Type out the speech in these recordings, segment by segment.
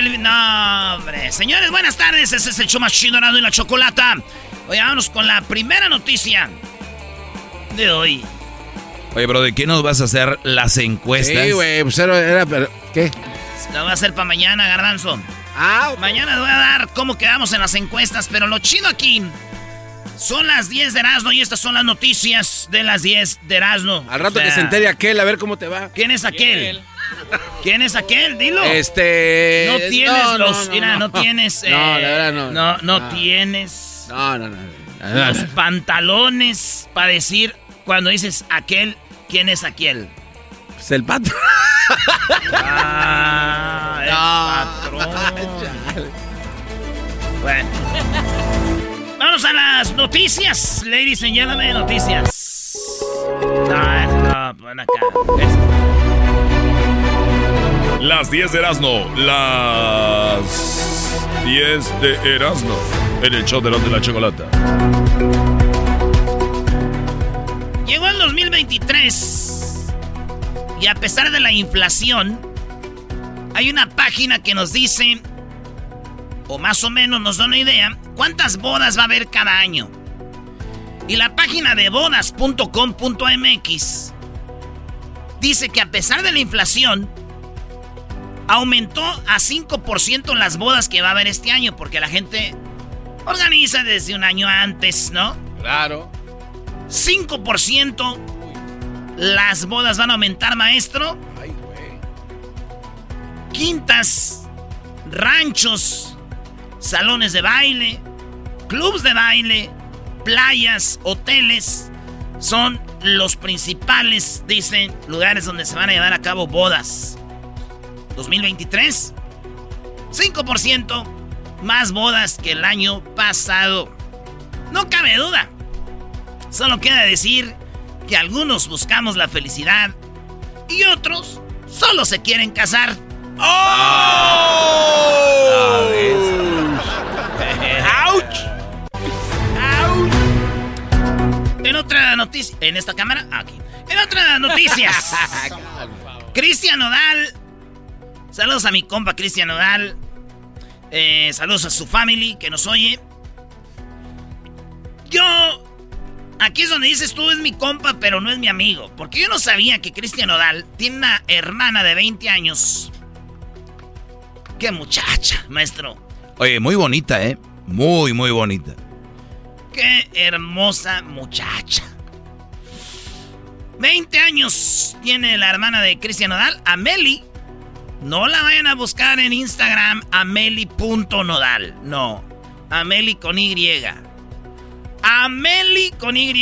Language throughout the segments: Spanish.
el... No, hombre. Señores, buenas tardes. Ese es el show más chido Erasmo y la chocolata. Oye, vámonos con la primera noticia de hoy. Oye, bro, ¿de qué nos vas a hacer las encuestas? Sí, güey, pues era, era- pero- ¿qué? La voy a hacer para mañana, Garbanzo. Ah, Mañana les voy a dar cómo quedamos en las encuestas, pero lo chido aquí son las 10 de Erasmo y estas son las noticias de las 10 de Erasmo. al rato O sea, que se entere aquel, a ver cómo te va. ¿Quién es aquel? ¿Quién es aquel? Dilo. Este. No tienes no, los. no, mira, no, no. tienes. No, la verdad no. No, no No. tienes No, no, no. los pantalones para decir cuando dices aquel, ¿quién es aquel? Pues el pato. Ah, el patrón. Bueno. Vamos a las noticias, ladies and gentlemen, noticias. No, no, pon acá. Es- Las 10 de Erasmo. Las 10 de Erasmo. En el show de los de la chocolata. Llegó el 2023 y a pesar de la inflación, hay una página que nos dice, o más o menos nos da una idea, cuántas bodas va a haber cada año. Y la página de bodas.com.mx dice que a pesar de la inflación, aumentó a 5% las bodas que va a haber este año, porque la gente organiza desde un año antes, ¿no? Claro. 5% las bodas van a aumentar, maestro. Ay, güey. Quintas, ranchos, salones de baile, clubs de baile, playas, hoteles son los principales, dicen, lugares donde se van a llevar a cabo bodas. 2023, 5% más bodas que el año pasado. No cabe duda. Solo queda decir que algunos buscamos la felicidad y otros solo se quieren casar. ¡Auch! En otra noticia. ¿En esta cámara? Aquí. En otras noticias. Cristian Nodal. Saludos a mi compa Cristian Nodal. Eh, saludos a su family que nos oye. Yo. Aquí es donde dices tú es mi compa, pero no es mi amigo. Porque yo no sabía que Cristian Nodal tiene una hermana de 20 años. Qué muchacha, maestro. Oye, muy bonita, ¿eh? Muy, muy bonita. Qué hermosa muchacha. 20 años tiene la hermana de Cristian Nodal, Ameli. No la vayan a buscar en Instagram, ameli.nodal. No, Ameli con Y. Ameli con Y,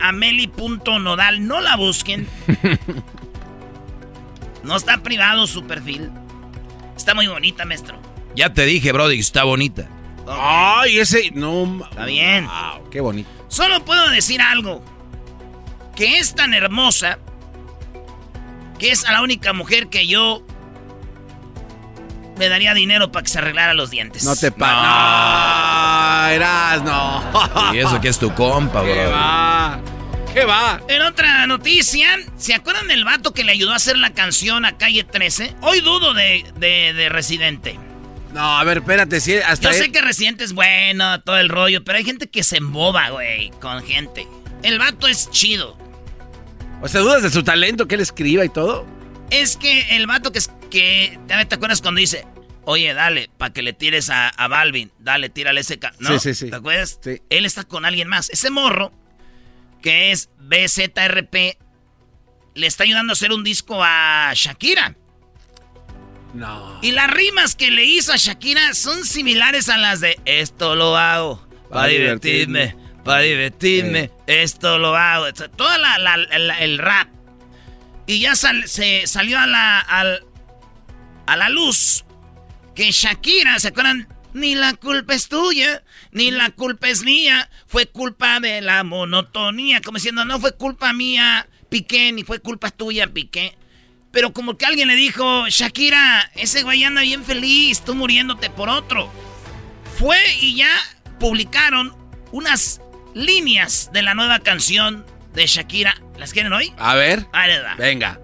ameli.nodal. No la busquen. No está privado su perfil. Está muy bonita, maestro. Ya te dije, Brody, está bonita. Ay, ese. No. Está bien. Wow, qué bonito. Solo puedo decir algo. Que es tan hermosa. Que es a la única mujer que yo. Le daría dinero para que se arreglara los dientes. No te pa. No, eras, no. Y eso que es tu compa, ¿Qué Brody. va? ¿Qué va? En otra noticia, ¿se acuerdan del vato que le ayudó a hacer la canción a Calle 13? Hoy dudo de, de, de Residente. No, a ver, espérate, sí, hasta. Yo sé que Residente es bueno, todo el rollo, pero hay gente que se emboba, güey, con gente. El vato es chido. O sea, dudas de su talento, que él escriba y todo. Es que el vato que es que. ¿Te acuerdas cuando dice, oye, dale, para que le tires a, a Balvin, dale, tírale ese. ca-", ¿No? Sí, sí, sí. ¿Te acuerdas? Sí. Él está con alguien más. Ese morro, que es BZRP, le está ayudando a hacer un disco a Shakira. No. Y las rimas que le hizo a Shakira son similares a las de esto lo hago para Pa' divertirme, divertirme. para divertirme, Eh. esto lo hago. Toda la, la- la- el rap. Y ya sal- se salió a la, a la luz que Shakira, ¿se acuerdan? Ni la culpa es tuya, ni la culpa es mía, fue culpa de la monotonía, como diciendo, no fue culpa mía, Piqué, ni fue culpa tuya, Piqué. Pero como que alguien le dijo, Shakira, ese güey anda bien feliz, tú muriéndote por otro. Fue y ya publicaron unas líneas de la nueva canción de Shakira. ¿Las quieren hoy? A ver. Venga.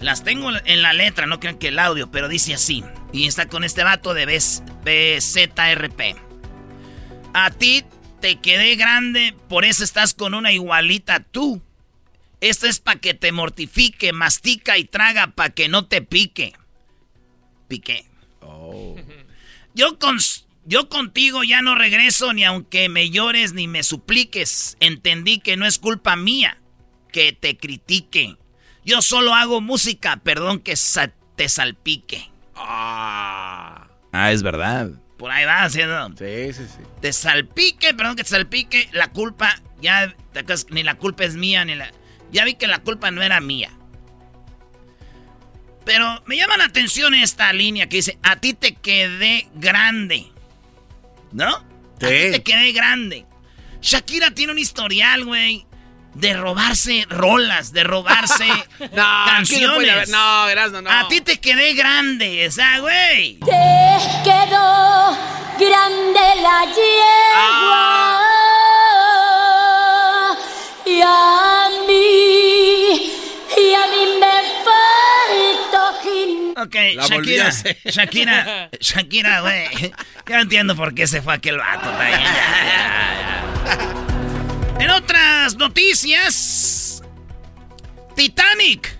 Las tengo en la letra, no crean que el audio, pero dice así. Y está con este vato de BZ- BZRP. A ti te quedé grande, por eso estás con una igualita tú. Esto es para que te mortifique, mastica y traga para que no te pique. Piqué. Yo, con, yo contigo ya no regreso ni aunque me llores ni me supliques. Entendí que no es culpa mía que te critique. Yo solo hago música, perdón que sa- te salpique. Ah. Ah, es verdad. Por ahí va haciendo. Sí, sí, sí. Te salpique, perdón que te salpique. La culpa, ya, ni la culpa es mía, ni la... Ya vi que la culpa no era mía. Pero me llama la atención esta línea que dice, a ti te quedé grande. ¿No? A ti Sí. te quedé grande. Shakira tiene un historial, güey, de robarse rolas, de robarse No, canciones. No, verás, no, no. A ti te quedé grande, o sea, güey. Te quedó grande la yegua y a mí, y a mí me faltó gin. Ok, La Shakira. Shakira, Shakira, güey. Ya entiendo por qué se fue aquel vato también. En otras noticias, Titanic.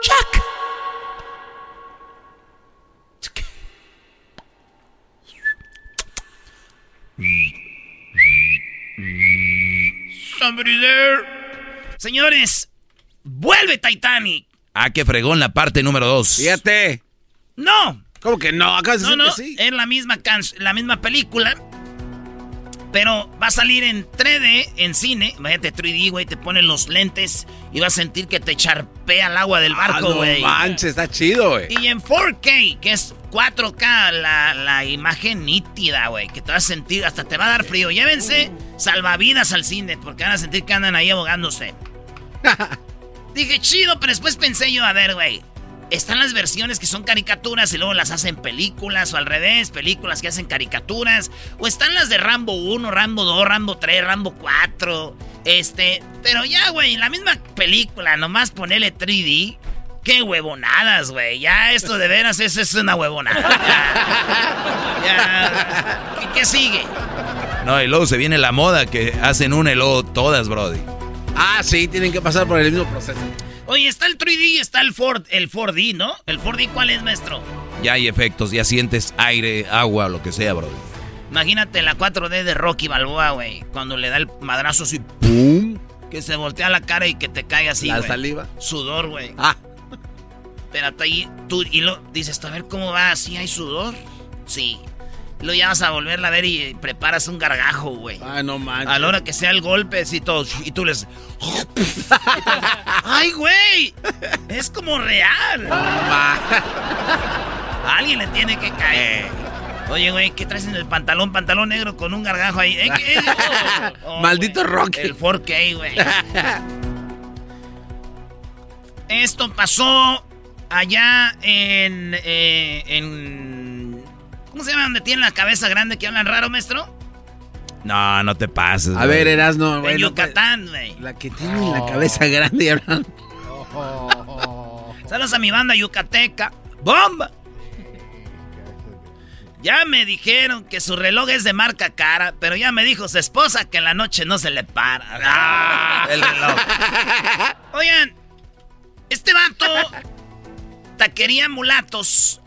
Chuck. Somebody there. Señores, vuelve Titanic. Ah, que fregó en la parte número dos. Fíjate. No, ¿Cómo que no? Acá se no, no, así. es la misma can- la misma película. Pero va a salir en 3D, en cine. Imagínate 3D, güey, te ponen los lentes y vas a sentir que te charpea el agua del Ah, barco, no güey. manches, está chido, güey. y en 4K, que es 4K, la, la imagen nítida, güey, que te vas a sentir, hasta te va a dar frío. Llévense salvavidas al cine, porque van a sentir que andan ahí ahogándose. Dije, chido, pero después pensé yo, a ver, güey. Están las versiones que son caricaturas y luego las hacen películas o al revés, películas que hacen caricaturas. O están las de Rambo 1, Rambo 2, Rambo 3, Rambo 4. Este, pero ya, güey, la misma película, nomás ponerle 3D. Qué huevonadas, güey. Ya esto de veras eso es una huevonada. Ya. Ya. ¿Qué, qué sigue? No, y luego se viene la moda que hacen una y luego todas, Brody. Ah, sí, tienen que pasar por el mismo proceso. Oye, está el 3D y está el Ford, el 4D, ¿no? ¿El 4D cuál es, maestro? Ya hay efectos, ya sientes aire, agua, lo que sea, bro. Imagínate la 4D de Rocky Balboa, güey. Cuando le da el madrazo así, ¡pum! Que se voltea la cara y que te cae así, La saliva. Sudor, güey. Ah, Pero hasta ahí, tú, y lo dices, a ver cómo va, ¿sí hay sudor? Sí. Luego ya vas a volverla a ver y preparas un gargajo, güey. ah, no manches. A la hora que sea el golpe, así todo, y tú les... ¡Ay, güey! Es como real. A alguien le tiene que caer. Oye, güey, ¿qué traes en el pantalón? Pantalón negro con un gargajo ahí. ¿Eh, qué es? Oh, Maldito Rocky. El 4K, güey. Esto pasó allá en, eh, en... ¿Cómo se llama donde tienen la cabeza grande que hablan raro, maestro? No, no te pases. A bro. ver, Erasno, güey. en no Yucatán, güey. puede- La que tiene la cabeza grande y hablan. Saludos a mi banda yucateca. ¡Bomba! Ya me dijeron que su reloj es de marca cara, pero ya me dijo su esposa que en la noche no se le para. ¡Ah! El reloj. Oigan, este vato, taquería mulatos,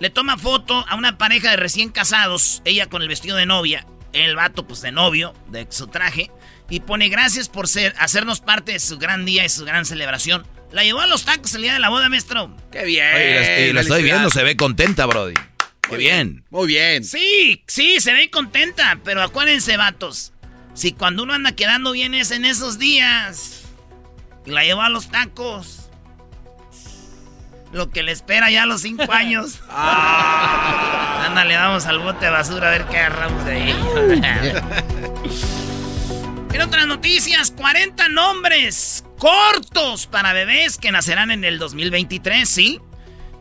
le toma foto a una pareja de recién casados, ella con el vestido de novia, el vato pues de novio, de su traje, y pone gracias por ser, hacernos parte de su gran día y su gran celebración. La llevó a los tacos el día de la boda, maestro. ¡Qué bien! Oye, la- estoy viendo, se ve contenta, Brody. Qué Muy bien. Muy bien. Sí, sí, se ve contenta, pero acuérdense, vatos, si cuando uno anda quedando bien es en esos días y la lleva a los tacos, lo que le espera ya a los cinco años. Ándale, vamos al bote de basura a ver qué agarramos de ahí. en otras noticias, 40 nombres cortos para bebés que nacerán en el 2023, ¿sí?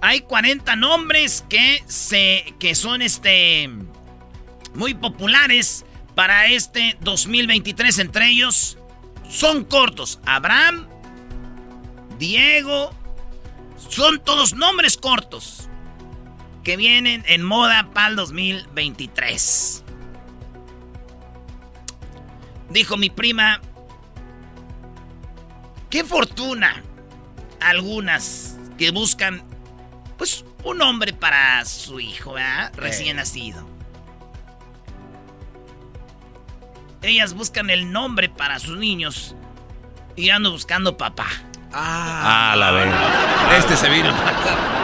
Hay 40 nombres que se que son este muy populares para este 2023 entre ellos son cortos. Abraham, Diego, son todos nombres cortos que vienen en moda para el 2023. Dijo mi prima, qué fortuna algunas que buscan pues un nombre para su hijo, ¿verdad? Recién nacido. Ellas buscan el nombre para sus niños y ando buscando papá. Ah, la verdad. Este se vino.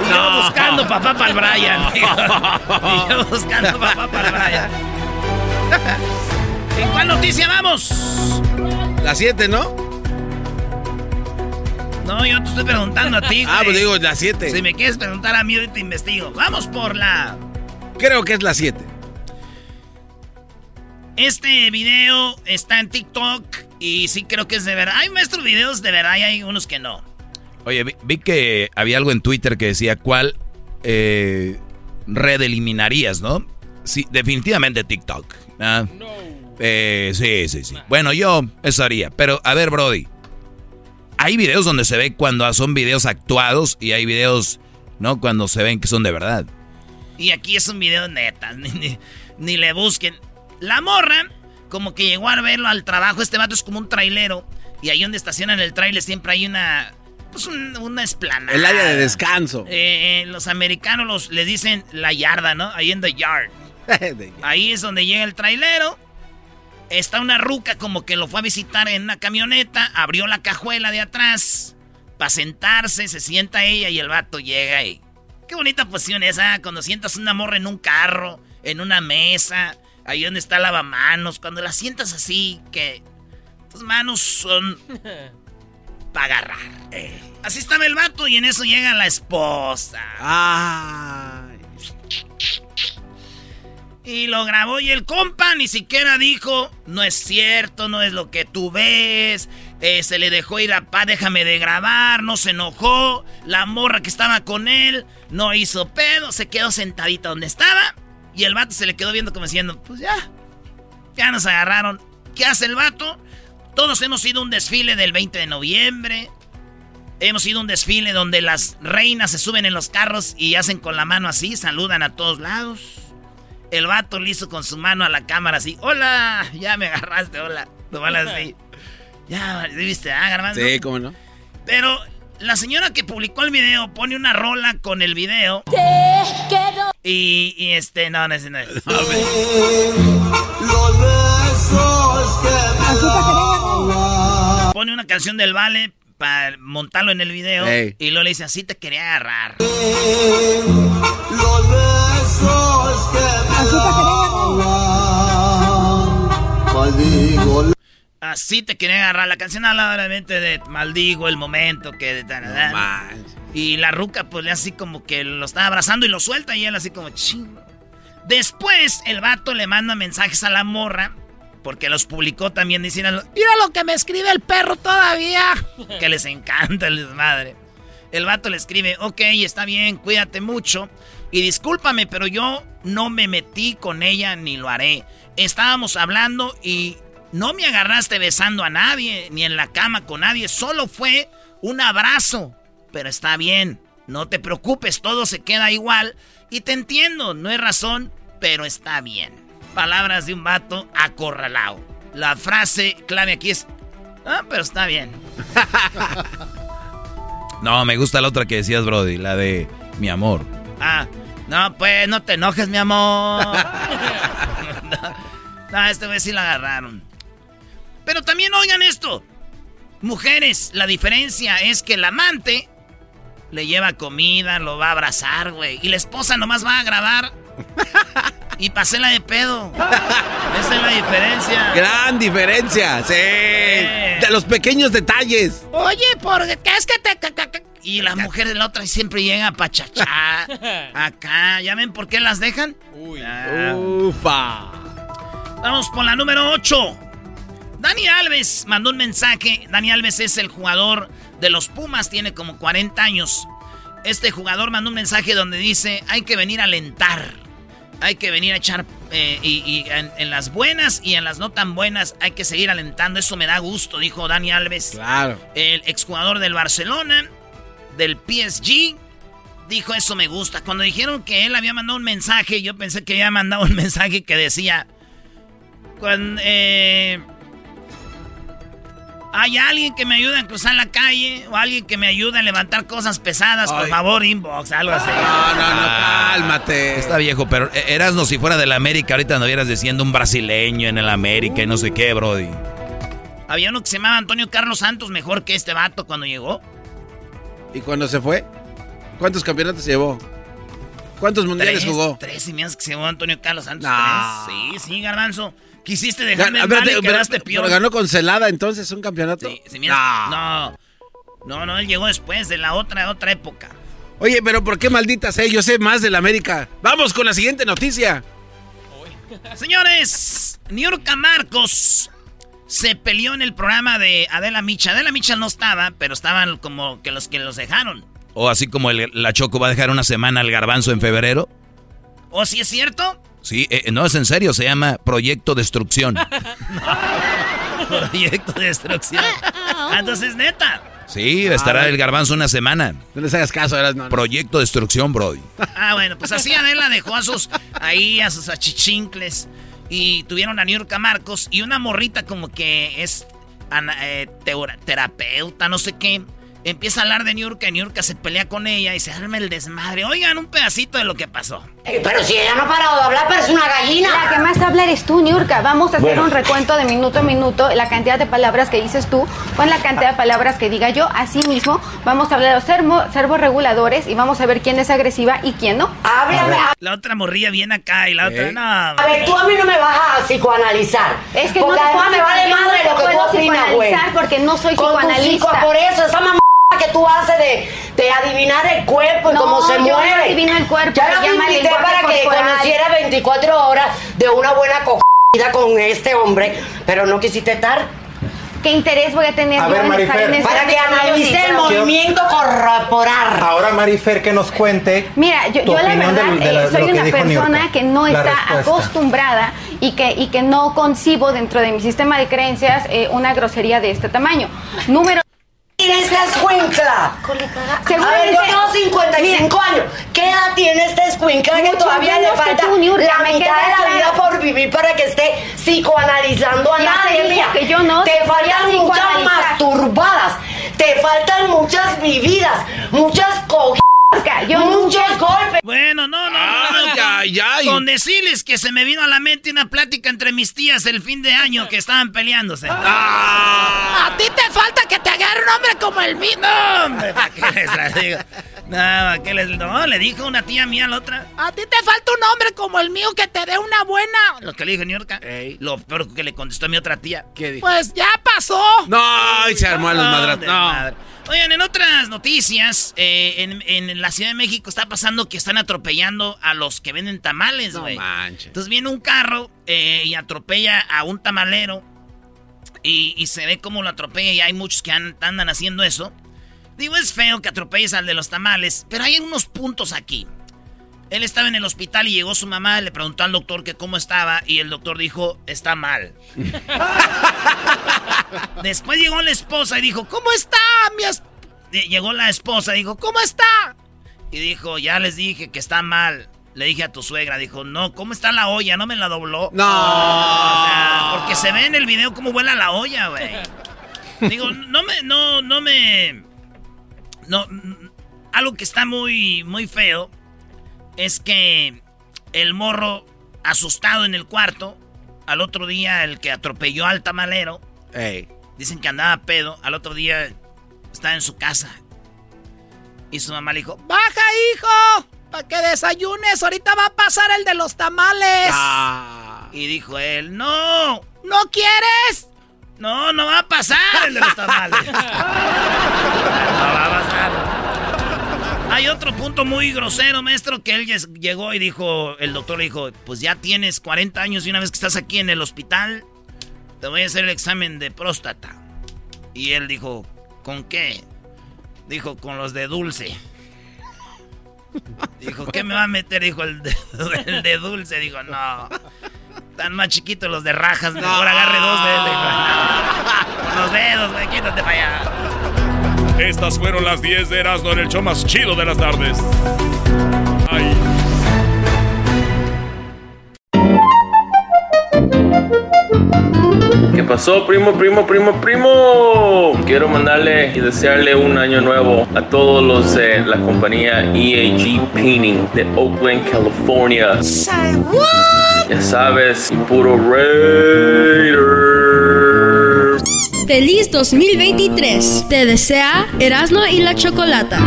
Y yo buscando papá para el Brian. y yo buscando papá para el Brian. ¿En cuál noticia vamos? La 7, ¿no? No, yo te estoy preguntando a ti. Ah, pues digo la 7. Si me quieres preguntar a mí, ahorita investigo. Vamos por la. Creo que es la 7. Este video está en TikTok y sí creo que es de verdad. Hay maestros videos de verdad y hay unos que no. Oye, vi, vi que había algo en Twitter que decía cuál eh, red eliminarías, ¿no? Sí, definitivamente TikTok. ¿ah? Eh, sí, sí, sí. Bueno, yo eso haría. Pero, a ver, Brody. Hay videos donde se ve cuando son videos actuados y hay videos, ¿no? Cuando se ven que son de verdad. Y aquí es un video neta. Ni, ni- ni le busquen. La morra, como que llegó a verlo al trabajo. Este vato es como un trailero. Y ahí donde estacionan el trailer siempre hay una. Pues un- una esplanada. El área de descanso. Eh, los americanos los, le dicen la yarda, ¿no? Ahí en the yard. Ahí es donde llega el trailero. Está una ruca como que lo fue a visitar en una camioneta. Abrió la cajuela de atrás. Para sentarse, se sienta ella y el vato llega y... Qué bonita posición esa, cuando sientas una morra en un carro, en una mesa, ahí donde está lavamanos, cuando la sientas así, que tus manos son para agarrar. Así estaba el vato y en eso llega la esposa. Ay. Y lo grabó y el compa ni siquiera dijo, no es cierto, no es lo que tú ves. Eh, se le dejó ir a pa, déjame de grabar, no se enojó. La morra que estaba con él no hizo pedo, se quedó sentadita donde estaba. Y el vato se le quedó viendo como diciendo, pues ya, ya nos agarraron. ¿Qué hace el vato? Todos hemos ido a un desfile del 20 de noviembre. Hemos ido a un desfile donde las reinas se suben en los carros y hacen con la mano así, saludan a todos lados. El vato le hizo con su mano a la cámara así. Hola, ya me agarraste, hola. Nomás así. Ya, ¿viste? Ah, garbanzo. Sí, cómo no. Pero la señora que publicó el video pone una rola con el video. Y, y este, no, no, no, Pone una canción del Vale para montarlo en el video. Y luego le dice, así te quería agarrar. Así te quería agarrar. La canción habla obviamente de maldigo el momento que... y la ruca pues le así como que lo está abrazando y lo suelta y él así como ching. Después el vato le manda mensajes a la morra. Porque los publicó también diciendo, mira lo que me escribe el perro todavía. que les encanta el desmadre. El vato le escribe, ok, está bien, cuídate mucho. Y discúlpame, pero yo no me metí con ella ni lo haré. Estábamos hablando y no me agarraste besando a nadie, ni en la cama con nadie. Solo fue un abrazo. Pero está bien, no te preocupes, todo se queda igual. Y te entiendo, no es razón, pero está bien. Palabras de un vato acorralado. La frase clave aquí es, ah, pero está bien. no, me gusta la otra que decías, Brody, la de mi amor. Ah, no, pues no te enojes, mi amor. no, este vez sí la agarraron. Pero también oigan esto. Mujeres, la diferencia es que el amante le lleva comida, lo va a abrazar, güey. Y la esposa nomás va a grabar. y pasela de pedo. Esa es la diferencia. Gran diferencia, sí. De los pequeños detalles. Oye, ¿por qué es que te... Y la mujer de la otra siempre llega a pachachá. Acá. ¿Ya ven por qué las dejan? Uy. Ah. Ufa. Vamos por la número 8. Dani Alves mandó un mensaje. Dani Alves es el jugador de los Pumas, tiene como 40 años. Este jugador mandó un mensaje donde dice, hay que venir a alentar. Hay que venir a echar, eh, y, en, las buenas y en las no tan buenas hay que seguir alentando. Eso me da gusto, dijo Dani Alves. Claro. El exjugador del Barcelona, del PSG, dijo eso me gusta. Cuando dijeron que él había mandado un mensaje, yo pensé que había mandado un mensaje que decía, cuando, eh, ¿Hay alguien que me ayude a cruzar la calle? ¿O alguien que me ayude a levantar cosas pesadas? Por favor, inbox, algo así. No, no, no, cálmate. Está viejo, pero eras no si fuera de la América, ahorita no hubieras diciendo un brasileño en el América y no sé qué, Brody. Había uno que se llamaba Antonio Carlos Santos mejor que este vato cuando llegó. ¿Y cuando se fue? ¿Cuántos campeonatos llevó? ¿Cuántos mundiales jugó? Tres y que se llevó Antonio Carlos Santos. Sí, sí, garbanzo. Quisiste dejarme Gan mal y quedaste peor. ganó con Celada entonces un campeonato. Sí, no. no. No, él llegó después de la otra, otra época. Oye, pero ¿por qué malditas eh? Yo sé más del América. Vamos con la siguiente noticia. Señores, Niurka Marcos se peleó en el programa de Adela Micha. Adela Micha no estaba, pero estaban como que los que los dejaron. O así como la Choco va a dejar una semana al garbanzo en febrero. ¿O si es cierto? Sí, eh, no es en serio, se llama Proyecto Destrucción. Proyecto Destrucción. Ah, entonces, neta. Sí, estará el garbanzo una semana. No les hagas caso, eras no. Proyecto Destrucción, Brody. Ah, bueno, pues así Adela dejó a sus, ahí a sus achichincles. Y tuvieron a Niurka Marcos y una morrita como que es eh, terapeuta, no sé qué empieza a hablar de Niurka, y Niurka se pelea con ella y se arma el desmadre. Oigan un pedacito de lo que pasó. Eh, pero si ella no ha parado de hablar, pero es una gallina. La que más habla eres tú, Niurka. Vamos a hacer un recuento de minuto a minuto, la cantidad de palabras que dices tú con la cantidad de palabras que diga yo. Así mismo, vamos a hablar de los servos reguladores y vamos a ver quién es agresiva y quién no. Háblame. La otra morría bien acá y la otra no. A ver, tú a mí no me vas a psicoanalizar. Es que porque no además me vale madre lo que tú opinas, güey. porque no soy psicoanalista. por eso, esa mamá que tú haces de, de adivinar el cuerpo y cómo se yo mueve. No adivino el cuerpo. Ya te invité para que conociera 24 horas de una buena cogida con este hombre, pero no quisiste estar. ¿Qué interés voy a tener a ver, Marifer, Para que analice el movimiento corporal. Ahora, Marifer, que nos cuente. Mira, yo, yo la verdad eh, soy una persona que no está acostumbrada y que, y que no concibo dentro de mi sistema de creencias eh, una grosería de este tamaño. Número esta escuincla? A ver, yo tengo 55 años. ¿Qué edad tiene esta escuincla que todavía le falta la mitad de la vida por vivir para que esté psicoanalizando a nadie? Que yo no te faltan muchas masturbadas. Te Te faltan muchas vividas, muchas cogidas, yo muchos golpes. Bueno, no, no, no, no. ya, ya. Con decirles que se me vino a la mente una plática entre mis tías el fin de año que estaban peleándose. Ah. A ti te falta que te agarre un hombre como el mío. No, hombre, ¿para qué les la digo? No, ¿para qué les No, le dijo una tía mía a la otra. A ti te falta un hombre como el mío que te dé una buena. Lo que le dijo Niurka. Lo peor que le contestó a mi otra tía. ¿Qué dijo? Pues ya pasó. No, y se armó a los madrazos. de No. madre. Oigan, en otras noticias, eh, en, en la Ciudad de México está pasando que están atropellando a los que venden tamales, No güey. manches. Entonces viene un carro eh, y atropella a un tamalero y, y se ve cómo lo atropella y hay muchos que an- andan haciendo eso. Digo, es feo que atropelles al de los tamales, pero hay unos puntos aquí. Él estaba en el hospital y llegó su mamá, le preguntó al doctor que cómo estaba y el doctor dijo, está mal. Después llegó la esposa y dijo, ¿cómo está mi es-?" Eh, Llegó la esposa y dijo, ¿cómo está? Y dijo, ya les dije que está mal. Le dije a tu suegra, dijo, no, ¿cómo está la olla? ¿No me la dobló? No. O sea, porque se ve en el video cómo vuela la olla, güey. Digo, no me, no, no me... No, algo que está muy, muy feo es que el morro asustado en el cuarto, al otro día el que atropelló al tamalero, Ey. dicen que andaba pedo, al otro día estaba en su casa. Y su mamá le dijo, baja hijo, para que desayunes, ahorita va a pasar el de los tamales. Ah. Y dijo él, no, ¿no quieres? No, no va a pasar el de los tamales. no va. Hay otro punto muy grosero, maestro, que él llegó y dijo, el doctor le dijo, pues ya tienes 40 años y una vez que estás aquí en el hospital, te voy a hacer el examen de próstata. Y él dijo, ¿con qué? Dijo, con los de dulce. Dijo, ¿qué me va a meter? Dijo, el de, el de dulce. Dijo, no. Están más chiquitos los de rajas. Mejor agarre dos de Dijo, "No, Con los dedos, güey, quítate para allá. Estas fueron las 10 de Erasmo en el show más chido de las tardes. Ay. ¿Qué pasó, primo, primo, primo, primo? Quiero mandarle y desearle un año nuevo a todos los de la compañía EAG Painting de Oakland, California. Ya sabes, puro Raider. Feliz 2023. Te desea Erasmo y la Chocolata.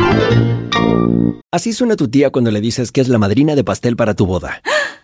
Así suena tu tía cuando le dices que es la madrina de pastel para tu boda.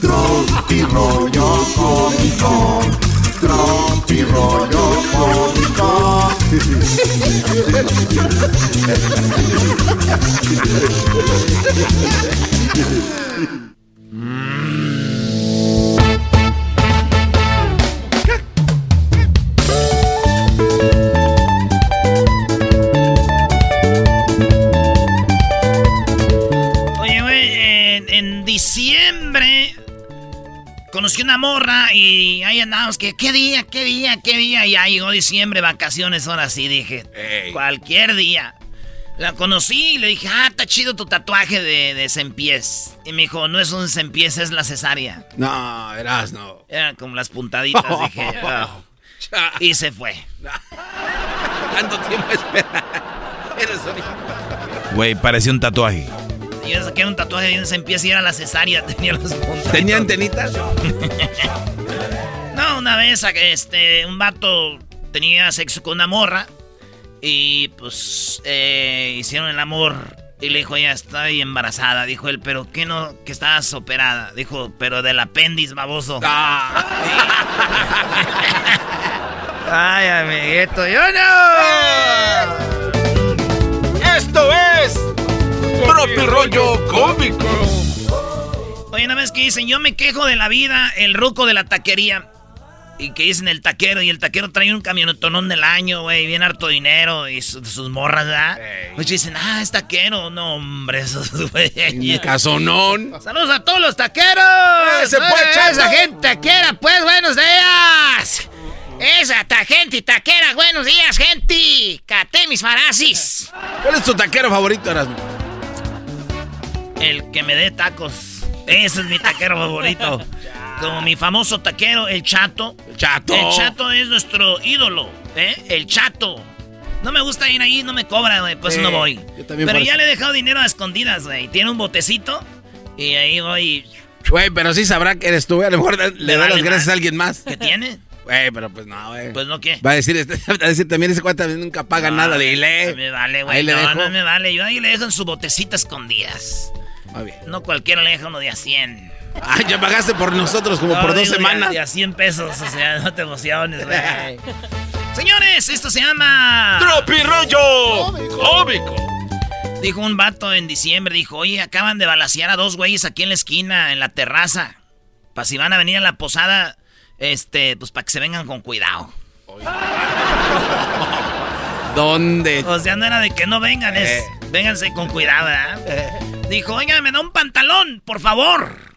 Tropi rollo cómico. Tropi rollo cómico. Conocí una morra y ahí andábamos que qué día, qué día, qué día. Y ya llegó diciembre, vacaciones, ahora sí dije, cualquier día. La conocí y le dije, ah, está chido tu tatuaje de, de pies. Y me dijo, no es un pies, es la cesárea. No, eras no. Eran como las puntaditas, dije. "Ah". Y se fue. Tanto tiempo espera. Eres un- Güey, parecía un tatuaje. Y yo saqué un tatuaje de un pies y era la cesárea, tenía los puntos. ¿Tenía antenitas? No, una vez este, un vato tenía sexo con una morra Y pues eh, hicieron el amor. Y le dijo, ya estoy embarazada. Dijo él, pero ¿qué no? Que estabas operada. Dijo, pero del apéndice, baboso. Ay, amiguito, yo no. Esto es Propio Rollo Cómico. Oye, una vez que dicen, yo me quejo de la vida, el ruco de la taquería. Y que dicen el taquero, y el taquero trae un camionetonón del año, güey, bien harto dinero, y su- sus morras, ¿verdad? Muchos dicen, ah, es taquero. No, hombre, esos güey. Casonón. Saludos a todos los taqueros. Ese pues, Eh, chato. Esa gente taquera, pues, buenos días. Esa ta gente taquera, buenos días, gente. Cate mis farasis. ¿Cuál es tu taquero favorito, Erasmo? El que me dé tacos. Ese es mi taquero favorito. Como mi famoso taquero, el Chato. El Chato. El Chato es nuestro ídolo, ¿eh? El Chato. No me gusta ir ahí, no me cobra, güey, pues Sí, no voy. Pero por ya le he dejado dinero a escondidas, güey. Tiene un botecito y ahí voy. Güey, pero sí sabrá que eres tú. A lo mejor le da vale las gracias más. a alguien más. ¿Qué tiene? Güey, pero pues no, güey. Pues no, ¿qué? Va a decir, este, va a decir también ese cuate nunca paga nada, dile. No me vale, güey. No, no me vale. Yo ahí le dejo en su botecita escondidas. Muy bien. No cualquiera le deja uno de a 100. Ah, ya pagaste por nosotros como No, por dos digo, de a- semanas. De a 100 pesos, o sea, no te emociones, güey. Señores, esto se llama... Tropirollo Cómico. Dijo un vato en diciembre, dijo, oye, acaban de balasear a dos güeyes aquí en la esquina, en la terraza. Para si van a venir a la posada, este, pues para que se vengan con cuidado. ¿Dónde? O sea, no era de que no vengan, es, Eh. Vénganse con cuidado, ¿verdad? Dijo, oiga, me da un pantalón, por favor.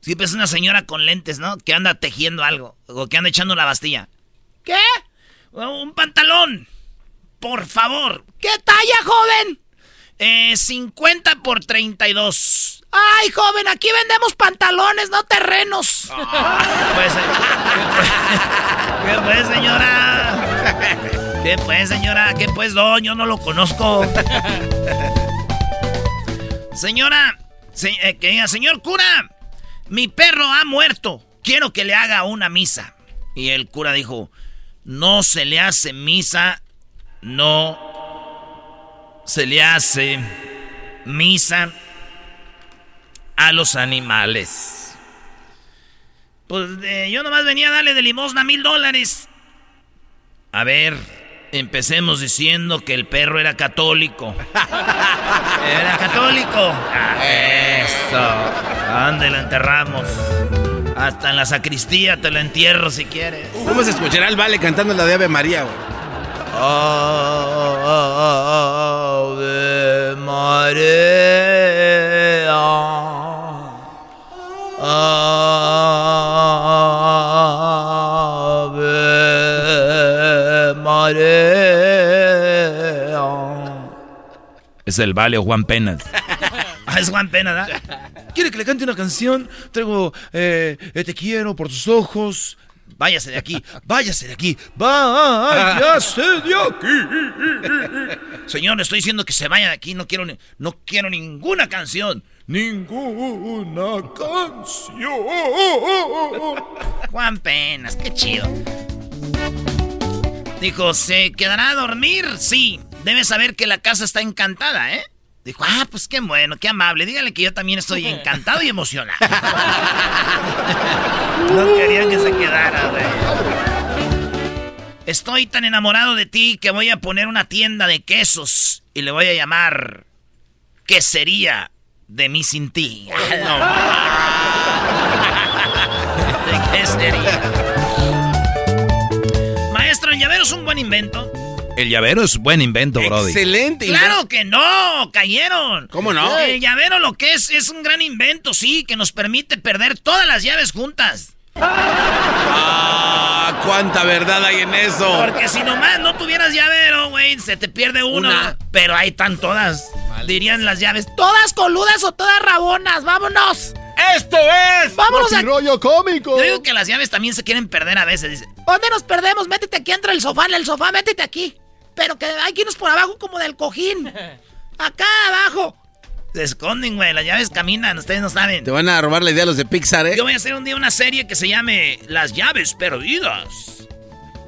Siempre es una señora con lentes, ¿no? Que anda tejiendo algo, o que anda echando la bastilla. ¿Qué? Un pantalón, por favor. ¿Qué talla, joven? Eh, 50 por 32. Ay, joven, aquí vendemos pantalones, no terrenos. Pues, ¿Qué pues, señora? ¿Qué pues, señora? ¿Qué pues, don? Yo no lo conozco. Señora, se- eh, que diga, señor cura, mi perro ha muerto. Quiero que le haga una misa. Y el cura dijo, no se le hace misa, no se le hace misa a los animales. Pues eh, yo nomás venía a darle de limosna mil dólares. A ver, empecemos diciendo que el perro era católico. Era católico. Eso. ¿Dónde lo enterramos? Hasta en la sacristía te lo entierro si quieres. ¿Cómo se escuchará el vale cantando la de Ave María, güey? Ave María. Ave Es el vale o Juan Penas. Ah, es Juan Pena, ¿verdad? ¿Quiere que le cante una canción? Traigo eh, eh, Te quiero por tus ojos. Váyase de aquí, váyase de aquí. Váyase de aquí. Señor, estoy diciendo que se vaya de aquí. No quiero, ni- no quiero ninguna canción. Ninguna canción. Juan Penas, qué chido. Dijo, ¿se quedará a dormir? Sí. Debe saber que la casa está encantada, ¿eh? Dijo, ah, pues qué bueno, qué amable. Dígale que yo también estoy encantado y emocionado. no quería que se quedara, güey. Estoy tan enamorado de ti que voy a poner una tienda de quesos y le voy a llamar Quesería de mí sin ti. ¿De qué sería? Maestro, el llavero es un buen invento. El llavero es buen invento, Brody. Excelente. Claro que no, cayeron. ¿Cómo no? El llavero lo que es es un gran invento, sí, que nos permite perder todas las llaves juntas. Ah, cuánta verdad hay en eso. Porque si nomás no tuvieras llavero, güey, se te pierde uno. Una. Pero ahí están todas. Dirían las llaves, todas coludas o todas rabonas, vámonos. ¡Esto es! Vámonos a... rollo cómico. Yo digo que las llaves también se quieren perder a veces. Dice, ¿dónde nos perdemos? Métete aquí entre el sofá, en el sofá, métete aquí. Pero que hay que irnos por abajo como del cojín. Acá abajo. Se esconden, güey. Las llaves caminan, ustedes no saben. Te van a robar la idea los de Pixar, ¿eh? Yo voy a hacer un día una serie que se llame Las llaves perdidas.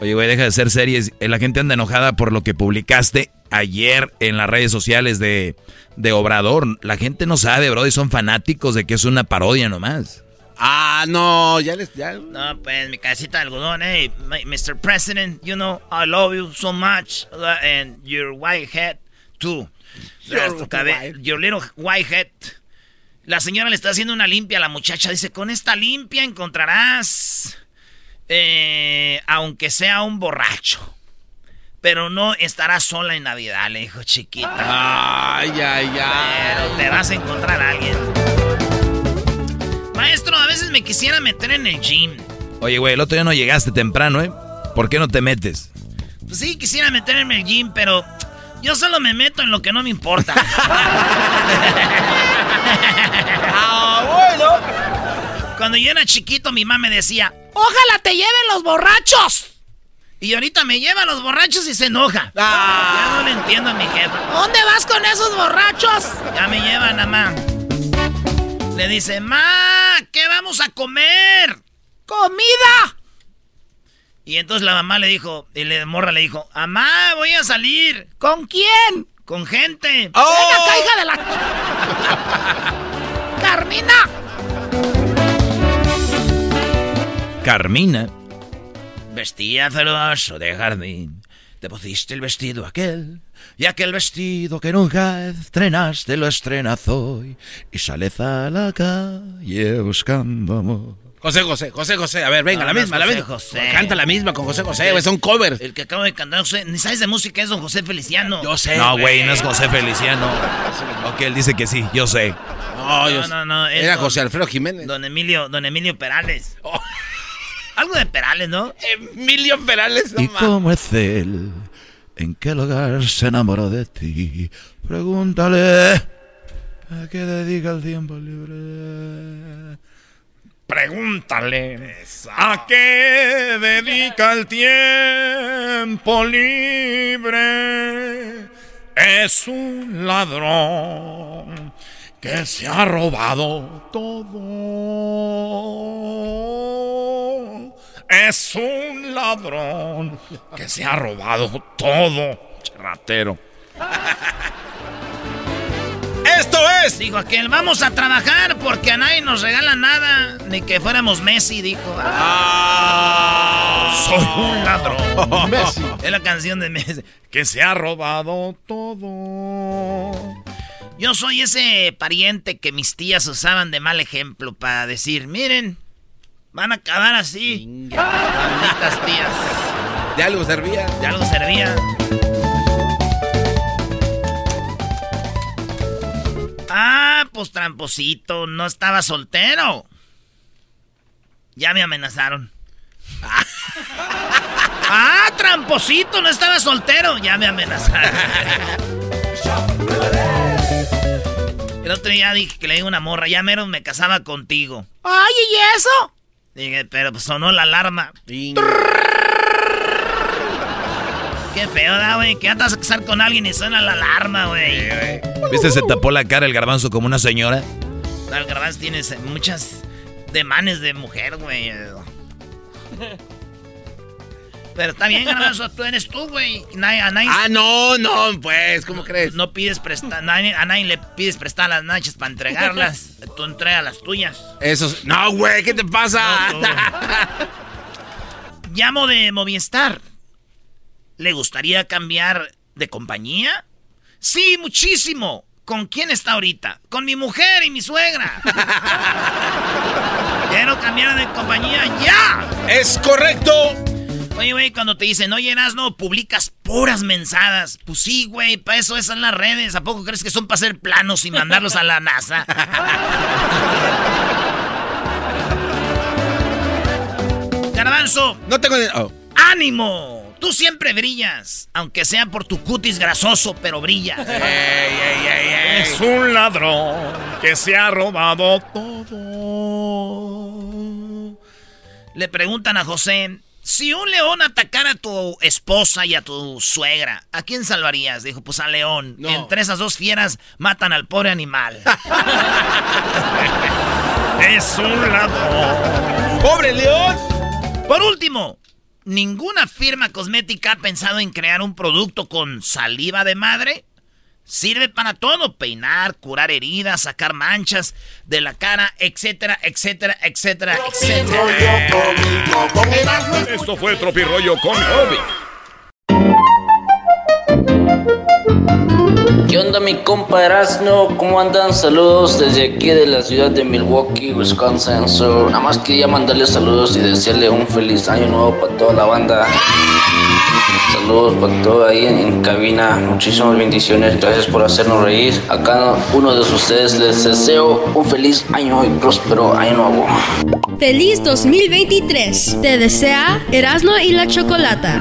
Oye, güey, deja de ser series. La gente anda enojada por lo que publicaste ayer en las redes sociales de, de Obrador. La gente no sabe, bro, y son fanáticos de que es una parodia nomás. Ah, no, ya les... Ya... No, pues mi casita de algodón, hey, Mr. President, you know, I love you so much, uh, and your white head, too. Your, cabe- your little white head. La señora le está haciendo una limpia a la muchacha. Dice, con esta limpia encontrarás, eh, aunque sea un borracho. Pero no estarás sola en Navidad, le dijo chiquita. Ay, ay, ay. Pero te vas a encontrar a alguien. Maestro, a veces me quisiera meter en el gym. Oye, güey, el otro día no llegaste temprano, ¿eh? ¿Por qué no te metes? Pues sí, quisiera meterme en el gym, pero yo solo me meto en lo que no me importa. ah, bueno. Cuando yo era chiquito, mi mamá me decía, ojalá te lleven los borrachos. Y ahorita me lleva a los borrachos y se enoja. Ya no le entiendo a mi jefa. ¿Dónde vas con esos borrachos? Ya me llevan, mamá. Le dice, ma, ¿qué vamos a comer? ¡Comida! Y entonces la mamá le dijo, y la morra le dijo, mamá, voy a salir. ¿Con quién? Con gente. ¡Oh! ¡Venga, acá, hija de la... ¡Carmina! Carmina. Vestía celoso de jardín. Te pusiste el vestido aquel. Y aquel vestido que nunca estrenaste lo estrenas hoy. Y sales a la calle buscando amor. José José, José José. A ver, venga, No, la es misma, la misma. José. Canta la misma con José José, güey. Son covers. El que acabo de cantar, José, ni sabes de música, es don José Feliciano. Yo sé. No, güey, no es José Feliciano. Ok, él dice que sí, yo sé. No, yo No, no, no. es Era don- José Alfredo Jiménez. Don Emilio, don Emilio Perales. Algo de Perales, ¿no? Emilio Perales, ¿Y cómo es él? ¿En qué lugar se enamoró de ti? Pregúntale. ¿A qué dedica el tiempo libre? Pregúntale a qué dedica el tiempo libre. Es un ladrón que se ha robado todo. Es un ladrón que se ha robado todo. Ratero. Esto es. Dijo aquel, vamos a trabajar porque a nadie nos regala nada. Ni que fuéramos Messi, dijo. Ah, soy un ladrón. Messi. Es la canción de Messi. Que se ha robado todo. Yo soy ese pariente que mis tías usaban de mal ejemplo para decir, miren, van a acabar así. Malditas tías. De algo servía. De algo servía. Ah, pues tramposito, no estaba soltero. Ya me amenazaron. Ah, tramposito, no estaba soltero. Ya me amenazaron. El otro día dije que le di una morra, ya mero me casaba contigo. Ay, ¿y eso? Dije, pero pues sonó la alarma. Qué feo, da, güey. Que vas a casar con alguien y suena la alarma, güey. ¿Viste? Se tapó la cara el garbanzo como una señora. El garbanzo tiene muchas demanes de mujer, güey. Pero está bien, garbanzo, tú eres tú, güey. Nadie- a nadie- Ah, no, no, pues, ¿cómo crees? No pides prestar, a nadie le pides prestar las nachas para entregarlas. tú entregas las tuyas. Eso. es- No, güey, ¿qué te pasa? No. Llamo de Movistar. ¿Le gustaría cambiar de compañía? Sí, muchísimo. ¿Con quién está ahorita? Con mi mujer y mi suegra. Quiero cambiar de compañía ya. es correcto. Oye, güey, cuando te dicen, oye, no publicas puras mensadas. Pues sí, güey, para eso esas las redes. ¿A poco crees que son para hacer planos y mandarlos a la NASA? Garbanzo, No tengo ni. oh. ánimo. Tú siempre brillas, aunque sea por tu cutis grasoso, pero brillas. Ey, ey, ey, ey. Es un ladrón que se ha robado todo. Le preguntan a José, si un león atacara a tu esposa y a tu suegra, ¿a quién salvarías? Dijo, pues al león. No. Entre esas dos fieras matan al pobre animal. Es un ladrón. ¡Pobre León! Por último, ninguna firma cosmética ha pensado en crear un producto con saliva de madre. Sirve para todo, peinar, curar heridas, sacar manchas de la cara, etcétera, etcétera, etcétera, etcétera. Esto fue Tropirollo con Obi. ¿Qué onda mi compa Erasno? ¿Cómo andan? Saludos desde aquí de la ciudad de Milwaukee, Wisconsin. So, nada más quería mandarle saludos y desearle un feliz año nuevo para toda la banda. Saludos para todo ahí en, en cabina. Muchísimas bendiciones. Gracias por hacernos reír. A cada uno de ustedes les deseo un feliz año y próspero año nuevo. Feliz 2023. Te desea Erasmo y la Chocolata.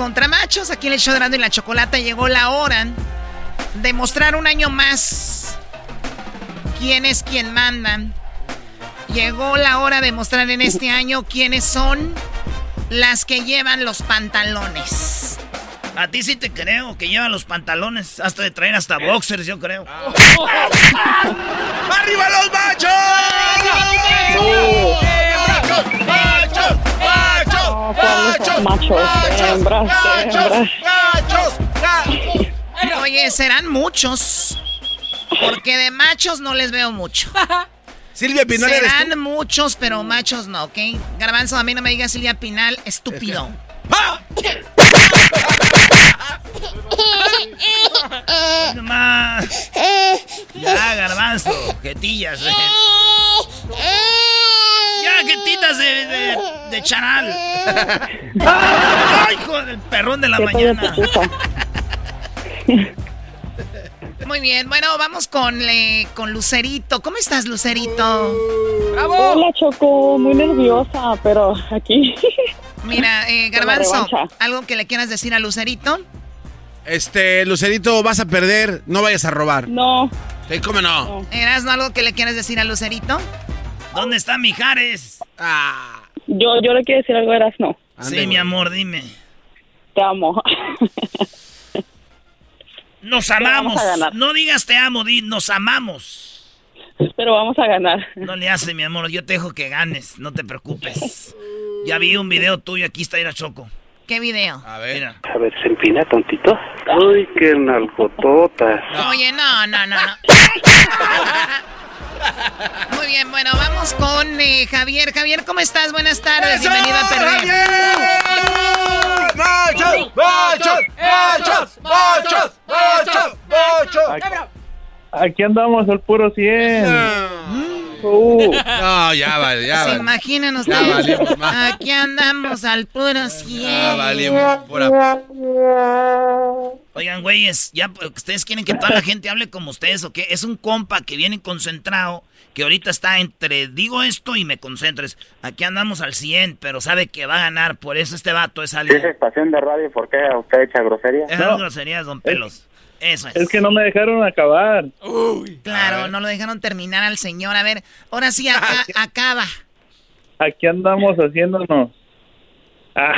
Contra machos. Aquí en el show de y la Chocolata llegó la hora de mostrar un año más quién es quien mandan. Llegó la hora de mostrar en este año quiénes son las que llevan los pantalones. A ti sí te creo que llevan los pantalones. Hasta de traer hasta boxers, yo creo. ¡Arriba los machos! ¡Machos! ¡Machos! ¡Machos! ¡Machos! Machos, hembras. Oye, serán muchos. Porque de machos no les veo mucho. Silvia Pinal eres Serán tú. muchos, pero machos no, ¿ok? Garbanzo, a mí no me digas Silvia Pinal, estúpido. No más. Ya, garbanzo, jetillas. eh. Ya, jetitas de, de, de charal. Ay, hijo del perrón de la mañana. Muy bien, bueno, vamos con, eh, con Lucerito. ¿Cómo estás, Lucerito? Hola, Choco, muy nerviosa, pero aquí. Mira, eh, Garbanzo. ¿algo que le quieras decir a Lucerito? Este, Lucerito, vas a perder, no vayas a robar. No. Sí, ¿cómo no? ¿Eras algo que le quieras decir a Lucerito? ¿Dónde está Mijares? Ah. Yo, yo le quiero decir algo, eras no. Sí, mi amor, dime. Te amo. Nos amamos. No digas te amo, di nos amamos. Pero vamos a ganar. No le hace, mi amor. Yo te dejo que ganes. No te preocupes. Ya vi un video tuyo. Aquí está Ira Choco. ¿Qué video? A ver. A ver, se empina tontito. Uy, qué nalgototas. Oye, no, no, no, no. Muy bien, bueno, vamos con eh, Javier. Javier, ¿cómo estás? Buenas tardes. Bienvenido a Perder. ¡Machos! ¡Machos! ¡Machos! ¡Machos! ¡Machos! ¡Machos! Aquí andamos al puro 100. Uh. No, ya vale, ya ¿Se vale. imaginan Ya ustedes? valimos. Aquí andamos al puro 100. Ya valimos pura- Oigan, güeyes, ya pues, ustedes quieren que toda la gente hable como ustedes o qué? Es un compa que viene concentrado, que ahorita está entre digo esto y me concentro. Es, Aquí andamos al 100, pero sabe que va a ganar, por eso este vato es algo. ¿Es estación de radio? ¿Por qué usted echa grosería? Esas groserías, don Pelos. Eso es. Es que no me dejaron acabar. Claro, no lo dejaron terminar al señor. A ver, ahora sí, aca- acaba. Aquí andamos haciéndonos. Ah.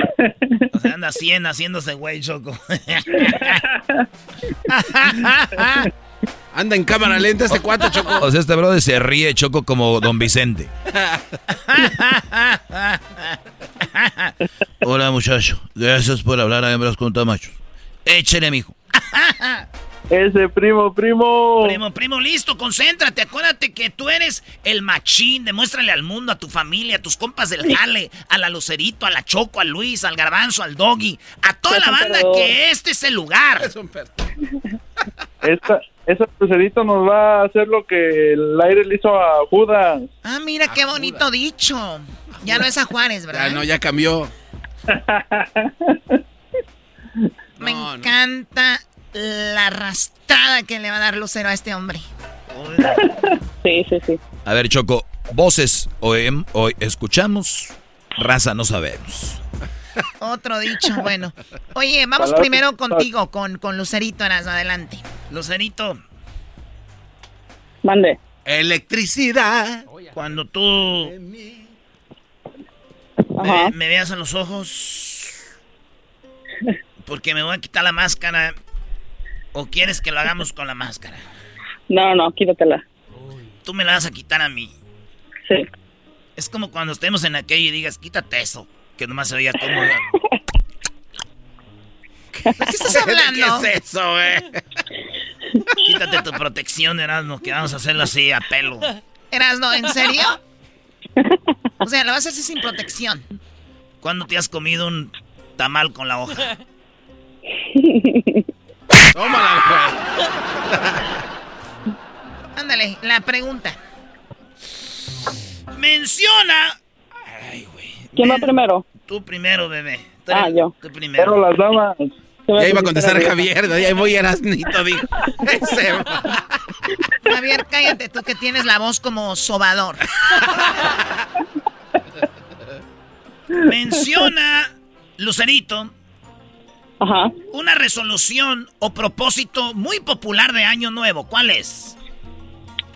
O sea, anda 100 haciéndose güey, Choco. Anda en cámara lenta este cuate, Choco. O sea, este brother se ríe, Choco, como Don Vicente. Hola, muchacho. Gracias por hablar a hembras con tamachos. Échele, mijo. Ese primo, primo. Primo, primo, listo, concéntrate. Acuérdate que tú eres el machín. Demuéstrale al mundo, a tu familia, a tus compas del jale, a la Lucerito, a la Choco, a Luis, al Garbanzo, al Doggy, a toda Es la un banda que este es el lugar. Esta, ese crucerito nos va a hacer lo que el aire le hizo a Judas. Ah, mira qué bonito dicho. Ya no es a Juárez, ¿verdad? Ya no, ya cambió. Me encanta la arrastrada que le va a dar Lucero a este hombre. Sí, sí, sí. A ver, Choco, voces oem- o escuchamos, raza no sabemos. Otro dicho, bueno. Oye, vamos primero contigo, con, con Lucerito, adelante. Lucerito. Mande. Electricidad. Cuando tú me, me veas a los ojos, porque me voy a quitar la máscara, o quieres que lo hagamos con la máscara. No, no, quítatela. Tú me la vas a quitar a mí. Sí. Es como cuando estemos en aquello y digas, quítate eso, que nomás se oía como... ¿De qué estás hablando? ¿Qué es eso, eh? Quítate tu protección, Erasmo, que vamos a hacerlo así a pelo. Erasmo, ¿en serio? O sea, lo vas a hacer sin protección. ¿Cuándo te has comido un tamal con la hoja? Ándale, la pregunta. Menciona. ¿Quién va primero? Tú primero, bebé. Tú Ah, yo. Tú primero. Pero las damas. Ya iba a contestar Javier, de ahí voy Erasnito, dijo. Ese va. Javier, cállate tú que tienes la voz como sobador. Menciona, Lucerito, una resolución o propósito muy popular de Año Nuevo. ¿Cuál es?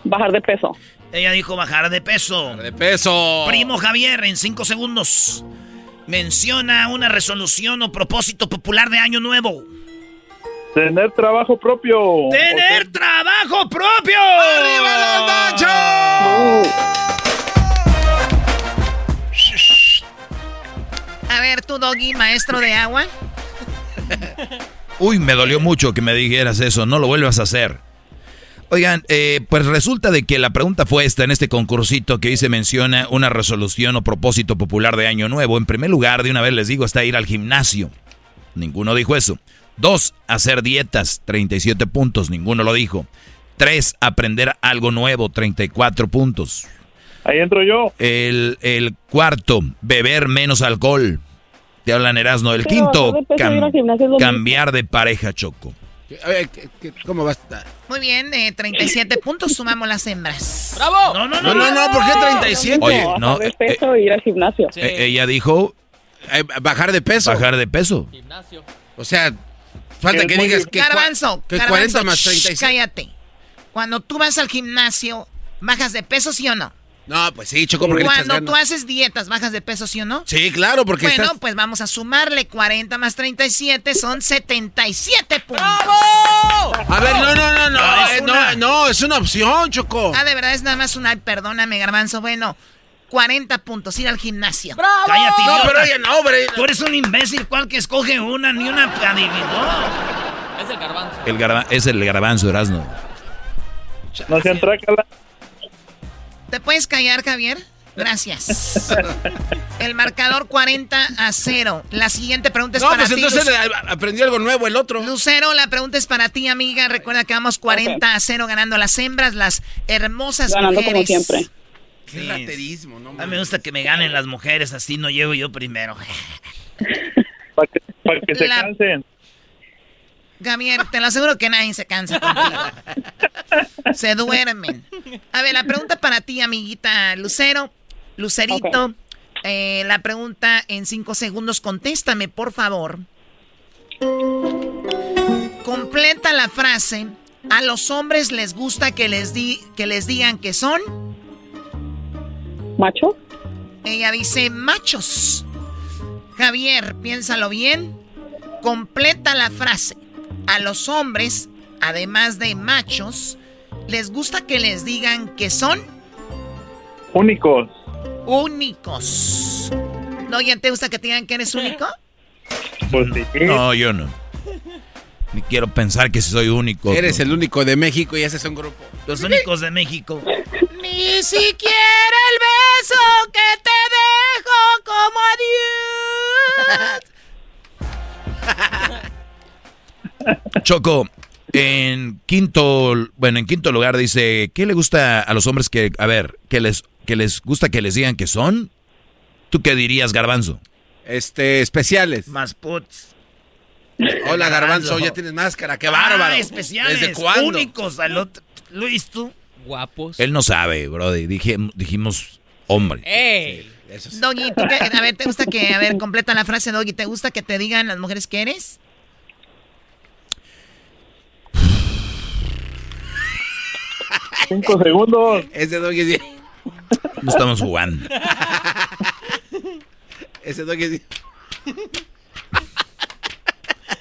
Bajar de peso. Ella dijo bajar de peso. de peso. Primo Javier, en cinco segundos. Menciona una resolución o propósito popular de Año Nuevo. Tener trabajo propio. ¡Tener trabajo propio! ¡Arriba los A ver, tú, Doggy, maestro de agua. Uy, me dolió mucho que me dijeras eso, no lo vuelvas a hacer. Oigan, eh, pues resulta de que la pregunta fue esta en este concursito que dice menciona una resolución o propósito popular de Año Nuevo. En primer lugar, de una vez les digo, está ir al gimnasio. Ninguno dijo eso. Dos, hacer dietas, 37 puntos, ninguno lo dijo. Tres, aprender algo nuevo, 34 puntos. Ahí entro yo. El, el cuarto, beber menos alcohol. Te hablan Erasmo. El quinto, bajar de peso y ir cam- al gimnasio es lo cambiar de pareja, Choco. A ver, ¿qué- qué- ¿cómo va a estar? Muy bien, de 37 puntos sumamos las hembras. ¡Bravo! No, no, No, no, no, ¿por qué 37? Oye, no, Bajar de eh, peso e ir al gimnasio. Eh, ella dijo Eh, bajar de peso. bajar de peso. O sea, falta que digas que, Garbanzo, que garbanzo, 40 más shh, 36. cállate. Cuando tú vas al gimnasio, ¿bajas de peso, sí o no? No, pues sí, Choco, porque le echas Cuando tú ganas. haces dietas, ¿bajas de peso, sí o no? Sí, claro, porque bueno, estás... pues vamos a sumarle 40 más 37, son 77 puntos. A ver, no, no, no, no, Ah, es eh, una. no, no, es una opción, Choco. Ah, de verdad es nada más una... Perdóname, garbanzo. Bueno, 40 puntos, ir al gimnasio. ¡Bravo! Cállate, No, pero oye, no, hombre. Tú eres un imbécil, ¿cuál que escoge una? Ni una adivinó. Es el garbanzo. El garba- es el garbanzo, Erasmo. No se entrácala. ¿Te puedes callar, Javier? Gracias. El marcador 40 a 0. La siguiente pregunta es No, para pues ti. entonces Luc- eh, aprendió algo nuevo el otro. Lucero, la pregunta es para ti, amiga. Recuerda que vamos 40 a 0 ganando las hembras, las hermosas Ganando como mujeres. siempre. Qué raterismo, no A mí me gusta que me ganen las mujeres, así no llego yo primero. Para que, pa' que se La- cansen. Javier, te lo aseguro que nadie se cansa contigo. Se duermen. A ver, la pregunta para ti, amiguita Lucero. Lucerito, eh, la pregunta en cinco segundos. Contéstame, por favor. Completa la frase. A los hombres les gusta que les, di que les digan que son. ¿Macho? Ella dice machos. Javier, piénsalo bien. Completa la frase. A los hombres, además de machos, ¿Les gusta que les digan que son Únicos. únicos? ¿No, ya te gusta que te digan que eres único? Pues sí. No, yo no. Ni quiero pensar que soy único. Eres el único de México y ese es un grupo. Los únicos de México. Ni siquiera el beso que te dejo como adiós. Choco, en quinto, bueno, en quinto lugar dice, ¿qué le gusta a los hombres que, a ver, que les, que les gusta que les digan que son? ¿Tú qué dirías, Garbanzo? Este, especiales. Más puts. Hola, Garbanzo, Garbanzo. ya tienes máscara, qué bárbaro. Ah, especiales. ¿Desde cuándo? Únicos al otro. Luis, tú. Guapos. Él no sabe, Brody. Dije, dijimos hombre. ¡Ey! Doggy, ¿tú qué- a ver, ¿te gusta que, a ver, completa la frase, Doggy, ¿te gusta que te digan las mujeres que eres? Cinco segundos. Ese doggy es No estamos jugando. Ese doggy es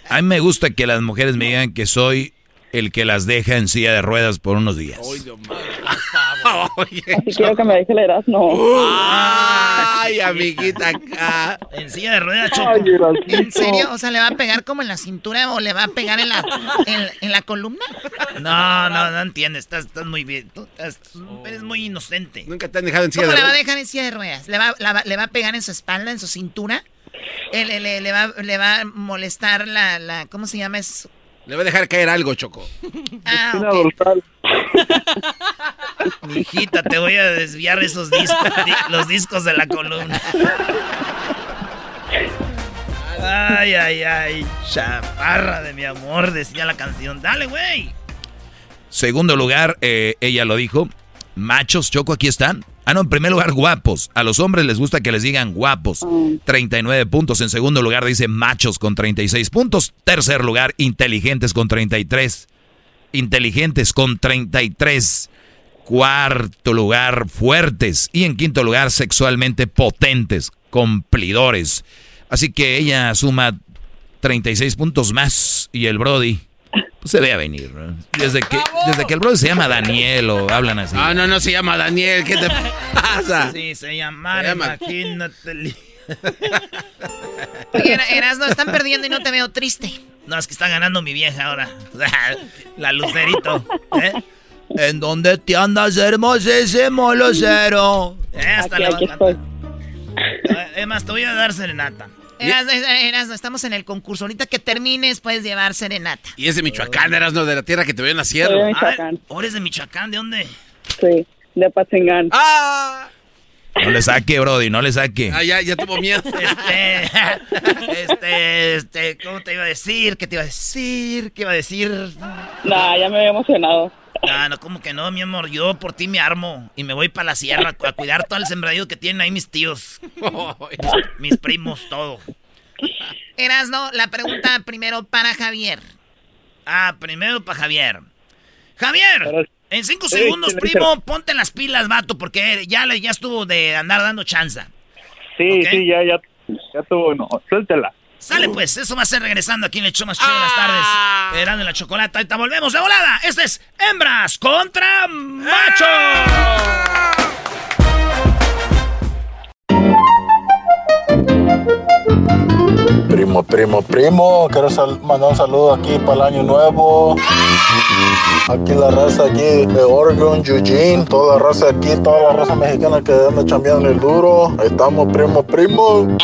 A mí me gusta que las mujeres me digan que soy el que las deja en silla de ruedas por unos días. Así quiero que me deje el Erasmo. Ay, amiguita acá. En silla de ruedas, Choco. Ay. ¿En serio? O sea, ¿le va a pegar como en la cintura o le va a pegar en la, en, en la columna? No, no, no entiendes. Estás, estás muy bien. Tú estás- eres muy inocente. Nunca te han dejado en silla ¿Cómo de le va a ruedas. dejar en silla de ruedas? ¿Le va, la le va a pegar en su espalda, en su cintura? Le, le- le va, le va a molestar la, la... ¿Cómo se llama eso? Le va a dejar caer algo, Choco. Ah, Espina ok. dorsal. Mijita, te voy a desviar esos discos, di- los discos de la columna. Ay, ay, ay, chaparra de mi amor, decía la canción. Dale, güey. Segundo lugar, eh, ella lo dijo, machos, Choco, aquí están. Ah, no, en primer lugar, guapos. A los hombres les gusta que les digan guapos. 39 puntos. En segundo lugar, dice machos con 36 puntos. Tercer lugar, inteligentes con 33. Inteligentes con 33. Cuarto lugar, fuertes. Y en quinto lugar, sexualmente potentes, cumplidores. Así que ella suma 36 puntos más. Y el Brody se ve a venir. ¿no? Desde que, desde que el Brody se llama Daniel o hablan así. Ah, no, no se llama Daniel. ¿Qué te pasa? Sí, se llama, Se llama- imagínate. Oye, Era- Erasno, están perdiendo y no te veo triste. No, es que está ganando mi vieja ahora. La lucerito. ¿eh? ¿En dónde te andas, hermosísimo lucero? Eh, hasta Aquí, le va a aquí estoy. Eh, Es más, te voy a dar serenata. Erasno, Erasno, estamos en el concurso. Ahorita que termines, puedes llevar serenata. Y es de Michoacán, eras no de la tierra que te veo en la sierra. Soy de Ah, Michoacán. ¿o eres de Michoacán? ¿De dónde? Sí, de Patzingán. ¡Ah! No le saque, Brody, no le saque. Ah, ya, ya tuvo miedo. Este, este, este, ¿cómo te iba a decir? ¿Qué te iba a decir? ¿Qué iba a decir? Nah, ya me había emocionado. Ah, no, como que no, mi amor. Yo por ti me armo y me voy para la sierra a cuidar todo el sembradío que tienen ahí mis tíos, mis primos, todo. Eras, no, la pregunta primero para Javier. Ah, primero para Javier. Javier, en cinco Sí, segundos, sí, primo, ponte las pilas, vato, porque ya, le- ya estuvo de andar dando chanza. Sí, sí, ya, ya, ya tuvo uno. Suéltela. Sale pues, eso va a ser regresando aquí en el show más chido de las tardes. Verán en la chocolata. Ahorita volvemos de volada. Este es Hembras contra Machos. Primo, primo, primo, quiero sal- mandar un saludo aquí para el año nuevo. Aquí la raza aquí de Oregon, Eugene, toda la raza aquí, toda la raza mexicana que anda chambeando el duro. Ahí estamos, primo, primo.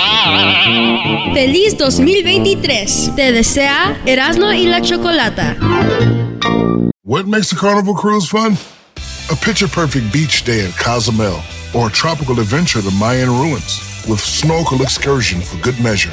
Feliz 2023. Te desea Erasmo y la Chocolata. What makes a carnival cruise fun? A picture perfect beach day in Cozumel or a tropical adventure to Mayan ruins with snorkel excursion for good measure.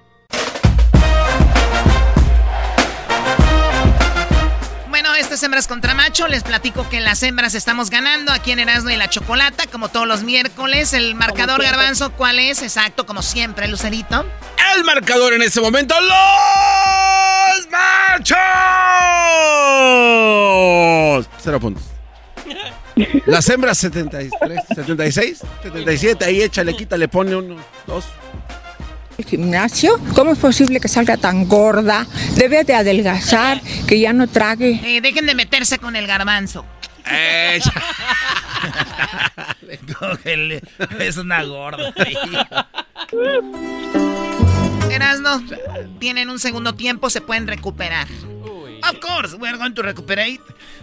Es Hembras contra Macho. Les platico que en las hembras estamos ganando aquí en Erasmo y la Chocolata, como todos los miércoles. El marcador garbanzo, ¿cuál es? Exacto, como siempre, Lucerito. El marcador en este momento, los machos. Cero puntos. Las hembras 73, 76, 77, ahí échale, quítale, pone uno, dos. ¿El gimnasio? ¿Cómo es posible que salga tan gorda? Debe de adelgazar, que ya no trague. Eh, dejen de meterse con el garbanzo. Cógele, es una gorda. Erasno, tienen un segundo tiempo, se pueden recuperar. Of course, we're going to recuperate.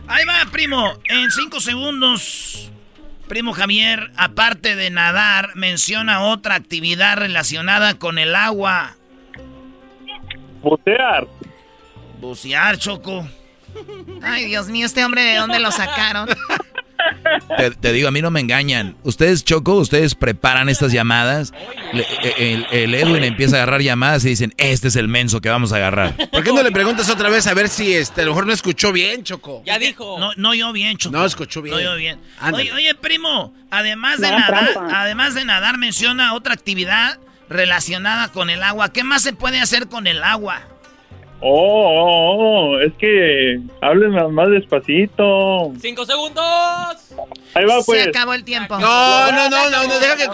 Ahí va, primo, en cinco segundos. Primo Javier, aparte de nadar, menciona otra actividad relacionada con el agua. Bucear. Bucear, Choco. Ay, Dios mío, este hombre, ¿de dónde lo sacaron? Te, te digo, a mí no me engañan. Ustedes, Choco, ustedes preparan estas llamadas. Le- e, el, el Edwin empieza a agarrar llamadas y dicen, este es el menso que vamos a agarrar. ¿Por qué no le preguntas otra vez a ver si este, a lo mejor no escuchó bien, Choco? Ya dijo. No, no yo bien, Choco. No escuchó bien. No yo bien. Oye, oye, primo, además de nadar, además de nadar, menciona otra actividad relacionada con el agua. ¿Qué más se puede hacer con el agua? Oh, oh, oh, es que hablen más- más despacito. ¡Cinco segundos! Ahí va, pues. Se acabó el tiempo. No, no, no, no, no, deja que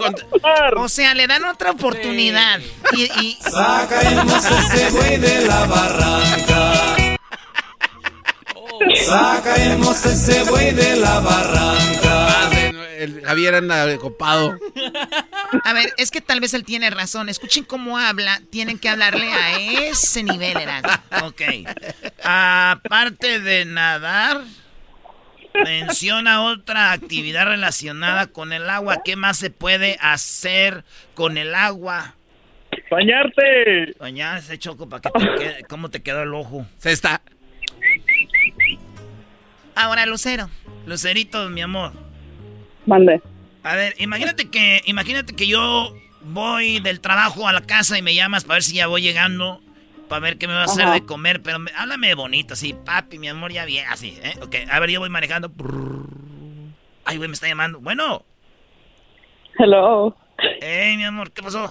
O sea, le dan otra oportunidad. Y, y... Sacaremos ese güey de la barranca. Sacaremos ese güey de la barranca. El Javier anda copado. A ver, es que tal vez él tiene razón. Escuchen cómo habla. Tienen que hablarle a ese nivel, Erasmo. Ok. Aparte de nadar, menciona otra actividad relacionada con el agua. ¿Qué más se puede hacer con el agua? Bañarte. Bañarse, Choco, para que te quede- ¿Cómo te quedó el ojo? Se está. Ahora, Lucero. Lucerito, mi amor. Mande. A ver, imagínate que, imagínate que yo voy del trabajo a la casa y me llamas para ver si ya voy llegando, para ver qué me va a hacer Ajá. de comer, pero me- háblame bonito, así, papi, mi amor, ya bien, así, ¿eh? Ok, a ver, yo voy manejando. Ay, güey, me está llamando. Bueno. Hello. Hey, mi amor, ¿qué pasó?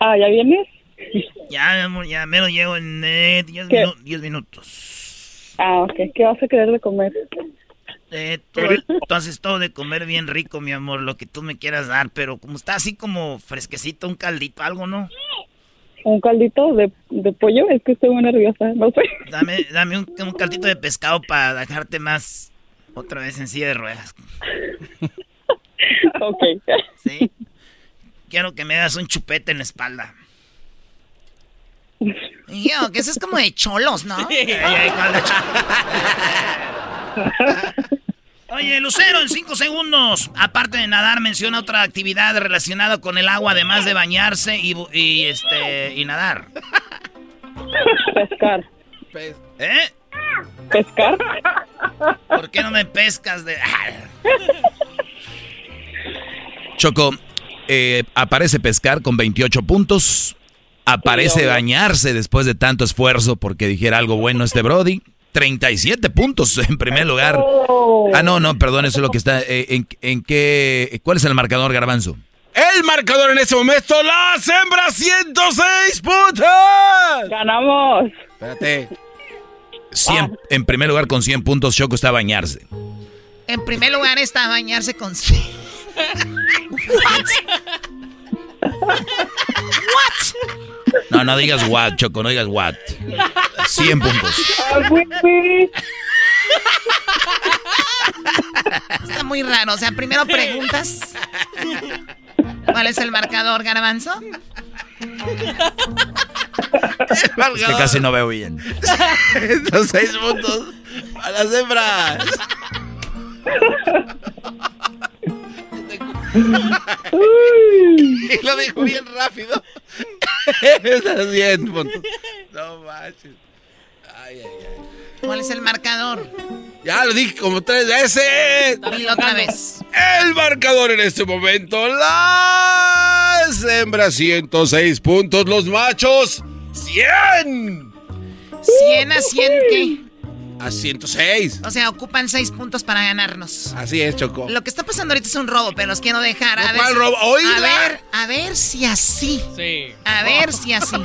Ah, ¿ya vienes? Ya, mi amor, ya me lo llevo en 10 ¿Qué? minutos. Ah, ok. ¿Qué vas a querer de comer? Eh, tú, tú haces todo de comer bien rico, mi amor, lo que tú me quieras dar, pero como está así como fresquecito, un caldito, algo, ¿no? ¿Un caldito de, de pollo? Es que estoy muy nerviosa, no sé. Dame, dame un, un caldito de pescado para dejarte más otra vez en silla de ruedas. ok. Sí. Quiero que me das un chupete en la espalda. Yo, que eso es como de cholos, ¿no? Ay, ay, ¿cuál de cholos? Oye, Lucero, en cinco segundos. Aparte de nadar, menciona otra actividad relacionada con el agua, además de bañarse y, este y nadar. Pescar. ¿Eh? ¿Pescar? ¿Por qué no me pescas de.? Choco, eh, aparece pescar con 28 puntos. Aparece bañarse después de tanto esfuerzo porque dijera algo bueno este Brody. 37 puntos en primer lugar. Ah, no, no, perdón, eso es lo que está. eh, en, en qué, ¿Cuál es el marcador, Garbanzo? El marcador en este momento, las hembras 106 puntos. Ganamos. Espérate. 100, En primer lugar, con 100 puntos, Choco está a bañarse. En primer lugar está bañarse con. No, no digas what, Choco, no digas what. 100 puntos. Está muy raro. O sea, primero preguntas. ¿Cuál es el marcador, Garbanzo? Es que casi no veo bien. Estos seis puntos a las hembras. y lo dijo bien rápido. Estos 100 puntos. No manches. Ay, ay, ay. ¿Cuál es el marcador? Ya lo dije como tres veces. Dilo otra vez. El marcador en este momento. Las hembras 106 puntos. Los machos 100. 100 a 100, ¿qué? A 106. O sea, ocupan 6 puntos para ganarnos. Así es, Choco. Lo que está pasando ahorita es un robo, pero los quiero dejar. A ¿No, ver, robo? A ver, a ver si así. Sí. A ver si así.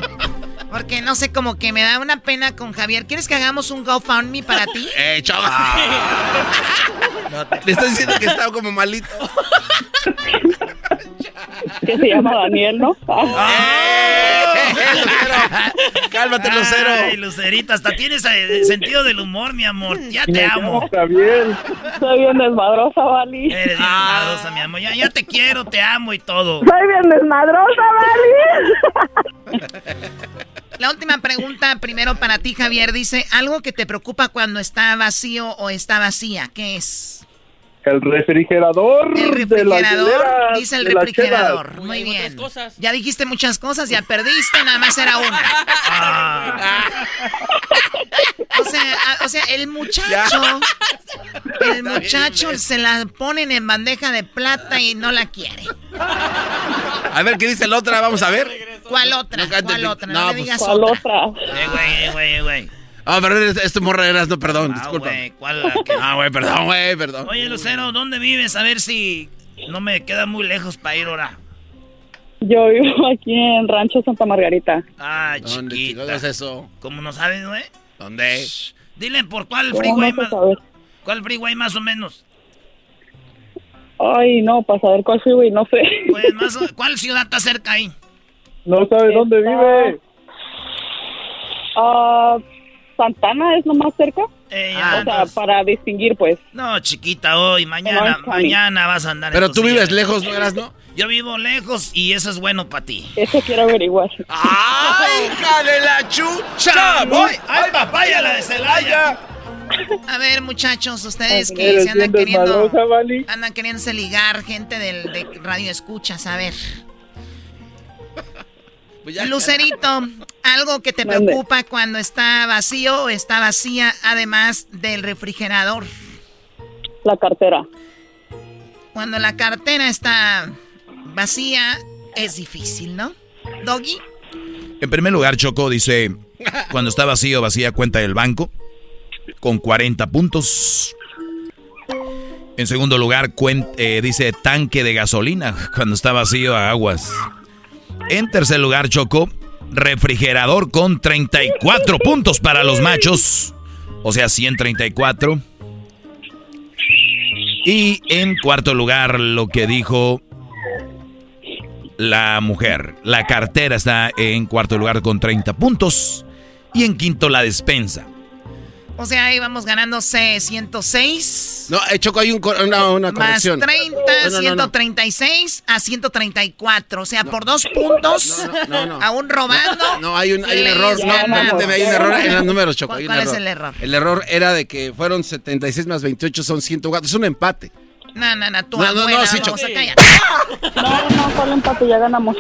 Porque no sé, como que me da una pena con Javier. ¿Quieres que hagamos un GoFundMe para ti? ¡Eh, chaval! Le estás diciendo que está como malito. Que se llama Daniel, ¿no? Cálmate, Lucero. Ay, Lucerita, hasta tienes eh, sentido del humor, mi amor. Ya te amo. bien. Soy bien desmadrosa, Vali. Eres bien desmadrosa, mi amor. Ya, ya te quiero, te amo y todo. Soy bien desmadrosa, Vali. La última pregunta, primero para ti, Javier. Dice, algo que te preocupa cuando está vacío o está vacía. ¿Qué es? El refrigerador. El refrigerador, dice el refrigerador. Muy bien. Ya dijiste muchas cosas, ya perdiste, nada más era una. Ah. O sea, a- o sea, el muchacho, el muchacho se la ponen en bandeja de plata y no la quiere. A ver, ¿qué dice la otra? Vamos a ver. ¿Cuál otra? No ¿Cuál otra? No, no, le pues, digas ¿Cuál otra. otra? Eh, güey, eh, güey, eh, güey. Ah, perdón, es- es tu morra eras, no, perdón, Ah, disculpa. ¿cuál la que- Ah, güey, perdón, güey, perdón. Oye, Lucero, ¿dónde vives? A ver si no me queda muy lejos para ir ahora. Yo vivo aquí en Rancho Santa Margarita. Ah, ¿Dónde chiquita. es eso? ¿Cómo no sabes, güey? ¿Dónde? Dile por cuál ¿Cómo freeway más. saber? ¿Cuál freeway más o menos? Ay, no, para saber cuál freeway, no sé. Pues más o- ¿Cuál ciudad está cerca ahí? No sabe dónde vive. Ah, Santana es lo más cerca. Eh, o ya, sea, para distinguir, pues. No, chiquita, hoy, mañana, mañana vas a andar en Pero tu tú vives lejos, ¿no eras, no? Yo vivo lejos y eso es bueno para ti. Eso quiero averiguar. ¡Ay, hija de la chucha! ¡Voy! ¡Ay, papaya, la de Celaya! A ver, muchachos, ustedes que Eres se andan queriendo, andan queriéndose ligar, gente del, de radio escuchas, a ver. Pues ya- Lucerito, algo que te Mande. preocupa cuando está vacío o está vacía, además del refrigerador. La cartera. Cuando la cartera está vacía, es difícil, ¿no? Doggy. En primer lugar, Choco dice, cuando está vacío, vacía cuenta del banco, con 40 puntos. En segundo lugar, cuen- eh, dice tanque de gasolina, cuando está vacío, aguas. En tercer lugar, Choco, refrigerador con 34 puntos para los machos. O sea, 134. Y en cuarto lugar, lo que dijo la mujer. La cartera está en cuarto lugar con 30 puntos. Y en quinto, la despensa. O sea, ahí vamos ganando 106. No, eh, Choco, hay un, una, una corrección. Más 30, no, 136 a 134. O sea, por dos puntos, aún robando. No, hay un, hay un error. No, permíteme, hay un error en los números, Choco. ¿Cuál, es el error? El error era de que fueron 76 más 28 son 104. Es un empate. No, no, no, tú no, no, no, sí, vamos No, no, fue el empate, ya ganamos.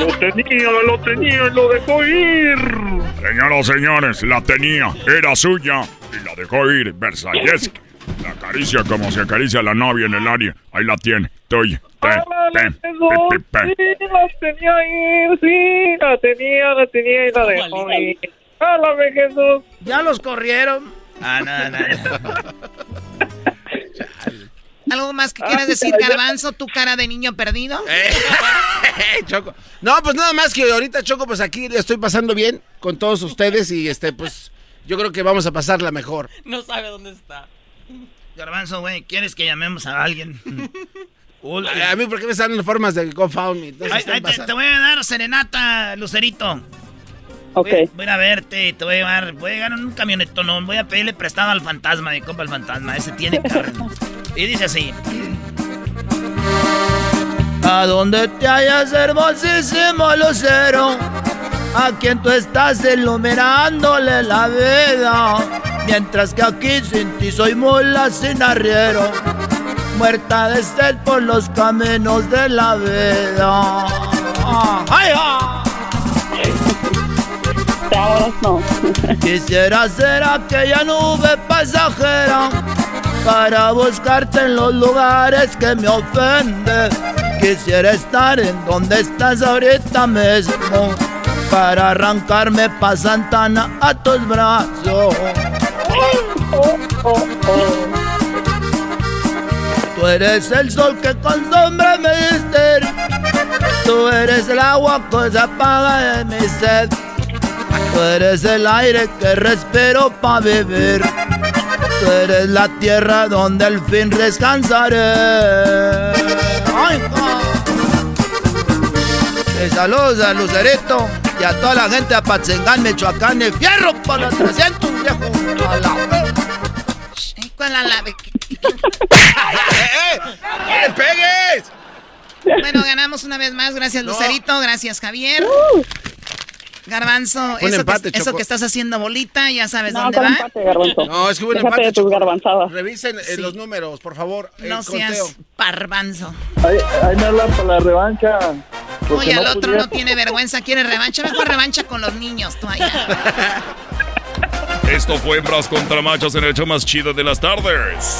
Lo tenía, lo tenía lo dejó ir. Señoras, señores, la tenía, era suya y la dejó ir. Versalles la acaricia como se acaricia la novia en el área. Ahí la tiene. Ten, Ah, la sí, la tenía ir, sí, la tenía, la tenía y la dejó ir. Álame, Jesús. Ya los corrieron. Ah, no, no, no. ¿Algo más que quieras decir, Garbanzo? ¿Tu cara de niño perdido? Eh, Choco. No, pues nada más que ahorita, Choco, pues aquí le estoy pasando bien con todos ustedes y este, pues yo creo que vamos a pasarla mejor. No sabe dónde está. Garbanzo, güey, ¿quieres que llamemos a alguien? A mí, ¿por qué me salen formas de GoFundMe? Te, te voy a dar serenata, Lucerito. Ok. Voy, voy a ir a verte, te voy a llevar, voy a llegar en un camionetón, no, voy a pedirle prestado al fantasma, mi compa el fantasma, ese tiene carro. Y dice así. A donde te hallas hermosísimo lucero, a quien tú estás iluminándole la vida, mientras que aquí sin ti soy mula sin arriero, muerta de sed por los caminos de la vida. ¡Ay, ay! Amo, no. Quisiera ser aquella nube pasajera para buscarte en los lugares que me ofenden. Quisiera estar en donde estás ahorita mismo para arrancarme pa' Santana a tus brazos. Tú eres el sol que con sombra me diste. Tú eres el agua que se apaga de mi sed. Tú eres el aire que respiro para vivir. Tú eres la tierra donde al fin descansaré. Ay, saludos a Lucerito y a toda la gente de Apatzingán, Michoacán, de fierro para los 300, viejo. A la... ¿Cuál a la... ¡Eh, ¡No le pegues! Bueno, ganamos una vez más. Gracias, Lucerito. Gracias, Javier. Garbanzo, eso, empate, que, eso Choco. que estás haciendo bolita, ya sabes No, dónde va. empate, Garbanzo. No, es que hubo un Déjate empate. de tus garbanzadas. Revisen eh, los números, por favor. No el conteo. seas parbanzo. Ahí, ahí me hablan para la revancha. Oye, no al otro pudiera. no tiene vergüenza, quiere revancha. Mejor revancha con los niños, tú allá. Esto fue Hembras contra Machos en el show más chido de las tardes.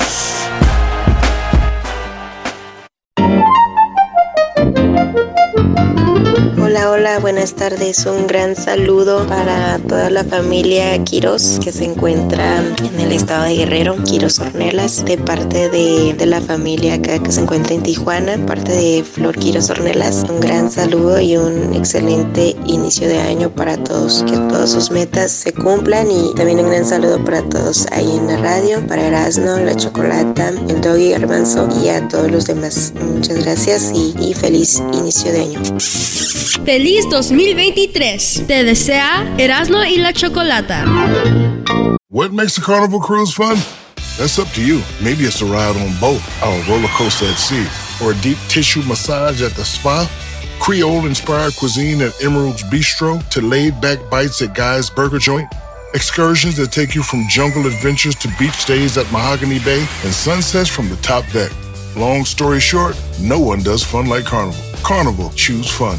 Hola, hola, buenas tardes. Un gran saludo para toda la familia Quiros que se encuentra en el estado de Guerrero, Quiros Ornelas, de parte de, de la familia acá que se encuentra en Tijuana, parte de Flor Quiros Ornelas. Un gran saludo y un excelente inicio de año para todos. Que todas sus metas se cumplan y también un gran saludo para todos ahí en la radio, para Erasmo, la Chocolata, el Doggy Garbanzo y a todos los demás. Muchas gracias y, y feliz inicio de año. Feliz 2023. Te desea Erasmo y la Chocolata. What makes a carnival cruise fun? That's up to you. Maybe it's a ride on boat, a roller coaster at sea, or a deep tissue massage at the spa. Creole inspired cuisine at Emerald's Bistro to laid back bites at Guy's Burger Joint. Excursions that take you from jungle adventures to beach days at Mahogany Bay and sunsets from the top deck. Long story short, no one does fun like Carnival. Carnival, choose fun.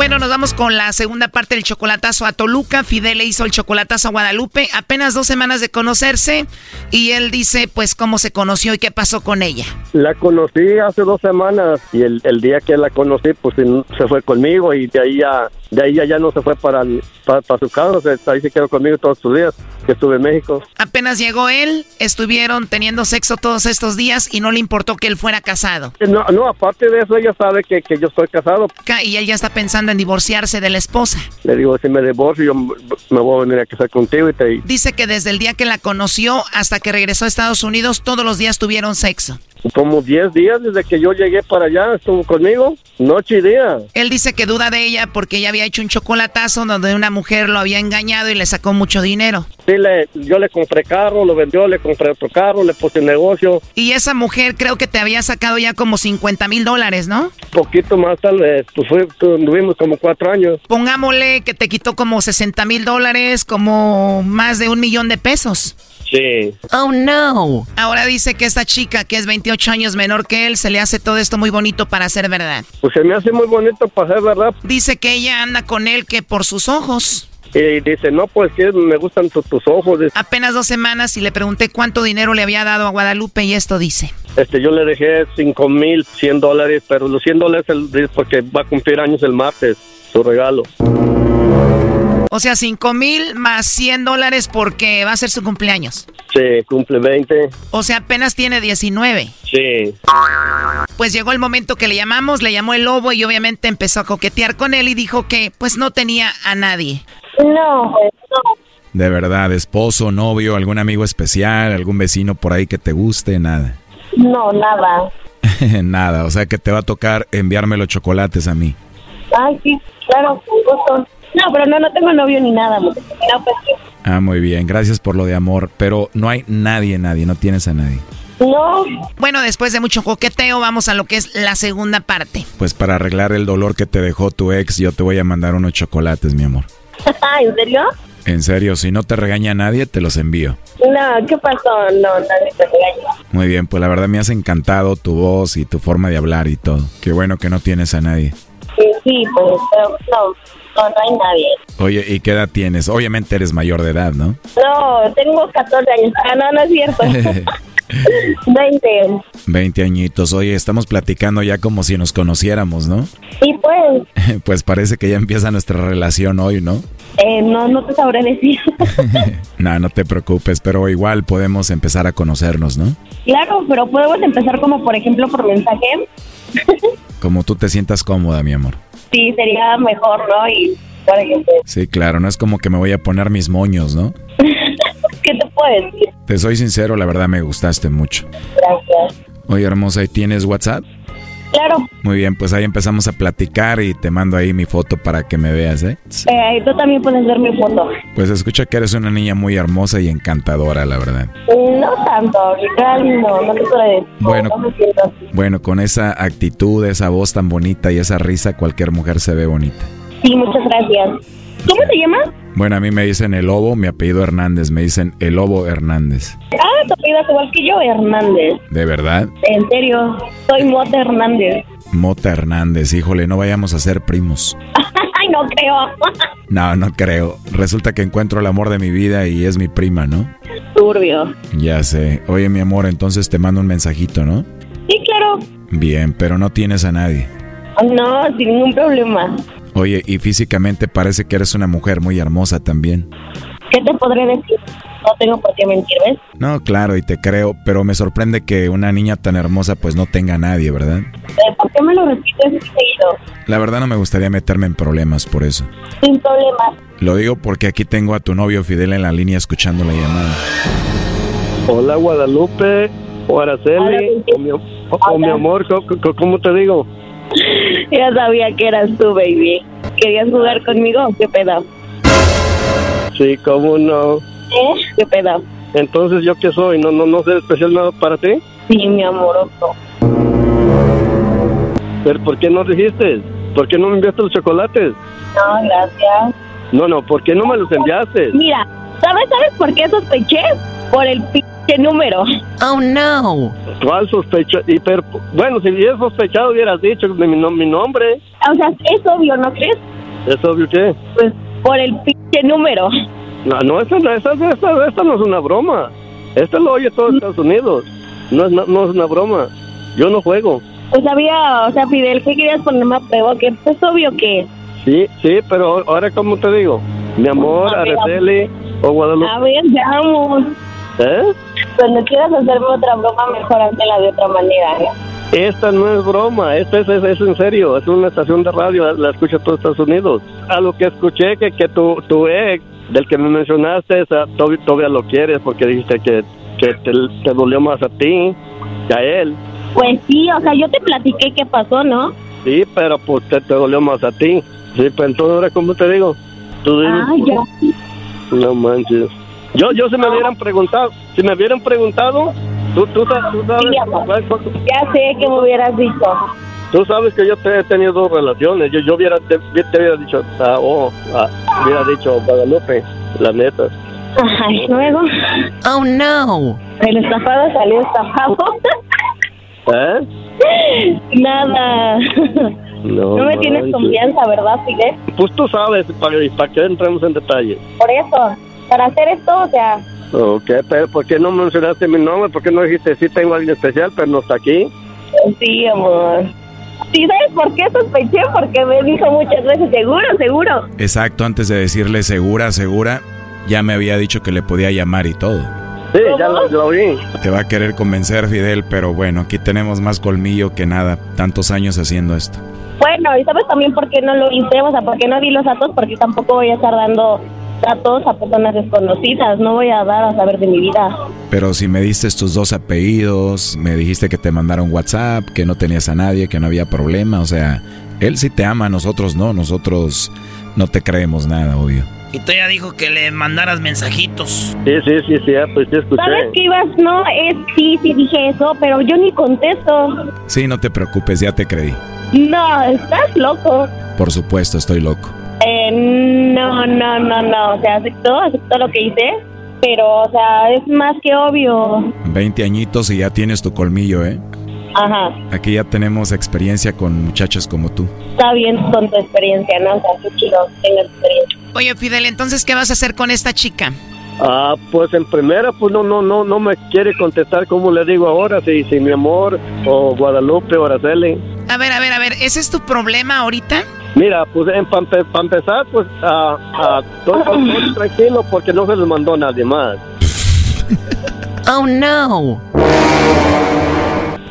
Bueno, nos vamos con la segunda parte del chocolatazo a Toluca. Fidel le hizo el chocolatazo a Guadalupe. Apenas dos semanas de conocerse. Y él dice, pues, cómo se conoció y qué pasó con ella. La conocí hace dos semanas y el, el día que la conocí, pues se fue conmigo y de ahí ya, de ahí ya, ya no se fue para, para, para su casa, o sea, ahí se quedó conmigo todos sus días que estuve en México. Apenas llegó él, estuvieron teniendo sexo todos estos días y no le importó que él fuera casado. No, no, aparte de eso, ella sabe que, que yo estoy casado. Ca- Y él ya está pensando en divorciarse de la esposa. Le digo, si me divorcio, yo me voy a venir a casar contigo y te... Dice que desde el día que la conoció hasta que regresó a Estados Unidos, todos los días tuvieron sexo. Como 10 días desde que yo llegué para allá, estuvo conmigo, noche y día. Él dice que duda de ella porque ella había hecho un chocolatazo donde una mujer lo había engañado y le sacó mucho dinero. Sí, le, yo le compré carro, lo vendió, le compré otro carro, le puse negocio, Y esa mujer creo que te había sacado ya como 50 mil dólares, ¿no? poquito más tal vez, pues tuvimos como cuatro años. Pongámosle que te quitó como 60 mil dólares, como más de un millón de pesos. Sí. Oh, no. Ahora dice que esta chica, que es 28 años menor que él, se le hace todo esto muy bonito para ser verdad. Pues se me hace muy bonito para ser verdad. Dice que ella anda con él que por sus ojos. Y dice, no, pues que me gustan tu- tus ojos. Dice, Apenas dos semanas y le pregunté cuánto dinero le había dado a Guadalupe y esto dice. Este, yo le dejé cinco mil, cien dólares, pero los 100 dólares el- es porque va a cumplir años el martes, su regalo. O sea, 5 mil más 100 dólares porque va a ser su cumpleaños. Sí, cumple 20. O sea, apenas tiene 19. Sí. Pues llegó el momento que le llamamos, le llamó el lobo y obviamente empezó a coquetear con él y dijo que pues no tenía a nadie. No, De verdad, esposo, novio, algún amigo especial, algún vecino por ahí que te guste, nada. no, nada. nada, o sea que te va a tocar enviarme los chocolates a mí. Ay, sí, claro, con gusto. No, pero no, no tengo novio ni nada. No, pues. Ah, muy bien, gracias por lo de amor, pero no hay nadie, nadie, no tienes a nadie. No. Bueno, después de mucho coqueteo, vamos a lo que es la segunda parte. Pues para arreglar el dolor que te dejó tu ex, yo te voy a mandar unos chocolates, mi amor. ¿En serio? En serio, si no te regaña nadie, te los envío. No, ¿qué pasó? No, nadie te regaña. Muy bien, pues la verdad me has encantado tu voz y tu forma de hablar y todo. Qué bueno que no tienes a nadie. Sí, Sí, pues, pero no, no, no hay nadie. Oye, ¿y qué edad tienes? Obviamente eres mayor de edad, ¿no? No, tengo 14 años. Ah, no, no es cierto. 20. 20 añitos. Oye, estamos platicando ya como si nos conociéramos, ¿no? Sí, pues, Pues parece que ya empieza nuestra relación hoy, ¿no? eh, no, no te sabré decir. No, no te preocupes, pero igual podemos empezar a conocernos, ¿no? claro, pero podemos empezar como, por ejemplo, por mensaje. Como tú te sientas cómoda, mi amor. Sí, sería mejor, ¿no? Y, Sí, claro, no es como que me voy a poner mis moños, ¿no? ¿qué te puedo decir? Te soy sincero, la verdad me gustaste mucho. Gracias. Oye, hermosa, ¿y tienes WhatsApp? Claro, Muy bien, pues ahí empezamos a platicar y te mando ahí mi foto para que me veas, ¿eh? eh, tú también puedes ver mi foto. Pues escucha que eres una niña muy hermosa y encantadora, la verdad. No tanto, ahorita no, no te puedo. Bueno. No me. Bueno, con esa actitud, esa voz tan bonita y esa risa, cualquier mujer se ve bonita. Sí, muchas gracias. ¿Cómo te llamas? Bueno, a mí me dicen el lobo, mi apellido Hernández, me dicen el lobo Hernández. Ah, tu apellido es igual que yo, Hernández. ¿De verdad? En serio, soy Mota Hernández. Mota Hernández, híjole, no vayamos a ser primos. Ay, no creo. No, no creo. Resulta que encuentro el amor de mi vida y es mi prima, ¿no? Turbio. Ya sé. Oye, mi amor, entonces te mando un mensajito, ¿no? Sí, claro. Bien, pero no tienes a nadie. No, sin ningún problema. Oye, y físicamente parece que eres una mujer muy hermosa también. ¿Qué te podré decir? No tengo por qué mentir, ¿ves? No, claro, y te creo, pero me sorprende que una niña tan hermosa pues no tenga a nadie, ¿verdad? ¿Por qué me lo repites seguido? La verdad no me gustaría meterme en problemas por eso. Sin problema. Lo digo porque aquí tengo a tu novio Fidel en la línea escuchando la llamada. Hola Guadalupe, o Araceli, o mi, o- o mi amor, co- ¿cómo te digo? Ya sabía que eras tú, baby. ¿Querías jugar conmigo? ¿Qué pedo? Sí, cómo no. ¿Eh? ¿Qué pedo? Entonces, ¿yo qué soy? ¿No, no, no soy especial nada para ti? Sí, mi amoroso. ¿Pero por qué no dijiste? ¿Por qué no me enviaste los chocolates? No, gracias. No, no, ¿por qué no me los enviaste? Mira, ¿sabes, ¿sabes por qué sospeché? Por el pinche número. Oh, no. ¿Cuál pero, bueno, si hubieras sospechado, hubieras dicho mi, mi nom- mi nombre. O sea, es obvio, ¿no crees? ¿Es obvio que? Pues por el pinche número. No, no, esta, no- esta, esta, esta no es una broma. Esta lo oye todo Estados Unidos. No es, no, no es una broma. Yo no juego. Pues había, o sea, Fidel, ¿qué querías ponerme a prueba? Que es obvio que... Sí, sí, pero ahora, ¿cómo te digo? Mi amor, Araceli o Guadalupe. A ver, veamos. ¿Eh? Cuando quieras hacerme otra broma, mejor hazla de otra manera, ¿eh? Esta no es broma, esta es, es, es en serio, es una estación de radio, la escucha todo Estados Unidos. A lo que escuché que, que tu, tu ex, del que me mencionaste, esa, todavía, lo quieres porque dijiste que, que te, te dolió más a ti que a él. Pues sí, o sea, yo te platiqué qué pasó, ¿no? Sí, pero pues te, te dolió más a ti. Sí, pues entonces ahora, ¿cómo te digo? Tú dime. Ah, ya. No manches. Yo, yo si me hubieran preguntado, si me hubieran preguntado, tú, tú, tú sabes, Sí, amor. Ya sé que me hubieras dicho. tú sabes que yo te he tenido dos relaciones. Yo, yo hubiera, te, te hubiera dicho, ah, oh, ah, hubiera dicho Guadalupe, la neta. Ay, luego. Oh, no. El estafado salió estafado. ¿Eh? Nada. No, No me tienes confianza, ¿verdad, Fidel? Pues tú sabes, para, para que entremos en detalle. Por eso, para hacer esto, o sea, Ok, pero ¿por qué no mencionaste mi nombre? ¿Por qué no dijiste, sí tengo a alguien especial, pero no está aquí? sí, amor. ¿Sí sabes por qué sospeché? Porque me dijo muchas veces, seguro, seguro. Exacto, antes de decirle segura, segura, ya me había dicho que le podía llamar y todo. Sí, ya lo, lo oí. Te va a querer convencer, Fidel, pero bueno, aquí tenemos más colmillo que nada, tantos años haciendo esto. Bueno, ¿y sabes también por qué no lo hice? O sea, ¿por qué no di los datos? Porque tampoco voy a estar dando datos a personas desconocidas. No voy a dar a saber de mi vida. Pero si me diste tus dos apellidos, me dijiste que te mandaron WhatsApp, que no tenías a nadie, que no había problema, o sea, él sí te ama, nosotros no, nosotros no te creemos nada, obvio. Y tú ya dijo que le mandaras mensajitos. Sí, sí, sí, sí, ah, pues sí escuché. ¿Sabes qué ibas? No, es sí, sí dije eso, pero yo ni contesto. Sí, no te preocupes, ya te creí. No, estás loco. Por supuesto, estoy loco. Eh, no, no, no, no. O sea, aceptó, aceptó lo que hice. Pero, o sea, es más que obvio. 20 añitos y ya tienes tu colmillo, ¿eh? Ajá. Aquí ya tenemos experiencia con muchachas como tú. Está bien con tu experiencia, ¿no? O sea, qué chido, tenga experiencia. Oye, Fidel, entonces, ¿qué vas a hacer con esta chica? Ah, pues en primera, pues no, no, no, no me quiere contestar como le digo ahora, si, si mi amor, o Guadalupe, o Araceli. A ver, a ver, a ver, ¿ese es tu problema ahorita? Mira, pues para empezar, pues ah, todo, todo tranquilo porque no se les mandó nadie más. Oh, no.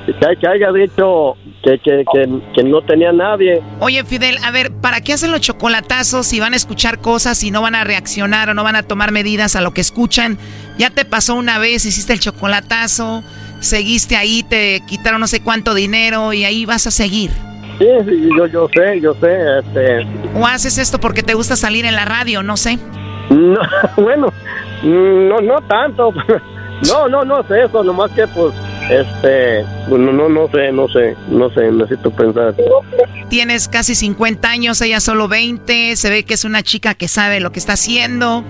Que, que haya dicho que, que, que, que no tenía nadie. Oye, Fidel, a ver, ¿para qué hacen los chocolatazos si van a escuchar cosas y no van a reaccionar o no van a tomar medidas a lo que escuchan? Ya te pasó una vez, hiciste el chocolatazo, seguiste ahí, te quitaron no sé cuánto dinero y ahí vas a seguir. Sí, sí, yo, yo sé, yo sé, este... ¿O haces esto porque te gusta salir en la radio? No sé. No, bueno, no, no tanto. No, no, no sé eso, nomás que pues, este, bueno, no, no sé, no sé, no sé, necesito pensar. Tienes casi 50 años, ella solo 20, se ve que es una chica que sabe lo que está haciendo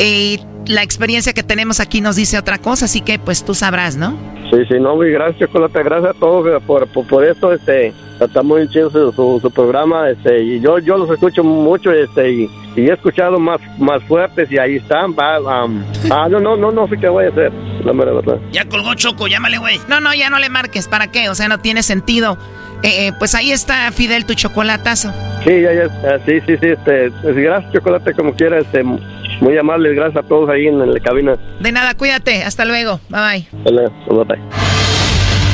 y la experiencia que tenemos aquí nos dice otra cosa, así que pues tú sabrás, ¿no? Sí, sí, no, muy gracias, Chocolate, gracias a todos por, por, por esto, este, está muy chido su, su, programa, este, y yo, yo los escucho mucho, este, y, y he escuchado más, más fuertes y ahí están, va, um, ah, no, no, no, no sé qué voy a hacer, la mera verdad. Ya colgó Choco, llámale, güey. No, no, ya no le marques, ¿para qué? O sea, no tiene sentido. Eh, eh, pues ahí está, Fidel, tu chocolatazo. Sí, ya, ya, ah, sí, sí, sí, este, pues, gracias, Chocolate, como quiera, este, muy amable, gracias a todos ahí en la cabina. De nada, cuídate, hasta luego, bye bye. Hola, bye bye.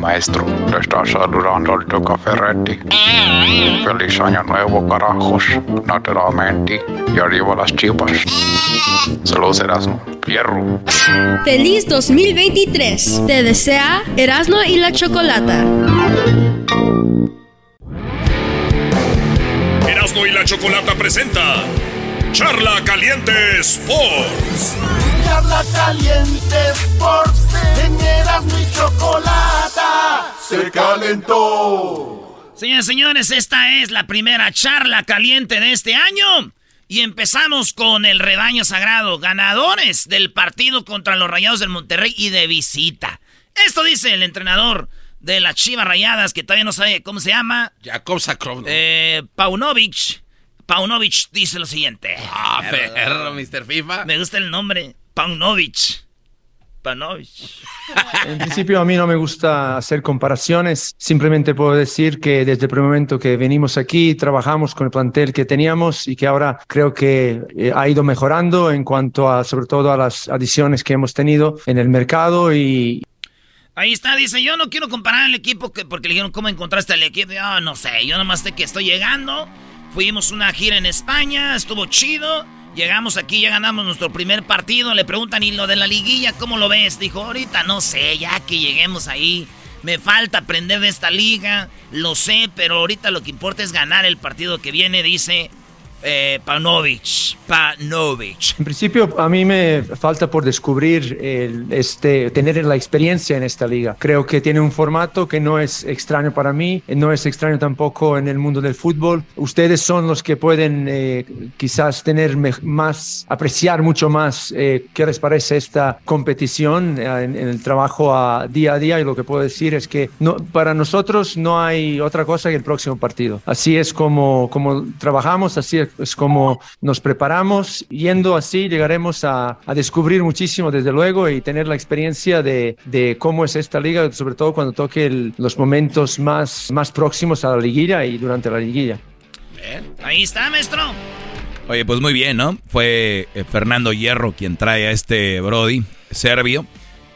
maestro. Le está saludando al Toca Ferretti. Feliz año nuevo, carajos. Naturalmente. Y arriba las chivas. Saludos, Erasmo. Fierro. Feliz 2023. Te desea Erasmo y la Chocolata. Erasmo y la chocolata presenta Charla Caliente Sports. Charla Caliente Sports. En Erasmo y chocolata. Se calentó. Señores, señores, esta es la primera charla caliente de este año. Y empezamos con el rebaño sagrado, ganadores del partido contra los Rayados del Monterrey y de visita. Esto dice el entrenador de las Chivas Rayadas, que todavía no sabe cómo se llama. Jacob Sakrovno. Eh, Paunovic. Paunovic dice lo siguiente. Ah, perro, Mr. FIFA. Me gusta el nombre. Paunovic. Paunovic. En principio a mí no me gusta hacer comparaciones, simplemente puedo decir que desde el primer momento que venimos aquí trabajamos con el plantel que teníamos y que ahora creo que eh, ha ido mejorando en cuanto a sobre todo a las adiciones que hemos tenido en el mercado y, Ahí está, dice, yo no quiero comparar el equipo que, porque le dijeron cómo encontraste al equipo. Yo no sé, yo nomás sé que estoy llegando. Fuimos una gira en España, estuvo chido. Llegamos aquí, ya ganamos nuestro primer partido. Le preguntan, ¿y lo de la liguilla cómo lo ves? Dijo, ahorita no sé, ya que lleguemos ahí. Me falta aprender de esta liga, lo sé, pero ahorita lo que importa es ganar el partido que viene, dice eh, Panovich. Panovich. En principio, a mí me falta por descubrir el, este, tener la experiencia en esta liga. Creo que tiene un formato que no es extraño para mí, no es extraño tampoco en el mundo del fútbol. Ustedes son los que pueden eh, quizás tener más, apreciar mucho más eh, qué les parece esta competición eh, en, en el trabajo a día a día y lo que puedo decir es que no, para nosotros no hay otra cosa que el próximo partido. Así es como, como trabajamos, así es es como nos preparamos. Yendo así llegaremos a, a descubrir muchísimo desde luego y tener la experiencia de, de cómo es esta liga, sobre todo cuando toque el- los momentos más, más próximos a la liguilla y durante la liguilla. Ahí está, maestro. Oye, pues muy bien, ¿no? Fue eh, Fernando Hierro quien trae a este Brody serbio.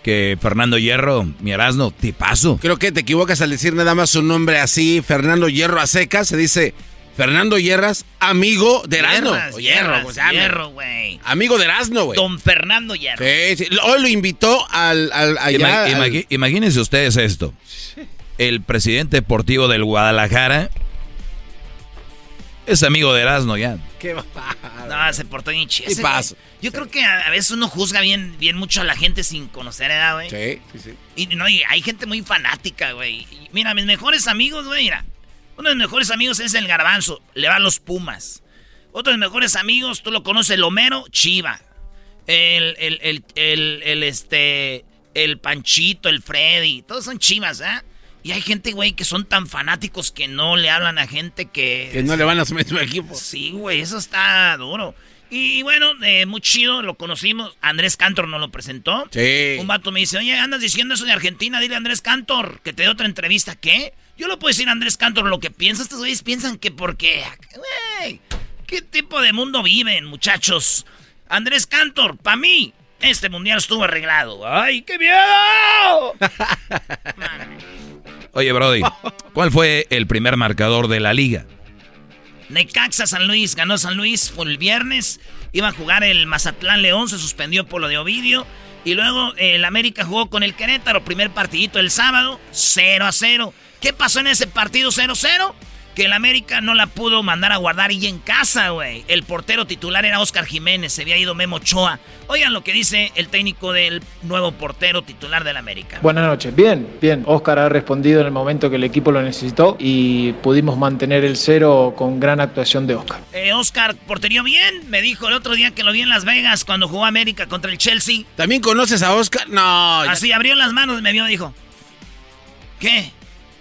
Que Fernando Hierro, mi Erasno, tipazo. Creo que te equivocas al decir nada más su nombre así, Fernando Hierro a secas, se dice Fernando Hierras, amigo de Erasno. Hierras, O Hierras, pues. Hierro, güey. Amigo de Erasno, güey. Don Fernando Hierro. Sí, sí. Hoy lo invitó al, al allá, Ima- al- imagínense ustedes esto. el presidente deportivo del Guadalajara es amigo de Erasmo ya. ¿Qué va? No, se portó bien chido. ¿Qué pasa? Yo creo que a veces uno juzga bien, bien mucho a la gente sin conocer edad, güey. Sí, sí, sí. Y no, y hay gente muy fanática, güey. Mira, mis mejores amigos, güey, mira. Uno de mis mejores amigos es el Garbanzo, le va a los Pumas. Otro de mis mejores amigos, tú lo conoces, el Homero, Chiva. El, el, el, el, el, este, el Panchito, el Freddy, todos son chivas, ¿eh? Y hay gente, güey, que son tan fanáticos que no le hablan a gente que... Que no le van a su mismo equipo. Sí, güey, eso está duro. Y, bueno, eh, muy chido, lo conocimos. Andrés Cantor nos lo presentó. Sí. Un vato me dice, oye, andas diciendo eso de Argentina, dile a Andrés Cantor que te dé otra entrevista. ¿Qué? Yo le puedo decir a Andrés Cantor lo que piensa. Estos güeyes piensan que porque... Güey, ¿qué tipo de mundo viven, muchachos? Andrés Cantor, para mí, este mundial estuvo arreglado. ¡Ay, qué miedo! Oye, Brody, ¿cuál fue el primer marcador de la liga? Necaxa San Luis, ganó San Luis fue el viernes. Iba a jugar el Mazatlán León, se suspendió por lo de Ovidio. Y luego el América jugó con el Querétaro, primer partidito el sábado, 0 a 0. ¿Qué pasó en ese partido 0-0? Que el América no la pudo mandar a guardar y en casa, güey. El portero titular era Oscar Jiménez, se había ido Memo Ochoa. Oigan lo que dice el técnico del nuevo portero titular del América. Buenas noches, bien, bien. Oscar ha respondido en el momento que el equipo lo necesitó y pudimos mantener el cero con gran actuación de Oscar. Eh, Oscar, portería bien, me dijo el otro día que lo vi en Las Vegas cuando jugó América contra el Chelsea. ¿También conoces a Oscar? No. ya- Así abrió las manos, me vio y dijo, ¿qué?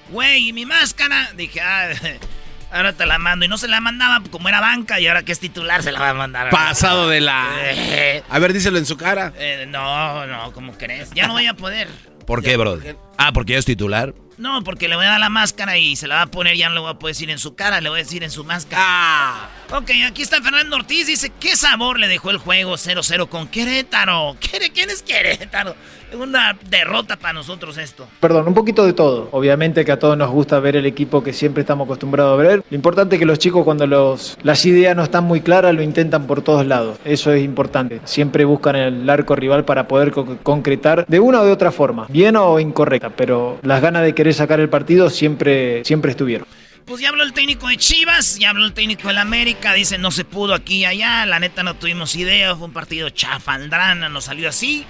Güey, ¿y mi máscara? Dije, ah, ahora te la mando. Y no se la mandaba como era banca y ahora que es titular se la va a mandar. Pasado de la... Eh, A ver, díselo en su cara. eh, no, no, ¿cómo crees? Ya no voy a poder. ¿Por qué, Brody? Ah, porque ya es titular. No, porque le voy a dar la máscara y se la va a poner, ya no le voy a poder decir en su cara, le voy a decir en su máscara. Ah. Ok, aquí está Fernando Ortiz, dice, ¿qué sabor le dejó el juego 0-0 con Querétaro? ¿Quiere- ¿Quién es Querétaro? Es una derrota para nosotros esto. Perdón, un poquito de todo. Obviamente que a todos nos gusta ver el equipo que siempre estamos acostumbrados a ver. Lo importante es que los chicos cuando los, las ideas no están muy claras lo intentan por todos lados. Eso es importante. Siempre buscan el arco rival para poder co- concretar de una o de otra forma, bien o incorrecta, pero las ganas de querer sacar el partido siempre, siempre estuvieron. Pues ya habló el técnico de Chivas, ya habló el técnico del América, dice no se pudo aquí y allá, la neta no tuvimos idea, fue un partido chafaldrana, nos salió así.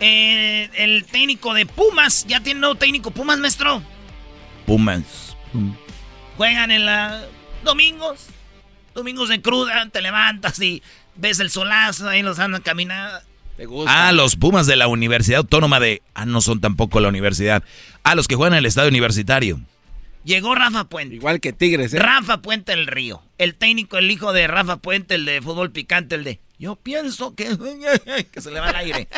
Eh, el técnico de Pumas, ya tiene nuevo técnico Pumas, maestro. Pumas. Juegan en la domingos, domingos de cruda, te levantas y ves el solazo, ahí los andan caminando. ¿Te gusta? Ah, los Pumas de la Universidad Autónoma de... Ah, no son tampoco la universidad. Ah, los que juegan en el estadio universitario. Llegó Rafa Puente. Igual que Tigres, ¿eh? Rafa Puente el Río. El técnico, el hijo de Rafa Puente, el de fútbol picante, el de yo pienso que, que se le va el aire.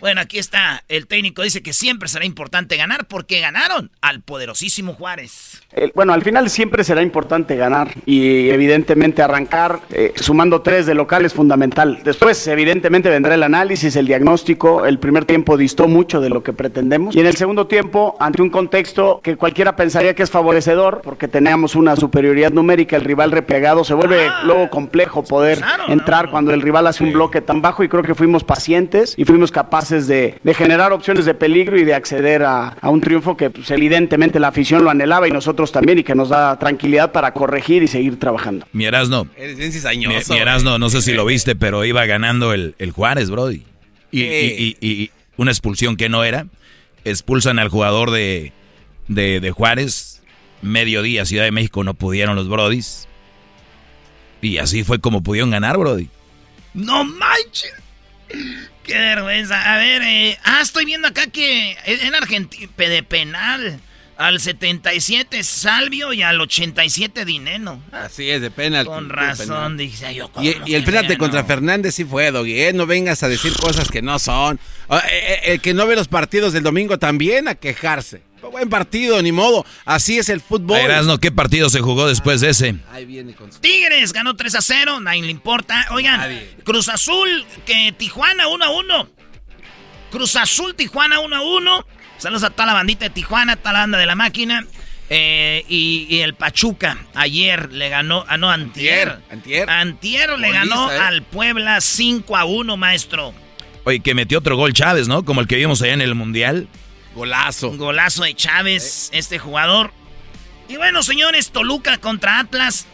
Bueno, aquí está. El técnico dice que siempre será importante ganar porque ganaron al poderosísimo Juárez. Bueno, al final siempre será importante ganar y evidentemente arrancar eh, sumando tres de local es fundamental. Después, evidentemente, vendrá el análisis, el diagnóstico. El primer tiempo distó mucho de lo que pretendemos. Y en el segundo tiempo, ante un contexto que cualquiera pensaría que es favorecedor, porque teníamos una superioridad numérica, el rival replegado, se vuelve luego complejo poder entrar cuando el rival hace un bloque tan bajo y creo que fuimos pacientes y fuimos capaces de, de generar opciones de peligro y de acceder a, a un triunfo que pues, evidentemente la afición lo anhelaba y nosotros también y que nos da tranquilidad para corregir y seguir trabajando. Mi Erasno. Eres bien Mi, cizañoso. mi Erasno, no sé si lo viste, pero iba ganando el, el Juárez, Brody. Y, y- y- y una expulsión que no era. Expulsan al jugador de, de, de Juárez. Mediodía, Ciudad de México, no pudieron los Brodis. Y así fue como pudieron ganar, Brody. ¡No manches! ¡Qué vergüenza! A ver, eh, ah, estoy viendo acá que en Argentina, de penal, al 77 Salvio y al 87 Dineno. Así es, de penal. Con razón, dije yo. Y, ¿cómo y el penalti ganó? contra Fernández sí fue, Doggy. ¿eh? No vengas a decir cosas que no son. Ah, eh, eh, El que no ve los partidos del domingo también a quejarse. Buen partido, ni modo. Así es el fútbol. Erasno, ¿qué partido se jugó después de ese? Ahí viene con su- Tigres ganó 3 a 0, nadie le importa. Oigan, Cruz Azul, que Tijuana 1 a 1. Cruz Azul, Tijuana 1 a 1. Saludos a toda la bandita de Tijuana, toda la banda de la máquina. Eh, y, y el Pachuca ayer le ganó, ah no, antier. Antier. Antier le Goliza, ganó ¿eh? al Puebla 5 a 1, maestro. Oye, que metió otro gol Chávez, ¿no? Como el que vimos allá en el Mundial. Golazo. Golazo de Chávez, este jugador. Y bueno, señores, Toluca contra Atlas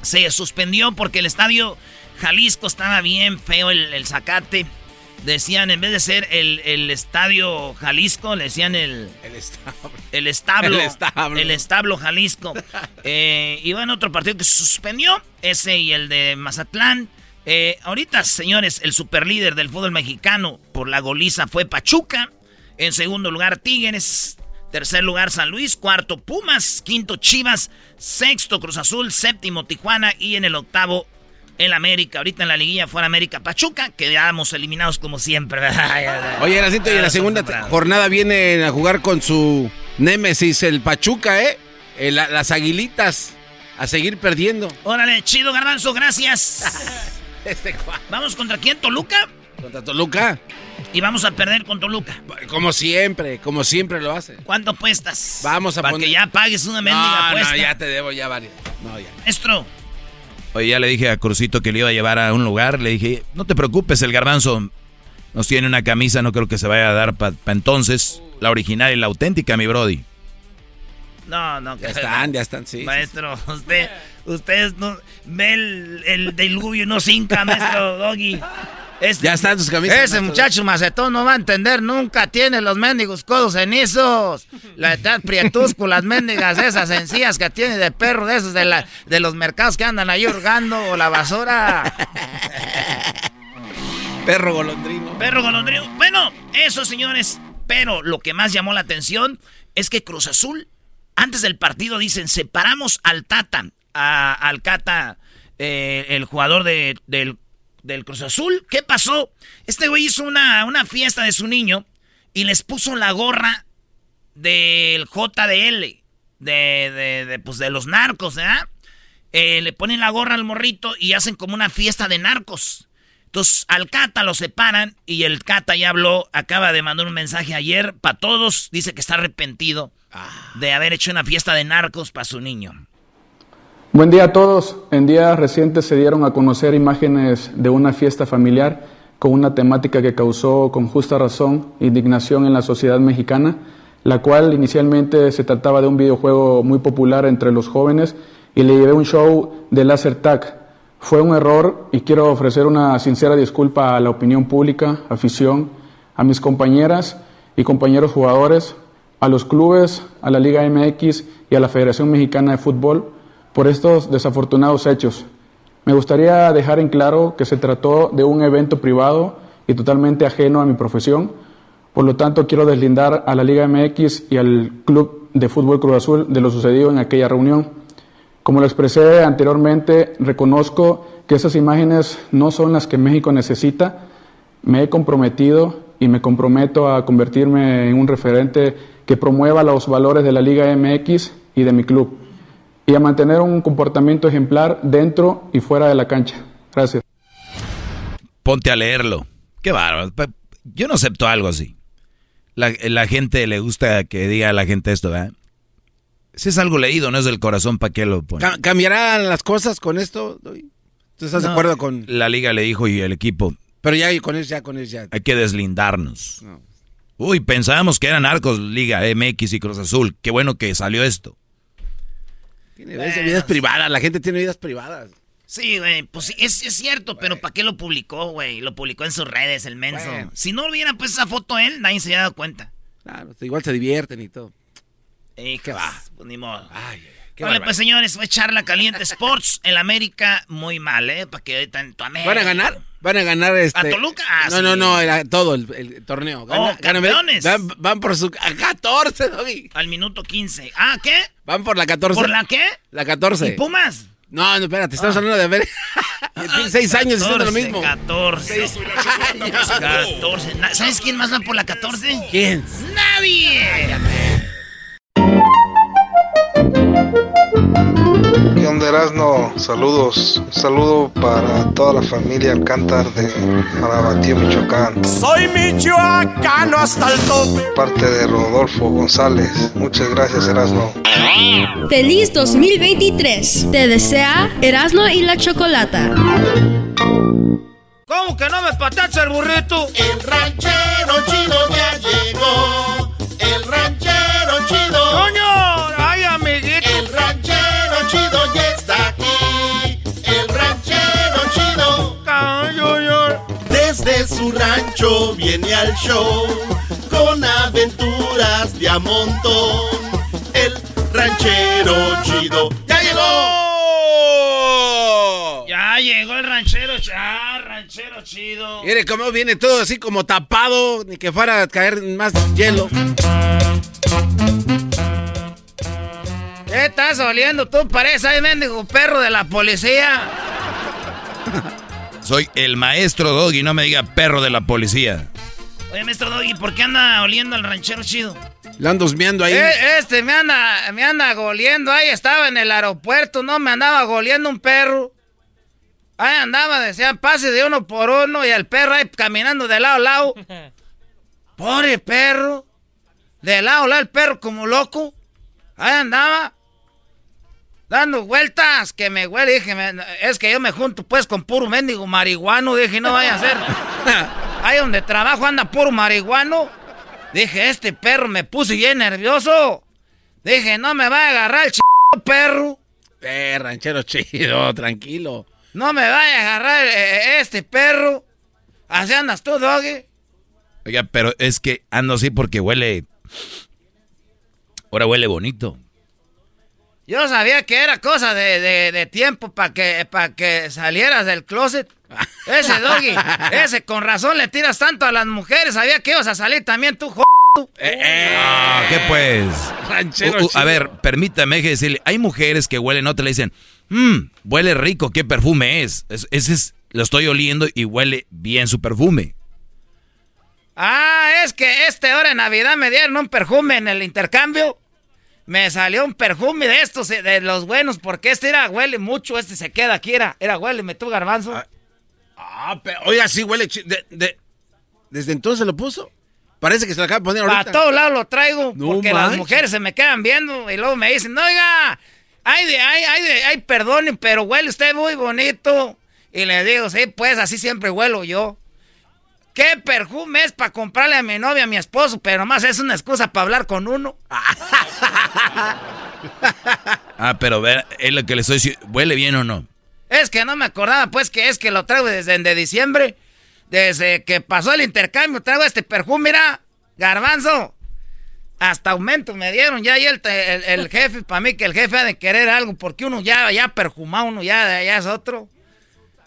se suspendió porque el estadio Jalisco estaba bien feo el, el zacate. Decían, en vez de ser el, el estadio Jalisco, le decían el... El establo. El establo. El establo. El establo Jalisco. eh, y bueno, otro partido que se suspendió, ese y el de Mazatlán. Eh, ahorita, señores, el superlíder del fútbol mexicano por la goliza fue Pachuca. En segundo lugar, Tigres. Tercer lugar, San Luis. Cuarto, Pumas. Quinto, Chivas. Sexto, Cruz Azul. Séptimo, Tijuana. Y en el octavo, el América. Ahorita en la liguilla fuera América Pachuca. Quedamos eliminados como siempre. Oye, Erasito, y en la segunda jornada vienen a jugar con su némesis, el Pachuca, ¿eh? La- las aguilitas a seguir perdiendo. Órale, chido, Garbanzo, gracias. Este ¿Vamos contra quién? ¿Toluca? Contra Toluca. Y vamos a perder con Toluca. Como siempre, como siempre lo hace. ¿Cuánto apuestas? Vamos a Para poner. que ya pagues una mendiga no, apuesta. No, ya te debo ya varias. No, ya. Maestro. Oye, ya le dije a Crucito que le iba a llevar a un lugar. Le dije, no te preocupes, el garbanzo nos tiene una camisa, no creo que se vaya a dar para entonces. La original y la auténtica, mi Brody. No, no. Ya están, ya están, sí. Maestro, usted, usted no, ve el, el diluvio y no cinca, maestro Doggy. Este- Ya están tus camisas. Ese muchacho macetón no va a entender nunca. Tiene los mendigos codos cenizos. La edad prietúsculas mendigas esas sencillas que tiene de perro de esos de, la, de los mercados que andan ahí hurgando o la basura. Perro golondrino. Perro golondrino. Bueno, eso, señores. Pero lo que más llamó la atención es que Cruz Azul, antes del partido, dicen, separamos al Tata, a- al Cata, eh, el jugador de- del, del Cruz Azul. ¿Qué pasó? Este güey hizo una, una fiesta de su niño y les puso la gorra del JDL, de, de, de, pues, de los narcos, ¿verdad? Eh, le ponen la gorra al morrito y hacen como una fiesta de narcos. Entonces al Cata lo separan y el Cata ya habló, acaba de mandar un mensaje ayer para todos, dice que está arrepentido de haber hecho una fiesta de narcos para su niño. Buen día a todos. En días recientes se dieron a conocer imágenes de una fiesta familiar con una temática que causó con justa razón indignación en la sociedad mexicana, la cual inicialmente se trataba de un videojuego muy popular entre los jóvenes y le llevé un show de laser tag. Fue un error y quiero ofrecer una sincera disculpa a la opinión pública, afición, a mis compañeras y compañeros jugadores, a los clubes, a la Liga MX y a la Federación Mexicana de Fútbol por estos desafortunados hechos. Me gustaría dejar en claro que se trató de un evento privado y totalmente ajeno a mi profesión. Por lo tanto, quiero deslindar a la Liga MX y al Club de Fútbol Cruz Azul de lo sucedido en aquella reunión. Como lo expresé anteriormente, reconozco que esas imágenes no son las que México necesita. Me he comprometido y me comprometo a convertirme en un referente que promueva los valores de la Liga MX y de mi club y a mantener un comportamiento ejemplar dentro y fuera de la cancha. Gracias. Ponte a leerlo. Qué bárbaro. Yo no acepto algo así. La, la gente le gusta que diga a la gente esto, ¿verdad? Si es algo leído, no es del corazón, ¿para qué lo pone? Ca- ¿Cambiarán las cosas con esto? ¿Tú estás de acuerdo con...? La liga le dijo y el equipo, Pero ya con eso, ya con eso, ya. hay que deslindarnos. Uy, pensábamos que eran arcos Liga MX y Cruz Azul. Qué bueno que salió esto. Tiene vidas privadas, la gente tiene vidas privadas. Sí, güey, pues sí, es, es cierto, pero ¿para qué lo publicó, güey? Lo publicó en sus redes, el menso. Bueno. Si no hubiera puesto esa foto él, nadie se hubiera dado cuenta. Claro, igual se divierten y todo. ¿Qué va? Pues ni modo. qué vale, pues señores, fue Charla Caliente Sports. El América muy mal, ¿eh? Para que ahorita en tu América. ¿Van a ganar? Van a ganar este. ¿A Toluca? Ah, no, sí. no, no, era todo el, el torneo. Oh, campeones. Van, van por su. A 14, Doggy. Al minuto 15. ¿Ah, qué? Van por la 14. ¿Por la qué? La 14. ¿Y Pumas? No, no, espérate, estamos Ah. hablando de ver. Seis años haciendo lo mismo. 14. Seis. 14. Na- ¿Sabes quién más va por la 14? ¿Quién? ¡Nadie! ¿Qué onda, Erasno? Saludos. Un saludo para toda la familia Alcántar de Marabatío, Michoacán. Soy michoacano hasta el tope. Parte de Rodolfo González. Muchas gracias, Erasno. Feliz 2023. Te desea Erasmo y la Chocolata. ¿Cómo que no me patacha el burrito? El ranchero chido ya llegó. El su rancho viene al show con aventuras de a montón. El ranchero chido ya llegó. Ya llegó el ranchero, ya, ranchero chido. Mire cómo viene todo así como tapado, ni que fuera a caer más hielo. ¿Qué estás oliendo tú? Pareces ahí mendigo perro de la policía. Soy el maestro Doggy, no me diga perro de la policía. Oye, maestro Doggy, ¿por qué anda oliendo al ranchero chido? Le ando husmeando ahí. Eh, este me anda, me anda goliendo ahí, estaba en el aeropuerto, no, me andaba goliendo un perro. Ahí andaba, decían, pase de uno por uno y el perro ahí caminando de lado a lado. Pobre perro. De lado a lado el perro como loco. Ahí andaba. Dando vueltas, que me huele, dije, me- es que yo me junto pues con puro mendigo marihuano, dije, no vaya a ser. Ahí donde trabajo anda puro marihuano. Dije, este perro me puse bien nervioso. Dije, no me va a agarrar el ch... perro. Eh, ranchero chido, tranquilo. No me vaya a agarrar eh, este perro. Así andas tú, doggy. Oiga, pero es que ando así porque huele. Ahora huele bonito. Yo sabía que era cosa de, de- de tiempo para que, pa' que salieras del closet. Ese doggy, ese con razón le tiras tanto a las mujeres. Sabía que ibas a salir también tú, jo... Ah, ¿qué pues? Ranchero Uh, uh, a ver, permítame que decirle, hay mujeres que huelen, no te le dicen, mmm, huele rico, ¿qué perfume es? Es- Ese es, lo estoy oliendo y huele bien su perfume. Ah, es que este hora en Navidad me dieron un perfume en el intercambio. Me salió un perfume de estos, eh, de los buenos, porque este era huele mucho, este se queda aquí, era, era huele, me garbanzo. Ah, pero, oiga, sí huele chi- de- de- ¿Desde entonces lo puso? Parece que se lo acaba de poner Para ahorita. todos lados lo traigo, No porque las mujeres se me quedan viendo y luego me dicen, oiga, ay, de, ay, ay, de, ay, perdone, pero huele usted muy bonito. Y le digo, sí, pues así siempre huelo yo. ¿Qué perfume es para comprarle a mi novia, a mi esposo? Pero más es una excusa para hablar con uno. Ah, pero ver, es lo que le estoy diciendo, ¿huele bien o no? Es que no me acordaba, pues, que es que lo traigo desde de diciembre. Desde que pasó el intercambio, traigo este perfume, mira, garbanzo. Hasta aumento me dieron ya y el, el- el jefe, para mí que el jefe ha de querer algo, porque uno ya, ya perfumado, uno ya, ya es otro.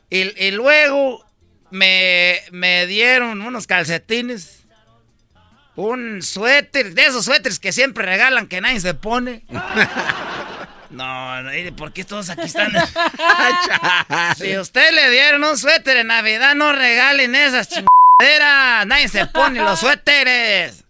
Y, y luego me, me dieron unos calcetines, un suéter, de esos suéteres que siempre regalan que nadie se pone. No, no, ¿y ¿por qué todos aquí están? si usted le dieron un suéter en Navidad, no regalen esas chingaderas. Nadie se pone los suéteres.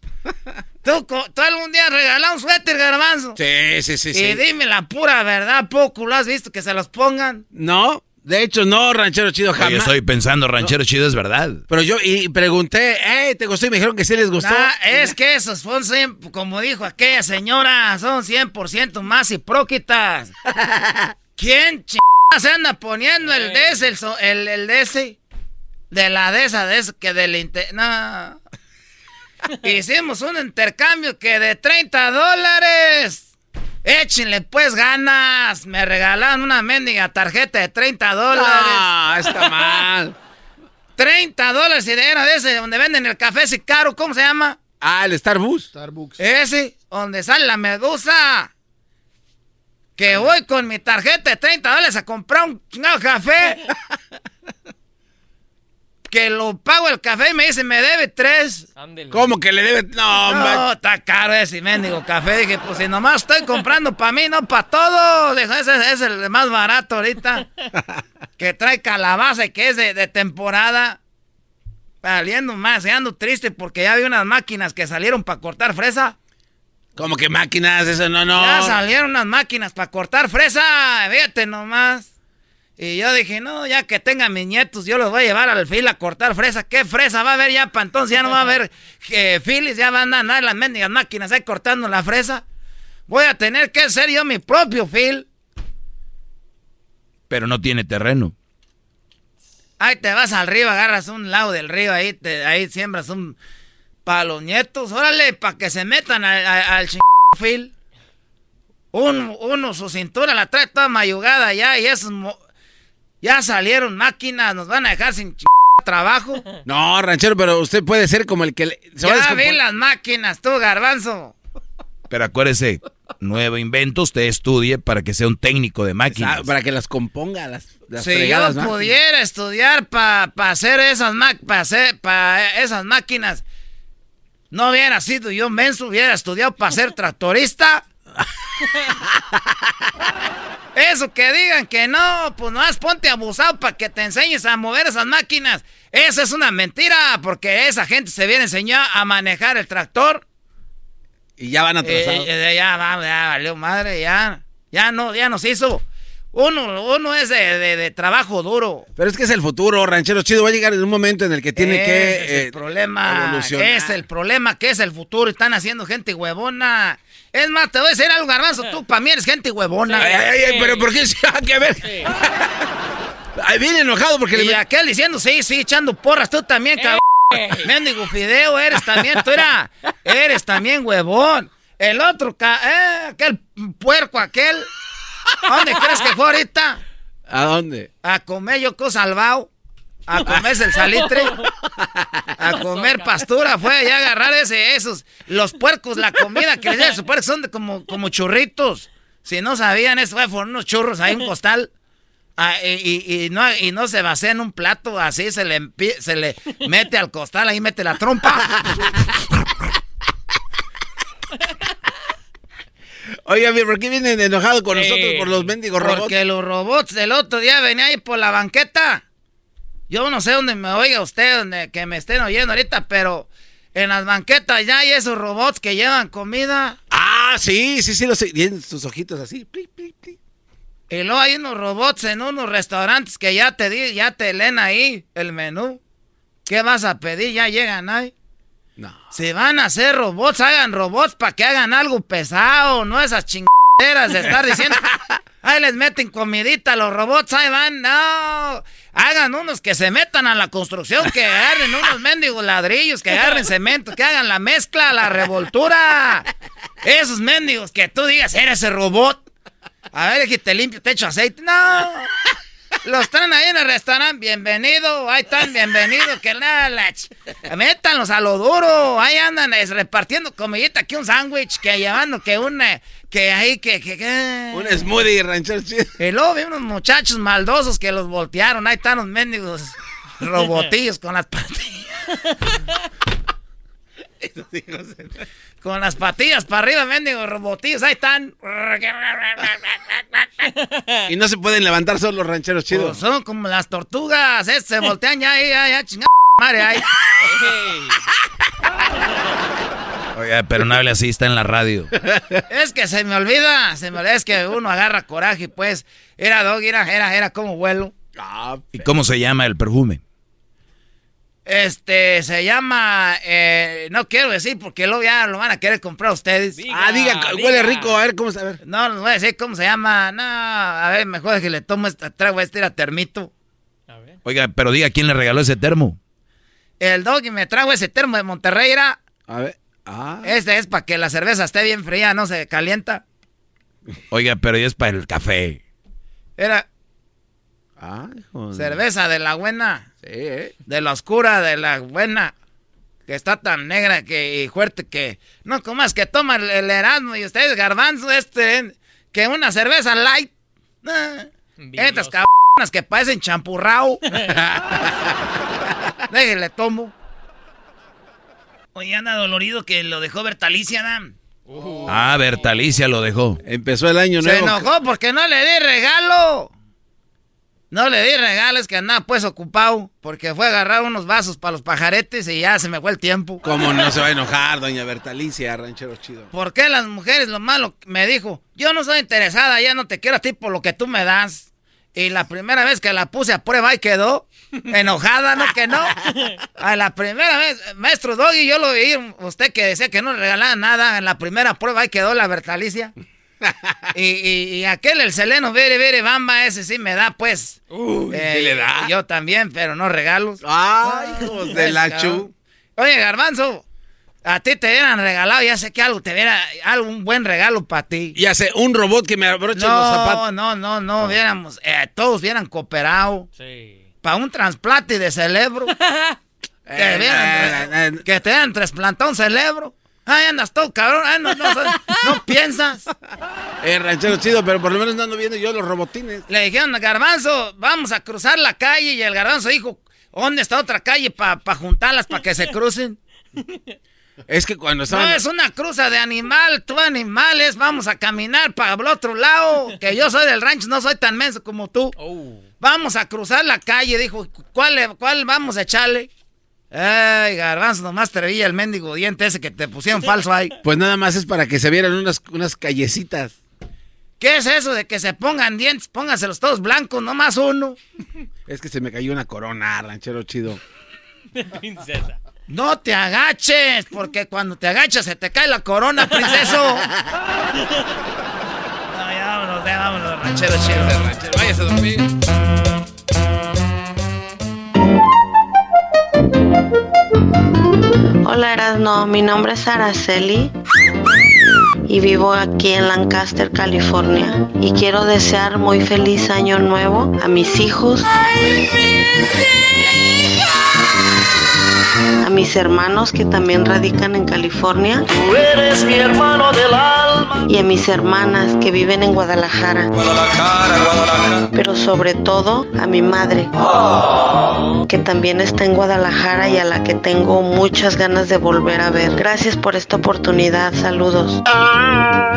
¿Tú, tú algún día has regalado un suéter, garbanzo? Sí, sí, sí, Y sí. dime la pura verdad, poco lo has visto que se los pongan. No, de hecho no, ranchero chido, Yo jamás. estoy pensando, ranchero chido, es verdad. Pero yo y pregunté, hey, ¿te gustó? Y me dijeron que sí les gustó. Nah, es que esos son, como dijo aquella señora, son 100% más hipróquitas. ¿Quién ch... se anda poniendo el de ese, el, el, el de ese? De la de esa, de ese, que del inter... No. Hicimos un intercambio que de 30 dólares. Échenle pues ganas. Me regalaron una mendiga tarjeta de 30 dólares. Ah, está mal. 30 dólares y era de ese donde venden el café ese caro, ¿cómo se llama? Ah, el Starbucks. Starbucks. Ese, donde sale la medusa. Que voy con mi tarjeta de 30 dólares a comprar un chingado café. que lo pago el café y me dice, me debe tres. ¿Cómo que le debe? No, No, está caro ese mendigo café. Dije, pues si nomás estoy comprando para mí, no para todos. Dijo, ese es el más barato ahorita. que trae calabaza y que es de, de temporada. Saliendo más, y ando triste porque ya vi unas máquinas que salieron para cortar fresa. ¿Cómo que máquinas? Eso no, no. Ya salieron unas máquinas para cortar fresa. Fíjate nomás. Y yo dije, no, ya que tengan mis nietos, yo los voy a llevar al fil a cortar fresa. ¿Qué fresa va a haber ya para entonces? Ya no va a haber eh, filis, ya van a andar las mendigas máquinas ahí cortando la fresa. Voy a tener que hacer yo mi propio fil. Pero no tiene terreno. Ahí te vas al río, agarras un lado del río, ahí, te, ahí siembras un... Para los nietos, órale, para que se metan al, al, al fil. Un- uno, su cintura la trae toda mayugada ya y esos... Ya salieron máquinas, nos van a dejar sin ch- trabajo. No, ranchero, pero usted puede ser como el que le- se va a Ya descompon- vi las máquinas, tú, garbanzo. Pero acuérdese, nuevo invento, usted estudie para que sea un técnico de máquinas. Ah, Para que las componga, las, las Si yo máquinas. pudiera estudiar para hacer esas ma- pa hacer pa esas máquinas, no hubiera sido yo menso, hubiera estudiado para ser tractorista. Eso que digan que no, pues no ponte abusado para que te enseñes a mover esas máquinas. Esa es una mentira, porque esa gente se viene a enseñar a manejar el tractor. Y ya van atrasados. Eh, eh, ya, va, ya valió madre, ya. Ya no, ya nos hizo. Uno, uno es de, de- de trabajo duro. Pero es que es el futuro, ranchero chido. Va a llegar en un momento en el que tiene que. es eh, el problema. evolucionar. Es el problema que es el futuro. Están haciendo gente huevona. Es más, te voy a decir algo, garbanzo. Tú para mí eres gente huevona. Ay, ay, ay, pero ¿por qué se va a que ver? Ay, viene enojado porque y le. aquel diciendo, sí, sí, echando porras. Tú también, cabrón. Mendigo fideo, eres también. Tú era, eres también huevón. El otro, ca- eh, aquel puerco, aquel. ¿A dónde crees que fue ahorita? ¿A dónde? A comer yo con salvao. A comerse el salitre. A comer pastura. Fue allá a agarrar ese, esos. Los puercos, la comida que les da a sus puercos son de como, como churritos. Si no sabían, eso fue por unos churros ahí, un costal. Ah, y, y- y no, y no se vacía en un plato, así se le, se le mete al costal, ahí mete la trompa. Oiga, ¿por qué vienen enojados con nosotros por los mendigos robots? Porque los robots del otro día venía ahí por la banqueta. Yo no sé dónde me oiga usted, donde que me estén oyendo ahorita, pero en las banquetas ya hay esos robots que llevan comida. Ah, sí, sí, sí, lo sé. Tienen sus ojitos así. pli, pli, pli. Y luego hay unos robots en unos restaurantes que ya te di, ya te leen ahí el menú. ¿Qué vas a pedir? Ya llegan ahí. No. Si van a hacer robots, hagan robots para que hagan algo pesado, no esas de estar diciendo. Ahí les meten comidita a los robots, ahí van, no. Hagan unos que se metan a la construcción, que agarren unos mendigos ladrillos, que agarren cemento, que hagan la mezcla, la revoltura. Esos mendigos que tú digas, eres ese robot. A ver, que te limpio, te echo aceite. No. Los traen ahí en el restaurante, bienvenido, ahí están, bienvenido, que nada, métanlos a lo duro, ahí andan es, repartiendo comidita, que un sándwich, que llevando, que una, que ahí, que, que, que- Un smoothie ranchero chido. Y luego vi unos muchachos maldosos que los voltearon, ahí están los mendigos robotillos con las patillas. Con las patillas para arriba, mendigos robotillos, ahí están. Y no se pueden levantar solo los rancheros Pues chidos. son como las tortugas, eh, se voltean ya, ahí, ya, ya, chingada madre, ahí. Oiga, pero no hable así, está en la radio. Es que se me olvida, se me olvida, es que uno agarra coraje, pues. Era dog, era, era, era como vuelo. ¿Y cómo se llama el perfume? Este, se llama, eh, no quiero decir porque luego ya lo van a querer comprar ustedes. ah, diga, huele rico, a ver cómo se a ver. No, les voy a decir cómo se llama, no, a ver, mejor que le tomo esta, traigo este, era termito. Oiga, pero diga quién le regaló ese termo. El dog y me trago ese termo de Monterrey, era. A ver, ah. Este es para que la cerveza esté bien fría, no se calienta. Oiga, pero ya es para el café. Era Ah, joder. cerveza de la buena. Sí, eh. De la oscura, de la buena. Que está tan negra que, y fuerte que. No comas que toma el, el Erasmo y ustedes garbanzo este. Que una cerveza light. Ah, estas cabronas que parecen champurrao. Déjenle tomo. Oye, anda dolorido que lo dejó Bertalicia, Dan. Ah, Bertalicia lo dejó. Empezó el año Se nuevo. enojó porque no le di regalo. No le di regalo, es que andaba pues ocupado. Porque fue a agarrar unos vasos para los pajaretes y ya se me fue el tiempo. ¿Cómo no se va a enojar, doña Bertalicia, ranchero chido? ¿Por qué las mujeres lo malo me dijo? Yo no soy interesada, ya no te quiero a ti por lo que tú me das. Y la primera vez que la puse a prueba y quedó enojada, ¿no? Que no. A la primera vez, maestro Doggy, yo lo vi, usted que decía que no le regalaba nada, en la primera prueba ahí quedó la Bertalicia. Y, y- y aquel, el Seleno, vere, vere, bamba, ese sí me da, pues. Uy, Eh, ¿sí le da? Yo también, pero no regalos. Ay, hijos de la chu. Oye, Garbanzo, a ti te hubieran regalado, ya sé que algo te hubiera, algo, un buen regalo para ti. Ya sé, un robot que me abroche los No, zapatos. no, no, no, hubiéramos, eh, todos hubieran cooperado. para un trasplante de cerebro. que, te hayan trasplantado un cerebro. Ay, andas todo cabrón, no, no, piensas. Eh, ranchero chido, pero por lo menos no ando viendo yo los robotines. Le dijeron, Garbanzo, vamos a cruzar la calle. Y el Garbanzo dijo, ¿dónde está otra calle para juntarlas para que se crucen? Es que cuando estaban... No, es una cruza de animal, tú animales, vamos a caminar para el otro lado. Que yo soy del rancho, no soy tan menso como tú. Oh. Vamos a cruzar la calle, dijo, ¿cuál, cuál vamos a echarle? Ay, garbanzo, nomás te veía el mendigo diente ese que te pusieron falso ahí. Pues nada más es para que se vieran unas, unas callecitas. ¿Qué es eso de que se pongan dientes? Pónganselos todos blancos, nomás uno. Es que se me cayó una corona, ranchero chido. princesa. No te agaches, porque cuando te agachas se te cae la corona, princeso. no, ya vámonos, ya vámonos, ranchero chido. Ranchero, váyase a dormir. Hola Erasno, mi nombre es Araceli y vivo aquí en Lancaster, California. Y quiero desear muy feliz año nuevo a mis hijos a mis hermanos que también radican en California. Tú eres mi hermano del alma. Y a mis hermanas que viven en Guadalajara. Guadalajara, Guadalajara. Pero sobre todo a mi madre, que también está en Guadalajara y a la que tengo muchas ganas de volver a ver. Gracias por esta oportunidad. Saludos.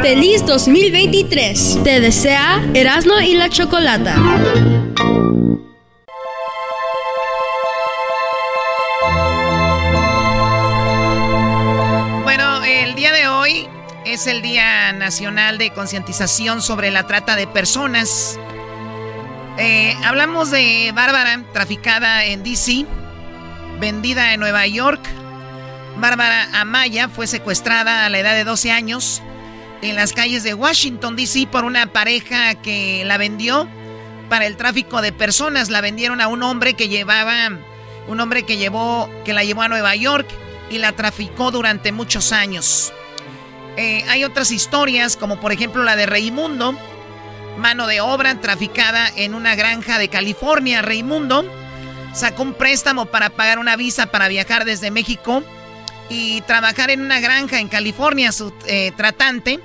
Feliz 2023. Te desea Erasmo y la Chocolata. Es el Día Nacional de Concientización sobre la Trata de Personas. Eh, hablamos de Bárbara, traficada en DC, vendida en Nueva York. Bárbara Amaya fue secuestrada a la edad de 12 años en las calles de Washington, D.C. por una pareja que la vendió para el tráfico de personas. La vendieron a un hombre que llevaba, un hombre que llevó, que la llevó a Nueva York y la traficó durante muchos años. Eh, hay otras historias, como por ejemplo la de Raimundo, mano de obra traficada en una granja de California. Raimundo sacó un préstamo para pagar una visa para viajar desde México y trabajar en una granja en California. Su eh, tratante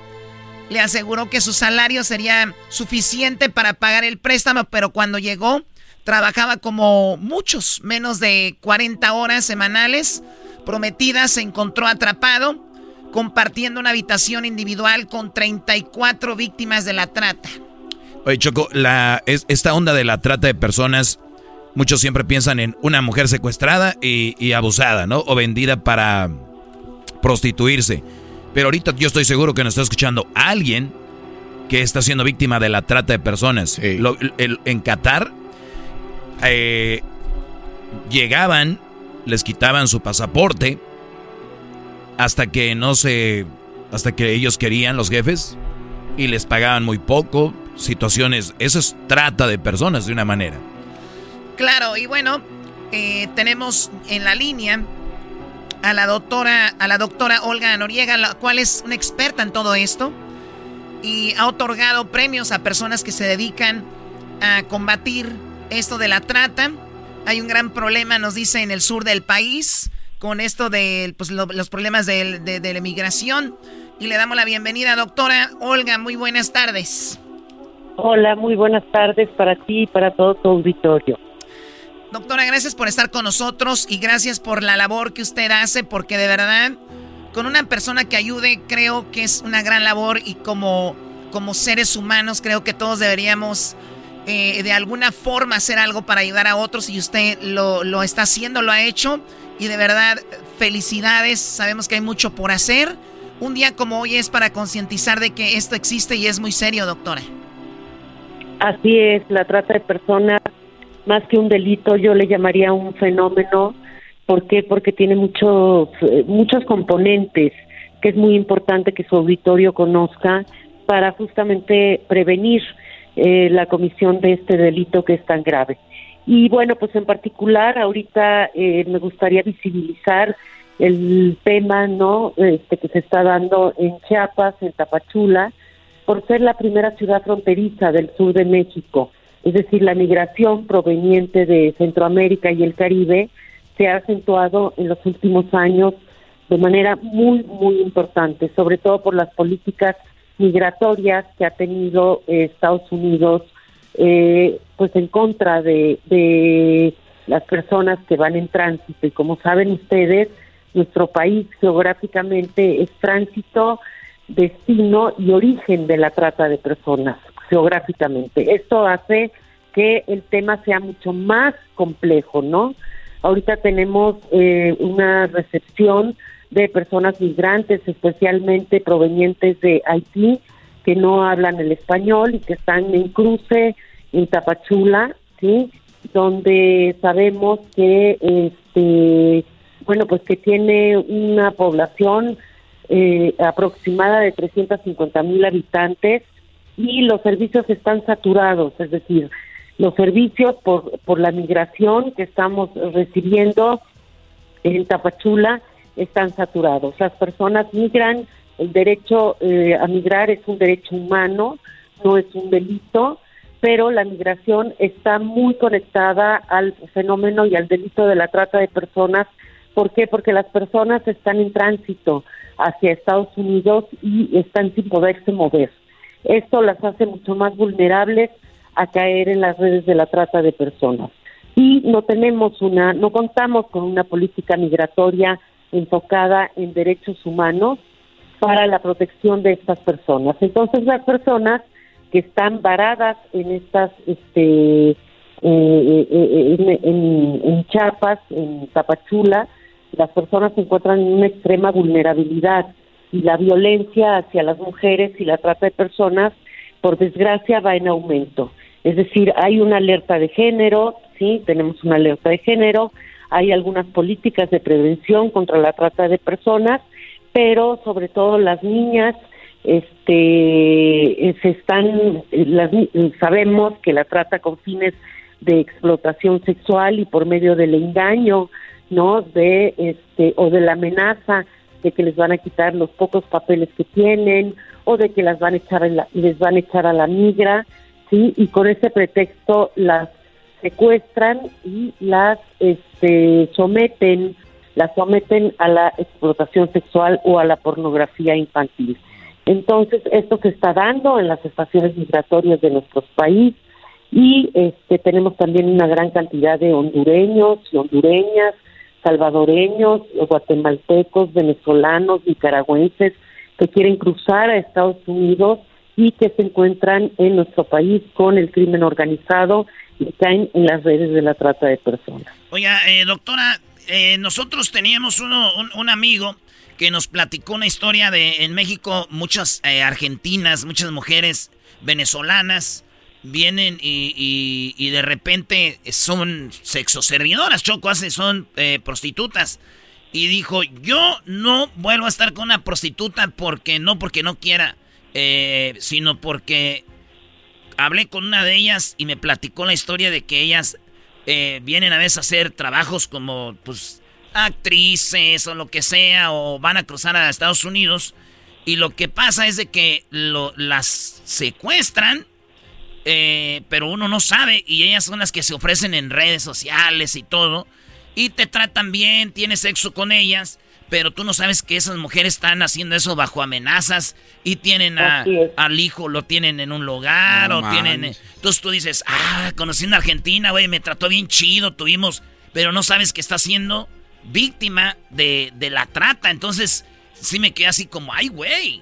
le aseguró que su salario sería suficiente para pagar el préstamo, pero cuando llegó trabajaba como muchos, menos de 40 horas semanales prometidas, se encontró atrapado compartiendo una habitación individual con 34 víctimas de la trata. Oye, Choco, la, esta onda de la trata de personas, muchos siempre piensan en una mujer secuestrada y, abusada, ¿no? O vendida para prostituirse. Pero ahorita yo estoy seguro que nos está escuchando alguien que está siendo víctima de la trata de personas. en Qatar eh, llegaban, les quitaban su pasaporte hasta que no se, hasta que ellos querían los jefes y les pagaban muy poco, situaciones, eso es trata de personas de una manera. Claro, y bueno, eh, tenemos en la línea a la doctora, a la doctora Olga Noriega, la cual es una experta en todo esto y ha otorgado premios a personas que se dedican a combatir esto de la trata. Hay un gran problema, nos dice, en el sur del país con esto de pues, los problemas de, la emigración. Y le damos la bienvenida, doctora Olga. Muy buenas tardes. Hola, muy buenas tardes para ti y para todo tu auditorio. Doctora, gracias por estar con nosotros y gracias por la labor que usted hace, porque de verdad, con una persona que ayude, creo que es una gran labor y como, como seres humanos, creo que todos deberíamos eh, de alguna forma hacer algo para ayudar a otros y usted lo, lo está haciendo, lo ha hecho. Y de verdad, felicidades. Sabemos que hay mucho por hacer. Un día como hoy es para concientizar de que esto existe y es muy serio, doctora. Así es, la trata de personas, más que un delito, yo le llamaría un fenómeno. ¿Por qué? Porque tiene muchos, eh, muchos componentes que es muy importante que su auditorio conozca para justamente prevenir eh, la comisión de este delito que es tan grave. Y bueno, pues en particular ahorita eh, me gustaría visibilizar el tema no este, que se está dando en Chiapas, en Tapachula, por ser la primera ciudad fronteriza del sur de México. Es decir, la migración proveniente de Centroamérica y el Caribe se ha acentuado en los últimos años de manera muy, muy importante, sobre todo por las políticas migratorias que ha tenido eh, Estados Unidos, eh, pues en contra de, de las personas que van en tránsito. Y como saben ustedes, nuestro país geográficamente es tránsito, destino y origen de la trata de personas geográficamente. Esto hace que el tema sea mucho más complejo, ¿no? Ahorita tenemos eh, una recepción de personas migrantes, especialmente provenientes de Haití, que no hablan el español y que están en cruce en Tapachula, ¿sí? Donde sabemos que, este, bueno, pues que tiene una población eh, aproximada de 350 mil habitantes y los servicios están saturados, es decir, los servicios por, por la migración que estamos recibiendo en Tapachula están saturados. Las personas migran, el derecho eh, a migrar es un derecho humano, no es un delito, pero la migración está muy conectada al fenómeno y al delito de la trata de personas. ¿Por qué? Porque las personas están en tránsito hacia Estados Unidos y están sin poderse mover. Esto las hace mucho más vulnerables a caer en las redes de la trata de personas. Y no tenemos una, no contamos con una política migratoria enfocada en derechos humanos para la protección de estas personas. Entonces las personas que están varadas en estas, este, eh, eh, eh, en, en Chiapas, en Tapachula, las personas se encuentran en una extrema vulnerabilidad y la violencia hacia las mujeres y la trata de personas, por desgracia, va en aumento. Es decir, hay una alerta de género, sí, tenemos una alerta de género, hay algunas políticas de prevención contra la trata de personas, pero sobre todo las niñas este se están las, sabemos que la trata con fines de explotación sexual y por medio del engaño, ¿no? de este o de la amenaza de que les van a quitar los pocos papeles que tienen o de que las van a echar les van a echar a la migra, sí, y con ese pretexto las secuestran y las este, someten, las someten a la explotación sexual o a la pornografía infantil. Entonces, esto se está dando en las estaciones migratorias de nuestro país y este, tenemos también una gran cantidad de hondureños y hondureñas, salvadoreños, guatemaltecos, venezolanos, nicaragüenses que quieren cruzar a Estados Unidos y que se encuentran en nuestro país con el crimen organizado y caen en las redes de la trata de personas. Oiga, eh, doctora, eh, nosotros teníamos uno, un, amigo que nos platicó una historia de en México muchas eh, argentinas, muchas mujeres venezolanas vienen y, y, de repente son sexoservidoras, Choco hace, son prostitutas. Y dijo, yo no vuelvo a estar con una prostituta porque no porque no quiera, sino porque hablé con una de ellas y me platicó la historia de que ellas eh, vienen a veces a hacer trabajos como, pues, actrices o lo que sea, o van a cruzar a Estados Unidos. Y lo que pasa es de que lo, las secuestran, eh, pero uno no sabe, y ellas son las que se ofrecen en redes sociales y todo, y te tratan bien, tienes sexo con ellas, pero tú no sabes que esas mujeres están haciendo eso bajo amenazas y tienen al hijo, lo tienen en un lugar o tienen... Entonces tú dices, ah, conocí una Argentina, güey, me trató bien chido, tuvimos... Pero no sabes que está siendo víctima de, de la trata. Entonces sí me quedé así como, ay, güey.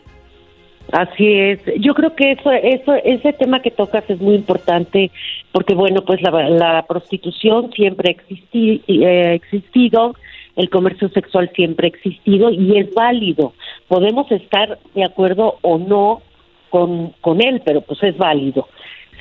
Así es. Yo creo que eso, eso, ese tema que tocas es muy importante porque, bueno, pues la, la prostitución siempre ha existido el comercio sexual siempre ha existido y es válido. Podemos estar de acuerdo o no con, con él, pero pues es válido.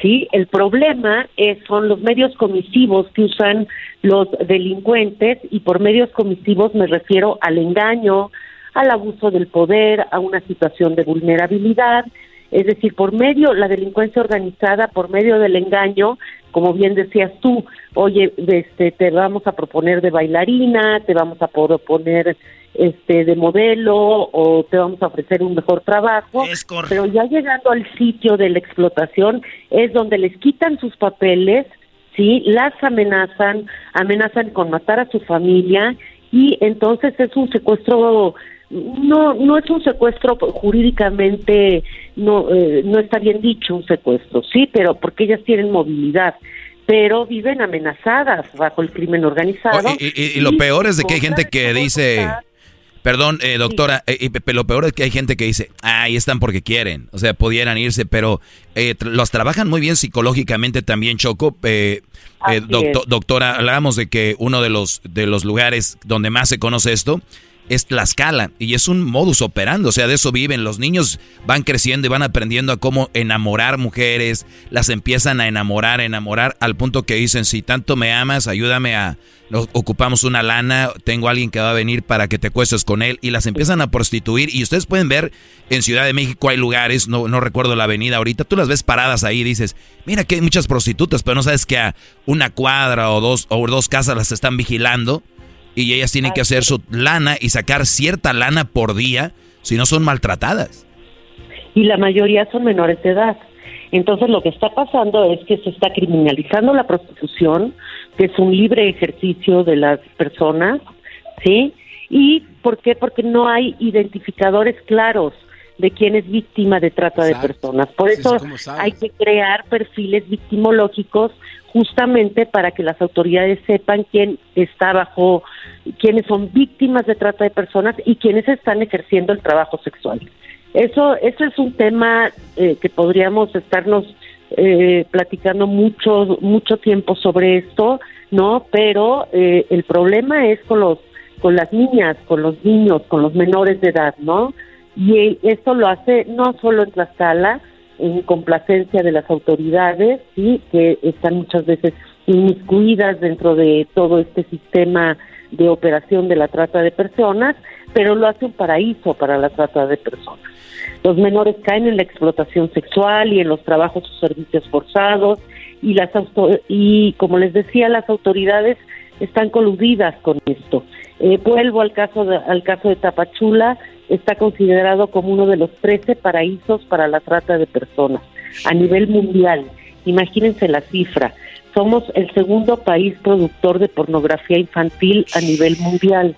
¿Sí? El problema es, son los medios comisivos que usan los delincuentes y por medios comisivos me refiero al engaño, al abuso del poder, a una situación de vulnerabilidad Es decir, por medio, la delincuencia organizada, por medio del engaño, como bien decías tú, oye, este, te vamos a proponer de bailarina, te vamos a proponer este de modelo o te vamos a ofrecer un mejor trabajo, pero ya llegando al sitio de la explotación es donde les quitan sus papeles, sí, las amenazan, amenazan con matar a su familia y entonces es un secuestro no no es un secuestro jurídicamente no eh, no está bien dicho un secuestro sí pero porque ellas tienen movilidad pero viven amenazadas bajo el crimen organizado. Y, lo peor es de que hay gente que dice Perdón, eh, doctora, eh, lo peor es que hay gente que dice, ahí están porque quieren, o sea, pudieran irse, pero eh, los trabajan muy bien psicológicamente también, Choco. doctora, hablábamos de que uno de los, de los lugares donde más se conoce esto es Tlaxcala y es un modus operandi, o sea, de eso viven. Los niños van creciendo y van aprendiendo a cómo enamorar mujeres, las empiezan a enamorar, enamorar, al punto que dicen, si tanto me amas, ayúdame a, nos ocupamos una lana, tengo a alguien que va a venir para que te acuestes con él y las empiezan a prostituir. Y ustedes pueden ver en Ciudad de México hay lugares, no, no recuerdo la avenida ahorita, tú las ves paradas ahí y dices, mira que hay muchas prostitutas, pero no sabes que a una cuadra o dos, o dos casas las están vigilando y ellas tienen que hacer su lana y sacar cierta lana por día, si no son maltratadas. Y la mayoría son menores de edad. Entonces lo que está pasando es que se está criminalizando la prostitución, que es un libre ejercicio de las personas, ¿sí? ¿Y por qué? Porque no hay identificadores claros de quién es víctima de trata de personas. Por eso hay que crear perfiles victimológicos justamente para que las autoridades sepan quién está bajo, quiénes son víctimas de trata de personas y quiénes están ejerciendo el trabajo sexual. Eso, eso es un tema eh, que podríamos estarnos eh, platicando mucho, mucho tiempo sobre esto, ¿no? Pero eh, el problema es con los, con las niñas, con los niños, con los menores de edad, ¿no? Y esto lo hace no solo en Tlaxcala, en complacencia de las autoridades, sí, que están muchas veces inmiscuidas dentro de todo este sistema de operación de la trata de personas, pero lo hace un paraíso para la trata de personas. Los menores caen en la explotación sexual y en los trabajos o servicios forzados y las y como les decía las autoridades están coludidas con esto. Eh, vuelvo al caso de, al caso de Tapachula, está considerado como uno de los 13 paraísos para la trata de personas a nivel mundial. Imagínense la cifra. Somos el segundo país productor de pornografía infantil a nivel mundial.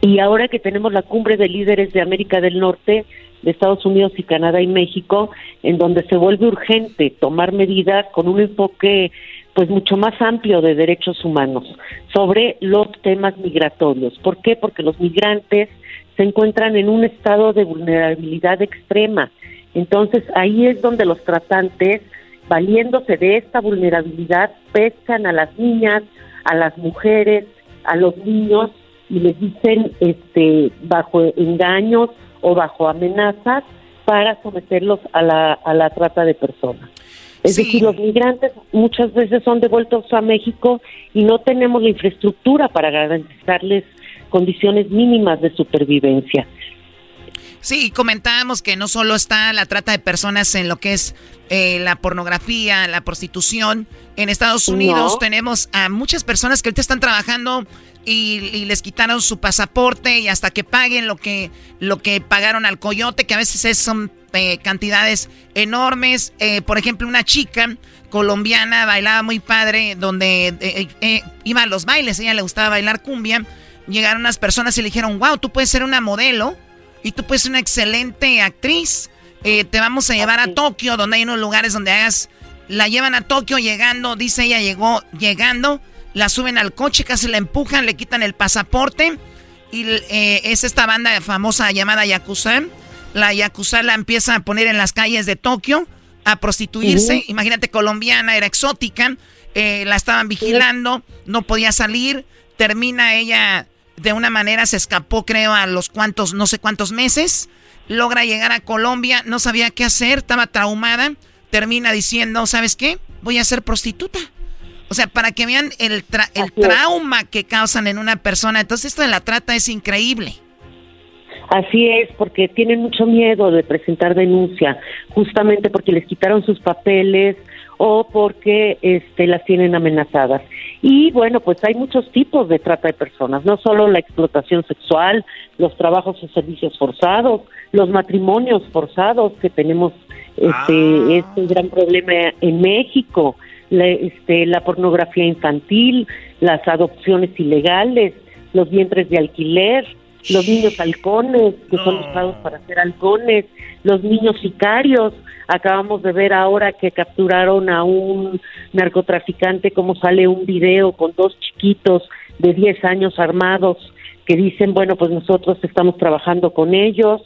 Y ahora que tenemos la cumbre de líderes de América del Norte, de Estados Unidos y Canadá y México, en donde se vuelve urgente tomar medidas con un enfoque pues mucho más amplio de derechos humanos sobre los temas migratorios. ¿Por qué? Porque los migrantes se encuentran en un estado de vulnerabilidad extrema. Entonces ahí es donde los tratantes, valiéndose de esta vulnerabilidad, pescan a las niñas, a las mujeres, a los niños y les dicen este bajo engaños o bajo amenazas para someterlos a la, a la trata de personas. Es decir, los migrantes muchas veces son devueltos a México y no tenemos la infraestructura para garantizarles condiciones mínimas de supervivencia. Sí, comentábamos que no solo está la trata de personas en lo que es eh, la pornografía, la prostitución. En Estados Unidos tenemos a muchas personas que ahorita están trabajando y, les quitaron su pasaporte y hasta que paguen lo que, lo que pagaron al coyote, que a veces son eh, cantidades enormes. Eh, por ejemplo, una chica colombiana bailaba muy padre, donde iba a los bailes, a ella le gustaba bailar cumbia llegaron unas personas y le dijeron, wow, tú puedes ser una modelo y tú puedes ser una excelente actriz. Eh, te vamos a llevar a Tokio, donde hay unos lugares donde hagas... La llevan a Tokio llegando, dice ella, llegó llegando, la suben al coche, casi la empujan, le quitan el pasaporte. Y eh, es esta banda famosa llamada Yakuza. La Yakuza la empieza a poner en las calles de Tokio a prostituirse. Imagínate, colombiana, era exótica. Eh, la estaban vigilando, no podía salir. Termina ella de una manera se escapó, creo, a los cuantos, no sé cuántos meses. Logra llegar a Colombia, no sabía qué hacer, estaba traumada. Termina diciendo, ¿sabes qué? Voy a ser prostituta. O sea, para que vean el, el trauma que causan en una persona. Entonces, esto de la trata es increíble. Así es, porque tienen mucho miedo de presentar denuncia, justamente porque les quitaron sus papeles o porque este, las tienen amenazadas. Y bueno, pues hay muchos tipos de trata de personas, no solo la explotación sexual, los trabajos o servicios forzados, los matrimonios forzados que tenemos este, este gran problema en México, la, este, la pornografía infantil, las adopciones ilegales, los vientres de alquiler, los niños halcones, que son usados para hacer halcones, los niños sicarios. Acabamos de ver ahora que capturaron a un narcotraficante, como sale un video con dos chiquitos de 10 años armados que dicen, bueno, pues nosotros estamos trabajando con ellos.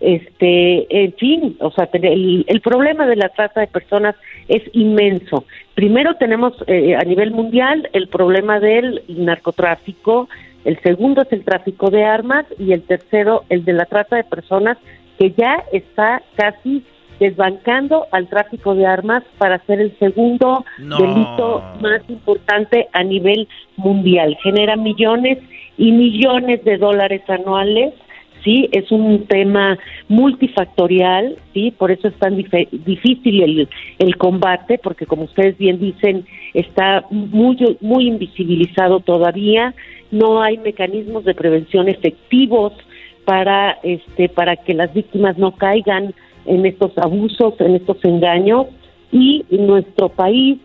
Este, en fin, o sea, el, el problema de la trata de personas es inmenso. Primero tenemos eh, a nivel mundial el problema del narcotráfico, el segundo es el tráfico de armas y el tercero el de la trata de personas que ya está casi desbancando al tráfico de armas para ser el segundo delito más importante a nivel mundial. Genera millones y millones de dólares anuales sí, es un tema multifactorial, sí, por eso es tan difícil el, el, combate, porque como ustedes bien dicen, está muy, muy invisibilizado todavía, no hay mecanismos de prevención efectivos para, este, para que las víctimas no caigan en estos abusos, en estos engaños, y nuestro país,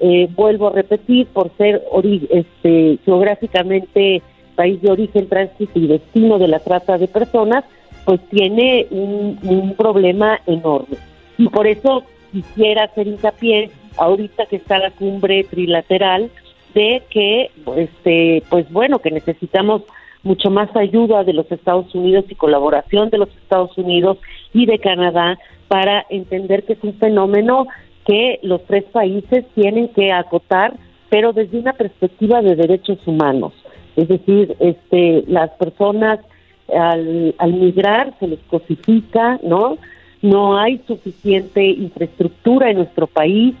eh, vuelvo a repetir, por ser este, geográficamente país de origen, tránsito y destino de la trata de personas, pues tiene un, problema enorme. Y por eso quisiera hacer hincapié, ahorita que está la cumbre trilateral, de que, este, pues bueno, que necesitamos mucho más ayuda de los Estados Unidos y colaboración de los Estados Unidos y de Canadá para entender que es un fenómeno que los tres países tienen que acotar, pero desde una perspectiva de derechos humanos. Es decir, este, las personas al, al migrar se les cosifica, ¿no? No hay suficiente infraestructura en nuestro país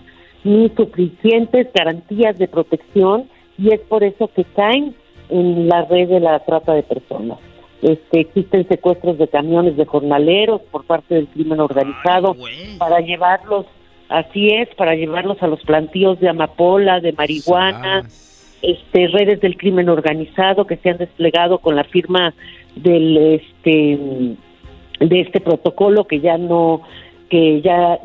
ni suficientes garantías de protección y es por eso que caen en la red de la trata de personas. Este, existen secuestros de camiones de jornaleros por parte del crimen organizado para llevarlos, así es, para llevarlos a los plantíos de amapola, de marihuana, este, redes del crimen organizado que se han desplegado con la firma del este de este protocolo que ya no que ya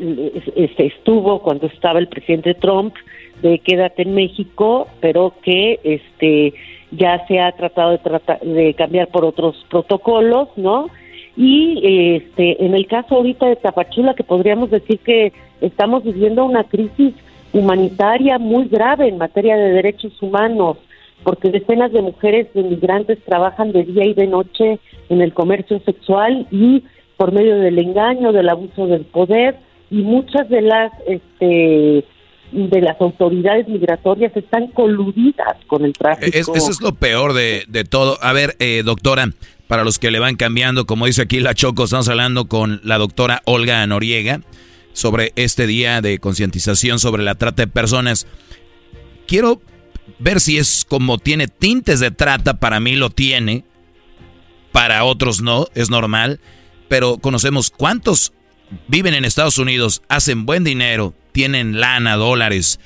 este, estuvo cuando estaba el presidente Trump de quédate en México pero que este ya se ha tratado de tratar de cambiar por otros protocolos no y este en el caso ahorita de Tapachula que podríamos decir que estamos viviendo una crisis humanitaria muy grave en materia de derechos humanos, porque decenas de mujeres de migrantes trabajan de día y de noche en el comercio sexual y por medio del engaño, del abuso del poder y muchas de las este de las autoridades migratorias están coludidas con el tráfico. eso es lo peor de, de todo. A ver, eh, doctora, para los que le van cambiando, como dice aquí la Choco, estamos hablando con la doctora Olga Noriega sobre este día de concientización sobre la trata de personas. Quiero ver si es como tiene tintes de trata, para mí lo tiene, para otros no, es normal, pero conocemos cuántos viven en Estados Unidos, hacen buen dinero, tienen lana, dólares,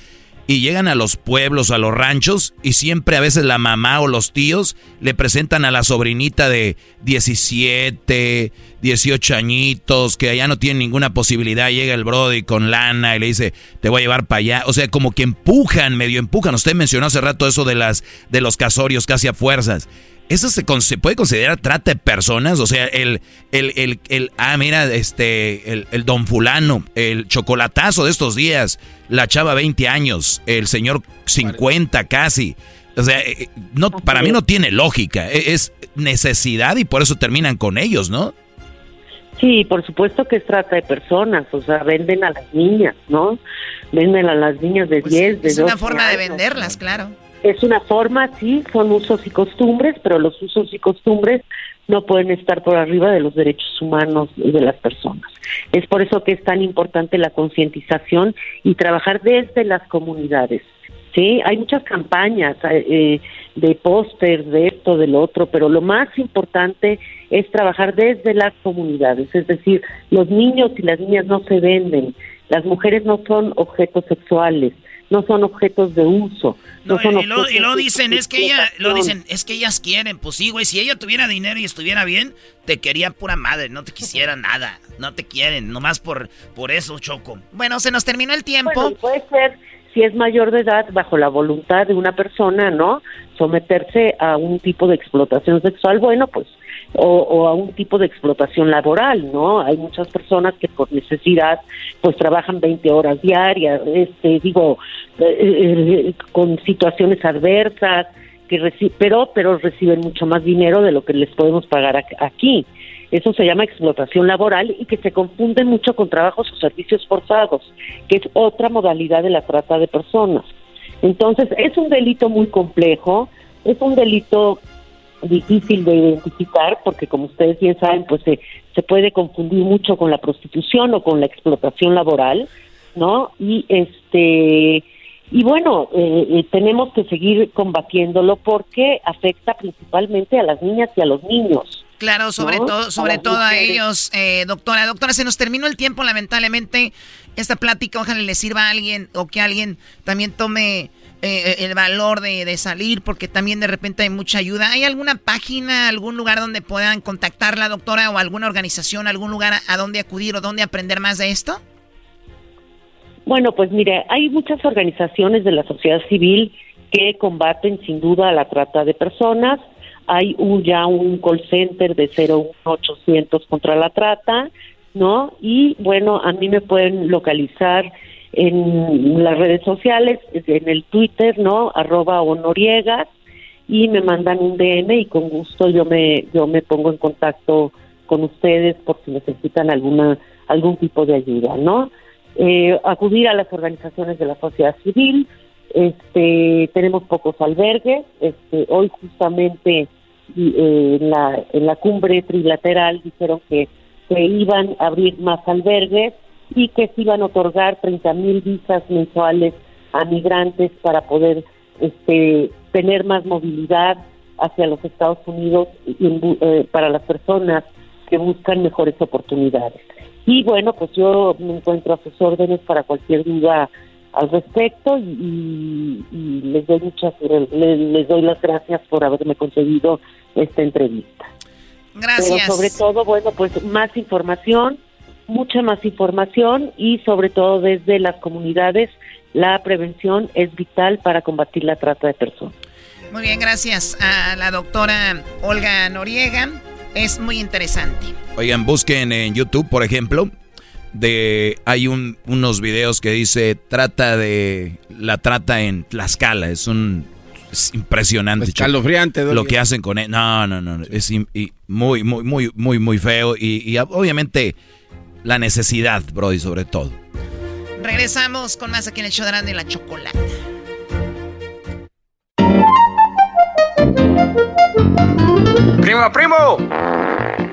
y llegan a los pueblos, a los ranchos, y siempre a veces la mamá o los tíos le presentan a la sobrinita de 17, 18 añitos, que allá no tiene ninguna posibilidad, llega el Brody con lana y le dice, te voy a llevar para allá. O sea, como que empujan, medio empujan. Usted mencionó hace rato eso de las de los casorios casi a fuerzas. ¿Eso se, se, puede considerar trata de personas? O sea, el, el, el, el ah, mira, este, el, el, don fulano, el chocolatazo de estos días, la chava 20 años, el señor 50 casi. O sea, eh, no, para mí no tiene lógica, e, es necesidad y por eso terminan con ellos, ¿no? Sí, por supuesto que es trata de personas, o sea, venden a las niñas, ¿no? Venden a las niñas de 10, pues de Es una forma de venderlas, claro. Es una forma, sí, son usos y costumbres, pero los usos y costumbres no pueden estar por arriba de los derechos humanos de las personas. Es por eso que es tan importante la concientización y trabajar desde las comunidades. Sí, hay muchas campañas. Eh, de pósters, de esto, del otro, pero lo más importante es trabajar desde las comunidades, es decir, los niños y las niñas no se venden, las mujeres no son objetos sexuales, no son objetos de uso. No, y, lo, y, lo, dicen, es que ella, lo dicen, es que ellas quieren, pues sí, güey, si ella tuviera dinero y estuviera bien, te quería pura madre, no te quisiera nada, no te quieren, nomás por, por eso, Choco. Bueno, se nos terminó el tiempo. Bueno, puede ser, si es mayor de edad, bajo la voluntad de una persona, ¿no? Someterse a un tipo de explotación sexual, bueno, pues o, a un tipo de explotación laboral, ¿no? Hay muchas personas que por necesidad pues trabajan 20 horas diarias, este, digo, eh, eh, con situaciones adversas, que pero, pero reciben mucho más dinero de lo que les podemos pagar aquí. Eso se llama explotación laboral y que se confunde mucho con trabajos o servicios forzados, que es otra modalidad de la trata de personas. Entonces, es un delito muy complejo, es un delito difícil de identificar porque como ustedes bien saben pues se, se puede confundir mucho con la prostitución o con la explotación laboral no y este y bueno eh, eh, tenemos que seguir combatiéndolo porque afecta principalmente a las niñas y a los niños Claro, sobre todo, sobre todo a ellos, eh, doctora. Doctora, se nos terminó el tiempo, lamentablemente. Esta plática, ojalá le sirva a alguien o que alguien también tome eh, el valor de, salir, porque también de repente hay mucha ayuda. ¿Hay alguna página, algún lugar donde puedan contactarla, doctora, o alguna organización, algún lugar a, donde acudir o donde aprender más de esto? Bueno, pues mire, hay muchas organizaciones de la sociedad civil que combaten sin duda la trata de personas. Hay un, ya un call center de 01800 contra la trata, ¿no? Y bueno, a mí me pueden localizar en las redes sociales, en el Twitter, ¿no? Arroba honoriegas y me mandan un DM y con gusto yo me yo me pongo en contacto con ustedes por si necesitan alguna algún tipo de ayuda, ¿no? Eh, acudir a las organizaciones de la sociedad civil, este tenemos pocos albergues, este hoy justamente eh, en la en la cumbre trilateral dijeron que se iban a abrir más albergues y que se iban a otorgar 30 mil visas mensuales a migrantes para poder este, tener más movilidad hacia los Estados Unidos y, eh, para las personas que buscan mejores oportunidades. Y bueno, pues yo me encuentro a sus órdenes para cualquier duda al respecto y, les doy muchas les, doy las gracias por haberme concedido esta entrevista. Gracias. Pero sobre todo, bueno, pues más información mucha más información y sobre todo desde las comunidades la prevención es vital para combatir la trata de personas. Muy bien, gracias a la doctora Olga Noriega. Es muy interesante. Oigan, busquen en YouTube, por ejemplo, de hay unos videos que dice trata de la trata en Tlaxcala. Es un impresionante. Escalofriante. Lo que hacen con él. No, no, no. Es muy, muy, muy, muy, muy feo. Y, y obviamente la necesidad, Brody, sobre todo. Regresamos con más aquí en el show de la chocolate. Primo, primo,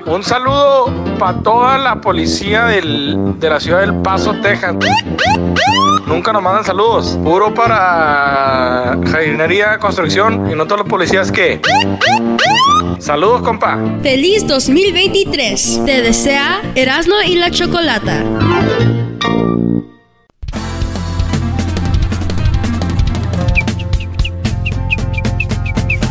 un saludo para toda la policía del, de la ciudad del Paso, Texas. Nunca nos mandan saludos. Puro para jardinería, construcción y no todos los policías que. Saludos, compa. Feliz 2023. Te desea Erasmo y la Chocolata.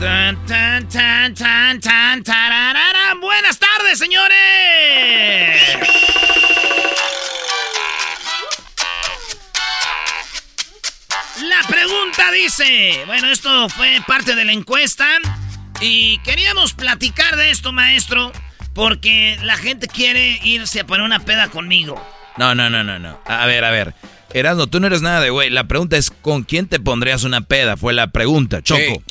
Tan, tan, tan, tan, tan, Buenas tardes, señores. La pregunta dice, bueno, esto fue parte de la encuesta y queríamos platicar de esto, maestro, porque la gente quiere irse a poner una peda conmigo. No, no, no, no, no. A ver, a ver. Erasmo, tú no eres nada de güey. La pregunta es, ¿con quién te pondrías una peda? Fue la pregunta, Choco.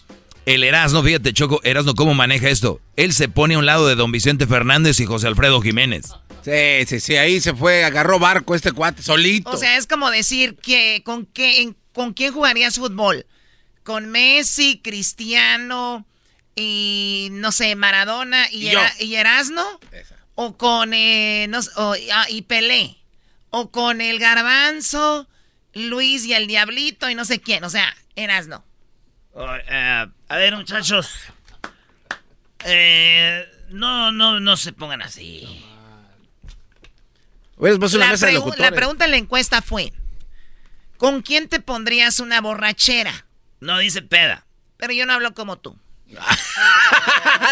El Erasmo, fíjate, Choco, Erasmo, ¿cómo maneja esto? Él se pone a un lado de don Vicente Fernández y José Alfredo Jiménez. Sí, sí, sí, ahí se fue, agarró barco este cuate, solito. O sea, es como decir que con qué, en- con quién jugarías fútbol. Con Messi, Cristiano y no sé, Maradona y, Y yo. Era- y Erasno. O con eh, no sé, o- ah, y Pelé. O con el Garbanzo, Luis y el Diablito y no sé quién. O sea, Erasno. Eh, a ver, muchachos. Eh, no, no, no se pongan así. La, mesa de pregu- la pregunta en la encuesta fue: ¿Con quién te pondrías una borrachera? No dice peda. Pero yo no hablo como tú.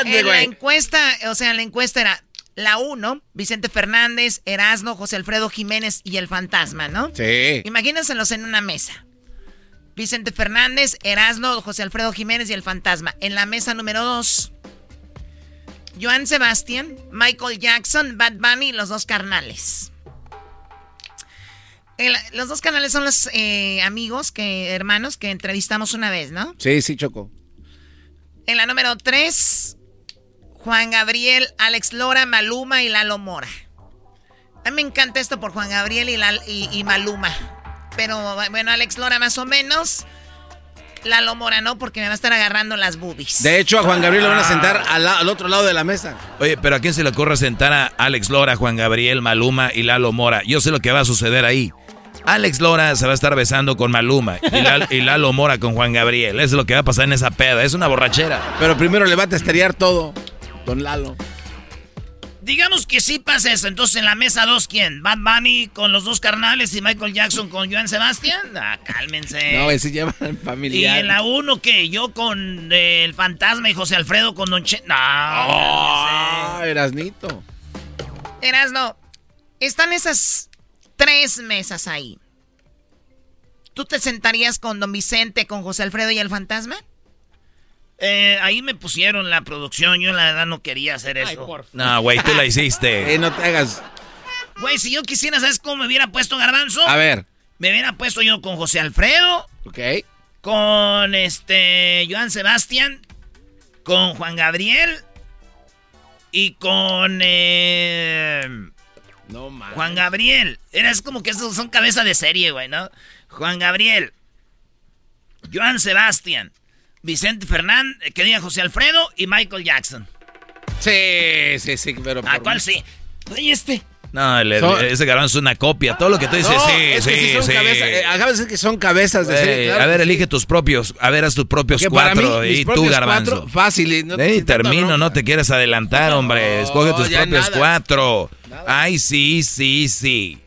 En la güey. encuesta, o sea, la encuesta era la 1, Vicente Fernández, Erasno, José Alfredo Jiménez y el fantasma, ¿no? Sí. Imagínenselos en una mesa. Vicente Fernández, Erasno, José Alfredo Jiménez y el fantasma. En la mesa número 2, Joan Sebastián, Michael Jackson, Bad Bunny y los dos carnales. El- los dos canales son los eh, amigos, que hermanos que entrevistamos una vez, ¿no? Sí, sí, Choco. En la número 3, Juan Gabriel, Alex Lora, Maluma y Lalo Mora. A mí me encanta esto por Juan Gabriel y, Lal- y- y Maluma. Pero bueno, Alex Lora más o menos. Lalo Mora no, porque me va a estar agarrando las boobies. De hecho, a Juan Gabriel lo van a Ah. sentar al, la- al otro lado de la mesa. Oye, pero ¿a quién se le ocurre sentar a Alex Lora, Juan Gabriel, Maluma y Lalo Mora? Yo sé lo que va a suceder ahí. Alex Lora se va a estar besando con Maluma y, Lal- y Lalo Mora con Juan Gabriel. Eso es lo que va a pasar en esa peda. Es una borrachera. Pero primero le va a testerear todo, don Lalo. Digamos que sí pasa eso. Entonces, en la mesa 2, ¿quién? Bad Bunny con los dos carnales y Michael Jackson con Joan Sebastián. Ah, cálmense. No, ese llevan y familiar. en la 1, ¿qué? Yo con eh, el fantasma y José Alfredo con Don Che. No. Ah, Erasnito. Erasno, están esas tres mesas ahí. ¿Tú te sentarías con Don Vicente, con José Alfredo y el fantasma? Eh, ahí me pusieron la producción. Yo la verdad no quería hacer eso. No, güey, tú la hiciste. Eh, no te hagas. Güey, si yo quisiera, ¿sabes cómo me hubiera puesto Garbanzo? A ver. Me hubiera puesto yo con José Alfredo, Ok. con este Joan Sebastián, con Juan Gabriel y con eh, No mames. Juan Gabriel. Era es como que esos son cabeza de serie, güey, ¿no? Juan Gabriel, Joan Sebastián, Vicente Fernández, que diga José Alfredo y Michael Jackson. Sí, sí, sí, pero. ¿A cuál sí? Oye, este. No, el- Son- ese garbanzo es una copia. Todo lo que tú dices, No, sí, es que sí, son sí. cabezas, eh, acabas de decir que son cabezas de Güey, serie, claro a ver, sí. elige tus propios. A ver, haz tus propios cuatro. mí, y tú, propios garbanzo. cuatro, fácil. y no- Ey, termino, no te quieres adelantar, hombre. Escoge tus propios nada. cuatro. Ay, sí, sí, sí.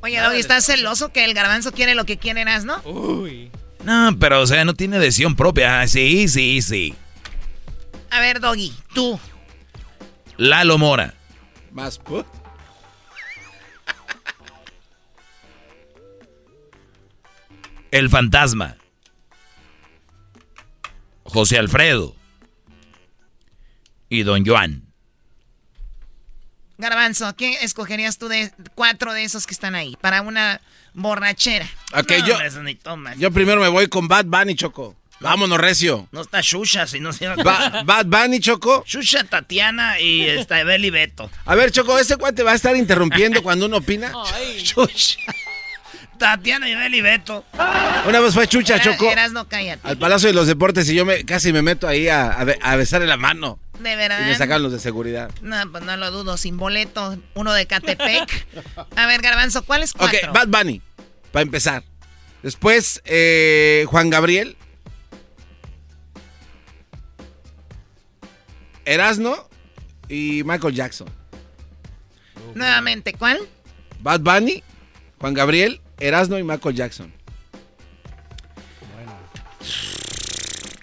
Oye, Doggy, ¿estás celoso que el garbanzo quiere lo que quiere Erasno? No, pero, o sea, no tiene decisión propia. Ah, Sí, sí, sí. A ver, Doggy, tú. Lalo Mora. Más. pu- El fantasma. José Alfredo. Y Don Joan. Garbanzo, ¿qué escogerías tú de cuatro de esos que están ahí para una borrachera? Ok, No, yo, eso ni yo primero me voy con Bad Bunny, Choco. Vámonos, Recio. No está Shusha, si no se Ba- Bad Bunny, Choco. Shusha, Tatiana y está Beli Beto. A ver, Choco, ¿ese cuate va a estar interrumpiendo cuando uno opina? Shusha. Tatiana y Beli Beto. Una vez fue Chucha, Era- Choco, Erasno, cállate. al Palacio de los Deportes y yo me casi me meto ahí a, a, be- a besarle la mano. De Y verdad. me sacan los de seguridad. No, pues no lo dudo, sin boleto, uno de Catepec. A ver, Garbanzo, ¿cuáles Ok, cuatro? Bad Bunny, para empezar. Después, eh, Juan Gabriel. Erasno y Michael Jackson. Nuevamente, ¿cuál? Bad Bunny, Juan Gabriel, Erasno y Michael Jackson.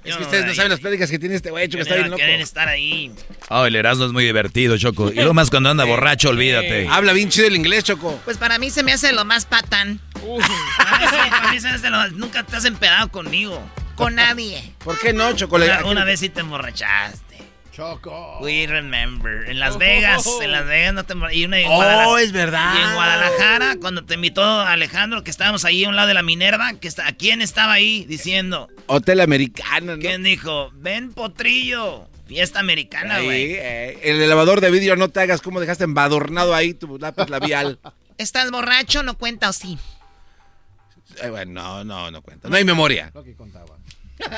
Es Yo que ustedes no saben las pláticas que tiene este güey, Choco, está no bien loco. querer estar ahí. Oh, el Erasmo es muy divertido, Choco. Y lo más cuando anda borracho, olvídate. Habla bien chido el inglés, Choco. Pues para mí se me hace lo más patán. A mí se me hace lo- Nunca te has empedado conmigo. Con nadie. ¿Por qué no, Choco? Le- Una, una vez sí te emborrachaste. Choco. We remember. En Las Vegas, en Las Vegas no te y una en Oh, Guadalajara. es verdad. Y en Guadalajara, cuando te invitó Alejandro, que estábamos ahí a un lado de la Minerva, que está, ¿quién estaba ahí diciendo? Hotel americano, ¿no? ¿Quién dijo? Ven, potrillo. Fiesta americana, güey. eh, el elevador de vidrio no te hagas como dejaste embadurnado ahí tu lápiz labial. ¿Estás borracho? ¿No cuenta o sí? Eh, bueno, no, no, no cuenta. No hay memoria.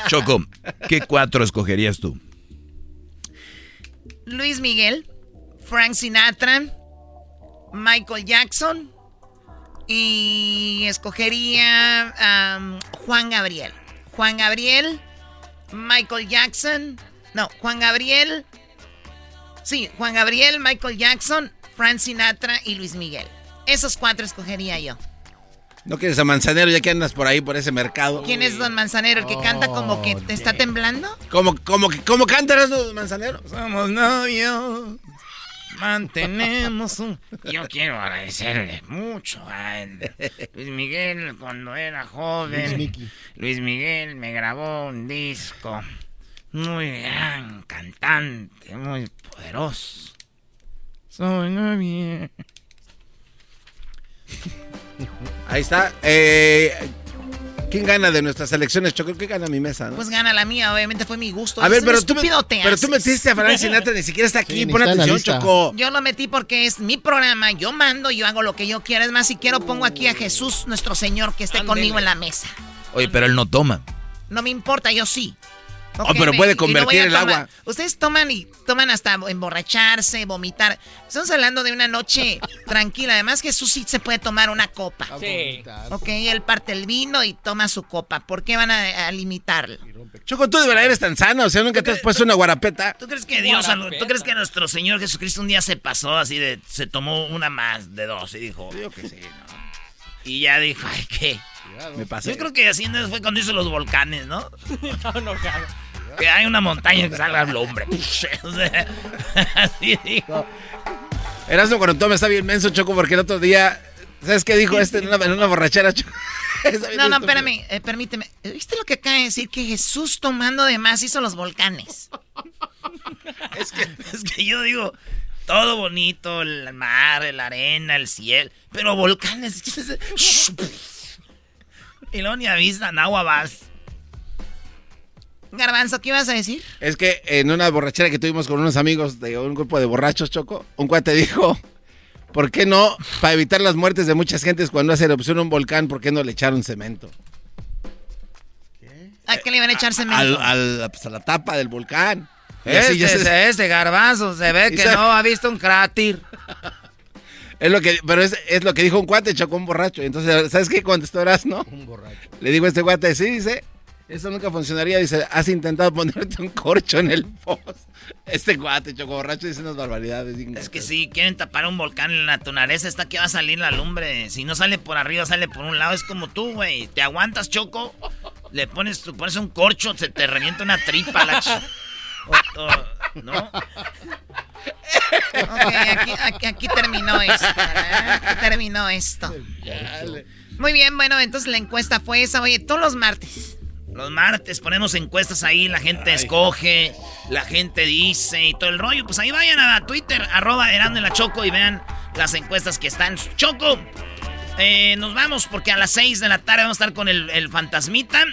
Choco, ¿qué cuatro escogerías tú? Luis Miguel, Frank Sinatra, Michael Jackson y escogería Juan Gabriel. Juan Gabriel, Michael Jackson, no, Juan Gabriel, sí, Juan Gabriel, Michael Jackson, Frank Sinatra y Luis Miguel. Esos cuatro escogería yo. ¿No quieres a Manzanero ya que andas por ahí, por ese mercado? ¿Quién es Don Manzanero? ¿El que canta como que te está temblando? ¿Cómo, cómo, cómo cantarás, Don Manzanero? Somos novios. Mantenemos un. Yo quiero agradecerle mucho a él. Luis Miguel cuando era joven. Luis Miguel me grabó un disco. Muy gran cantante, muy poderoso. Soy novia. Ahí está. Eh, ¿Quién gana de nuestras elecciones, Choco? ¿Qué gana mi mesa? no? Pues gana la mía, obviamente fue mi gusto. a ver, pero tú, me- pero tú metiste a Frank Sinatra, ni siquiera está aquí. Sí, Pon atención. Choco. Yo lo metí porque es mi programa, yo mando, yo hago lo que yo quiera. Es más, si quiero pongo aquí a Jesús, nuestro Señor, que esté conmigo en la mesa. Oye, pero él no toma. No me importa, yo sí. Oh, pero puede convertir el tomar. agua. Ustedes toman y toman hasta emborracharse, vomitar. Estamos hablando de una noche tranquila. Además, Jesús sí se puede tomar una copa. Sí. Ok, él parte el vino y toma su copa. ¿Por qué van a, a limitarlo? Choco, tú de verdad eres tan sana, o sea, nunca te has puesto una guarapeta. ¿Tú crees que Dios, ¿tú crees que nuestro Señor Jesucristo un día se pasó así de, se tomó una más de dos y dijo, Yo que sí, ¿no? y ya dijo, ay, ¿qué? Me pasé. Yo creo que así no fue cuando hizo los volcanes, ¿no? Que hay una montaña que salga el hombre. Así dijo. Erasmo cuando toma está bien menso, Choco, porque el otro día, ¿sabes qué dijo este en una, en una borrachera, Choco? No, no, espérame, eh, permíteme. ¿Viste lo que acaba de decir? Que Jesús tomando de más hizo los volcanes. Es que, es que yo digo, todo bonito, el mar, la arena, el cielo, pero volcanes. y luego ni avisan, agua vas. Garbanzo, ¿qué ibas a decir? Es que en una borrachera que tuvimos con unos amigos de un grupo de borrachos, Choco, un cuate dijo, ¿por qué no, para evitar las muertes de muchas gentes cuando hace erupción un volcán, ¿por qué no le echaron cemento? ¿A qué le iban a echar cemento? Al, al- pues, a la tapa del volcán. Y Este, así ya se- este garbanzo se ve que sabe- no ha visto un cráter. Es lo que, pero es, es lo que dijo un cuate, Choco, un borracho. Entonces, ¿sabes qué contestó no? Un borracho. Le digo a este cuate, sí, dice, eso nunca funcionaría. Dice, has intentado ponerte un corcho en el post. Este cuate, Choco, borracho, dice unas barbaridades. Es que si quieren tapar un volcán en la naturaleza, está que va a salir la lumbre. Si no sale por arriba, sale por un lado. Es como tú, güey. Te aguantas, choco. Le pones, tú pones un corcho, se te revienta una tripa. La ch- o- o- ¿No? Ok, aquí, aquí- aquí terminó esto. ¿verdad? Aquí terminó esto. Muy bien, bueno, entonces la encuesta fue esa. Oye, todos los martes. Los martes ponemos encuestas ahí, la gente escoge, la gente dice y todo el rollo. Pues ahí vayan a Twitter, arroba Erasmo y la Choco y vean las encuestas que están. Choco, eh, nos vamos porque a las 6 de la tarde vamos a estar con el, el fantasmita,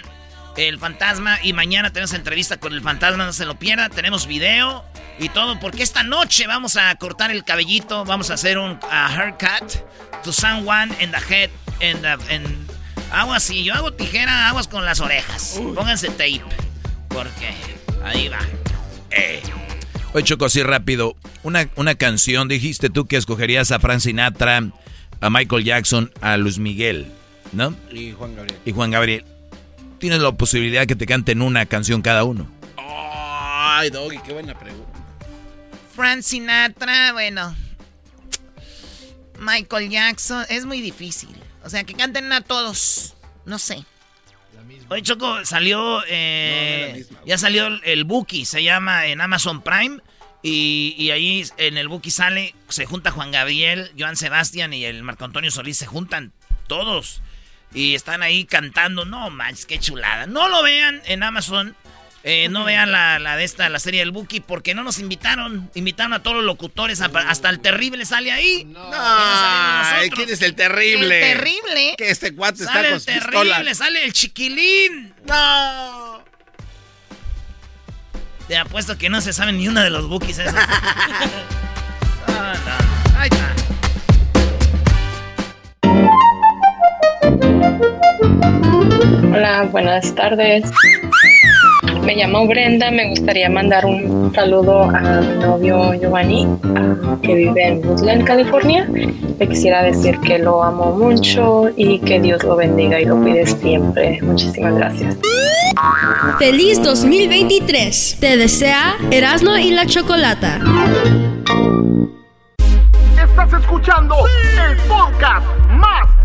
el fantasma, y mañana tenemos entrevista con el fantasma, no se lo pierda. Tenemos video y todo, porque esta noche vamos a cortar el cabellito, vamos a hacer un a haircut to someone in the head, in the, in- aguas, si yo hago tijera, aguas con las orejas. Pónganse tape, porque ahí va. Eh. Oye, Choco, así rápido. Una, una canción, dijiste tú que escogerías a Frank Sinatra, a Michael Jackson, a Luis Miguel, ¿no? Y Juan Gabriel. Y Juan Gabriel. Tienes la posibilidad que te canten una canción cada uno. Ay, Doggy, qué buena pregunta. Frank Sinatra, bueno. Michael Jackson, es muy difícil. O sea, que canten a todos. No sé. Oye, Choco, salió. eh, ya salió el, el Buki, se llama en Amazon Prime. Y, y ahí en el Buki sale, se junta Juan Gabriel, Joan Sebastián y el Marco Antonio Solís, se juntan todos. Y están ahí cantando. No manches, qué chulada. No lo vean en Amazon. Eh, no vean la, la, de esta, la serie del Buki, porque no nos invitaron. Invitaron a todos los locutores, hasta el terrible sale ahí. No, ¿quién es el terrible? El terrible. Que este cuate está con el terrible, sale el chiquilín. No. Te apuesto que no se sabe ni una de los Bukis esos. Ahí está. Hola, buenas tardes. Me llamo Brenda, me gustaría mandar un saludo a mi novio Giovanni, que vive en Woodland, California. Le quisiera decir que lo amo mucho y que Dios lo bendiga y lo cuide siempre. Muchísimas gracias. Feliz 2023. Te desea Erasmo y la Chocolata. Estás escuchando el podcast más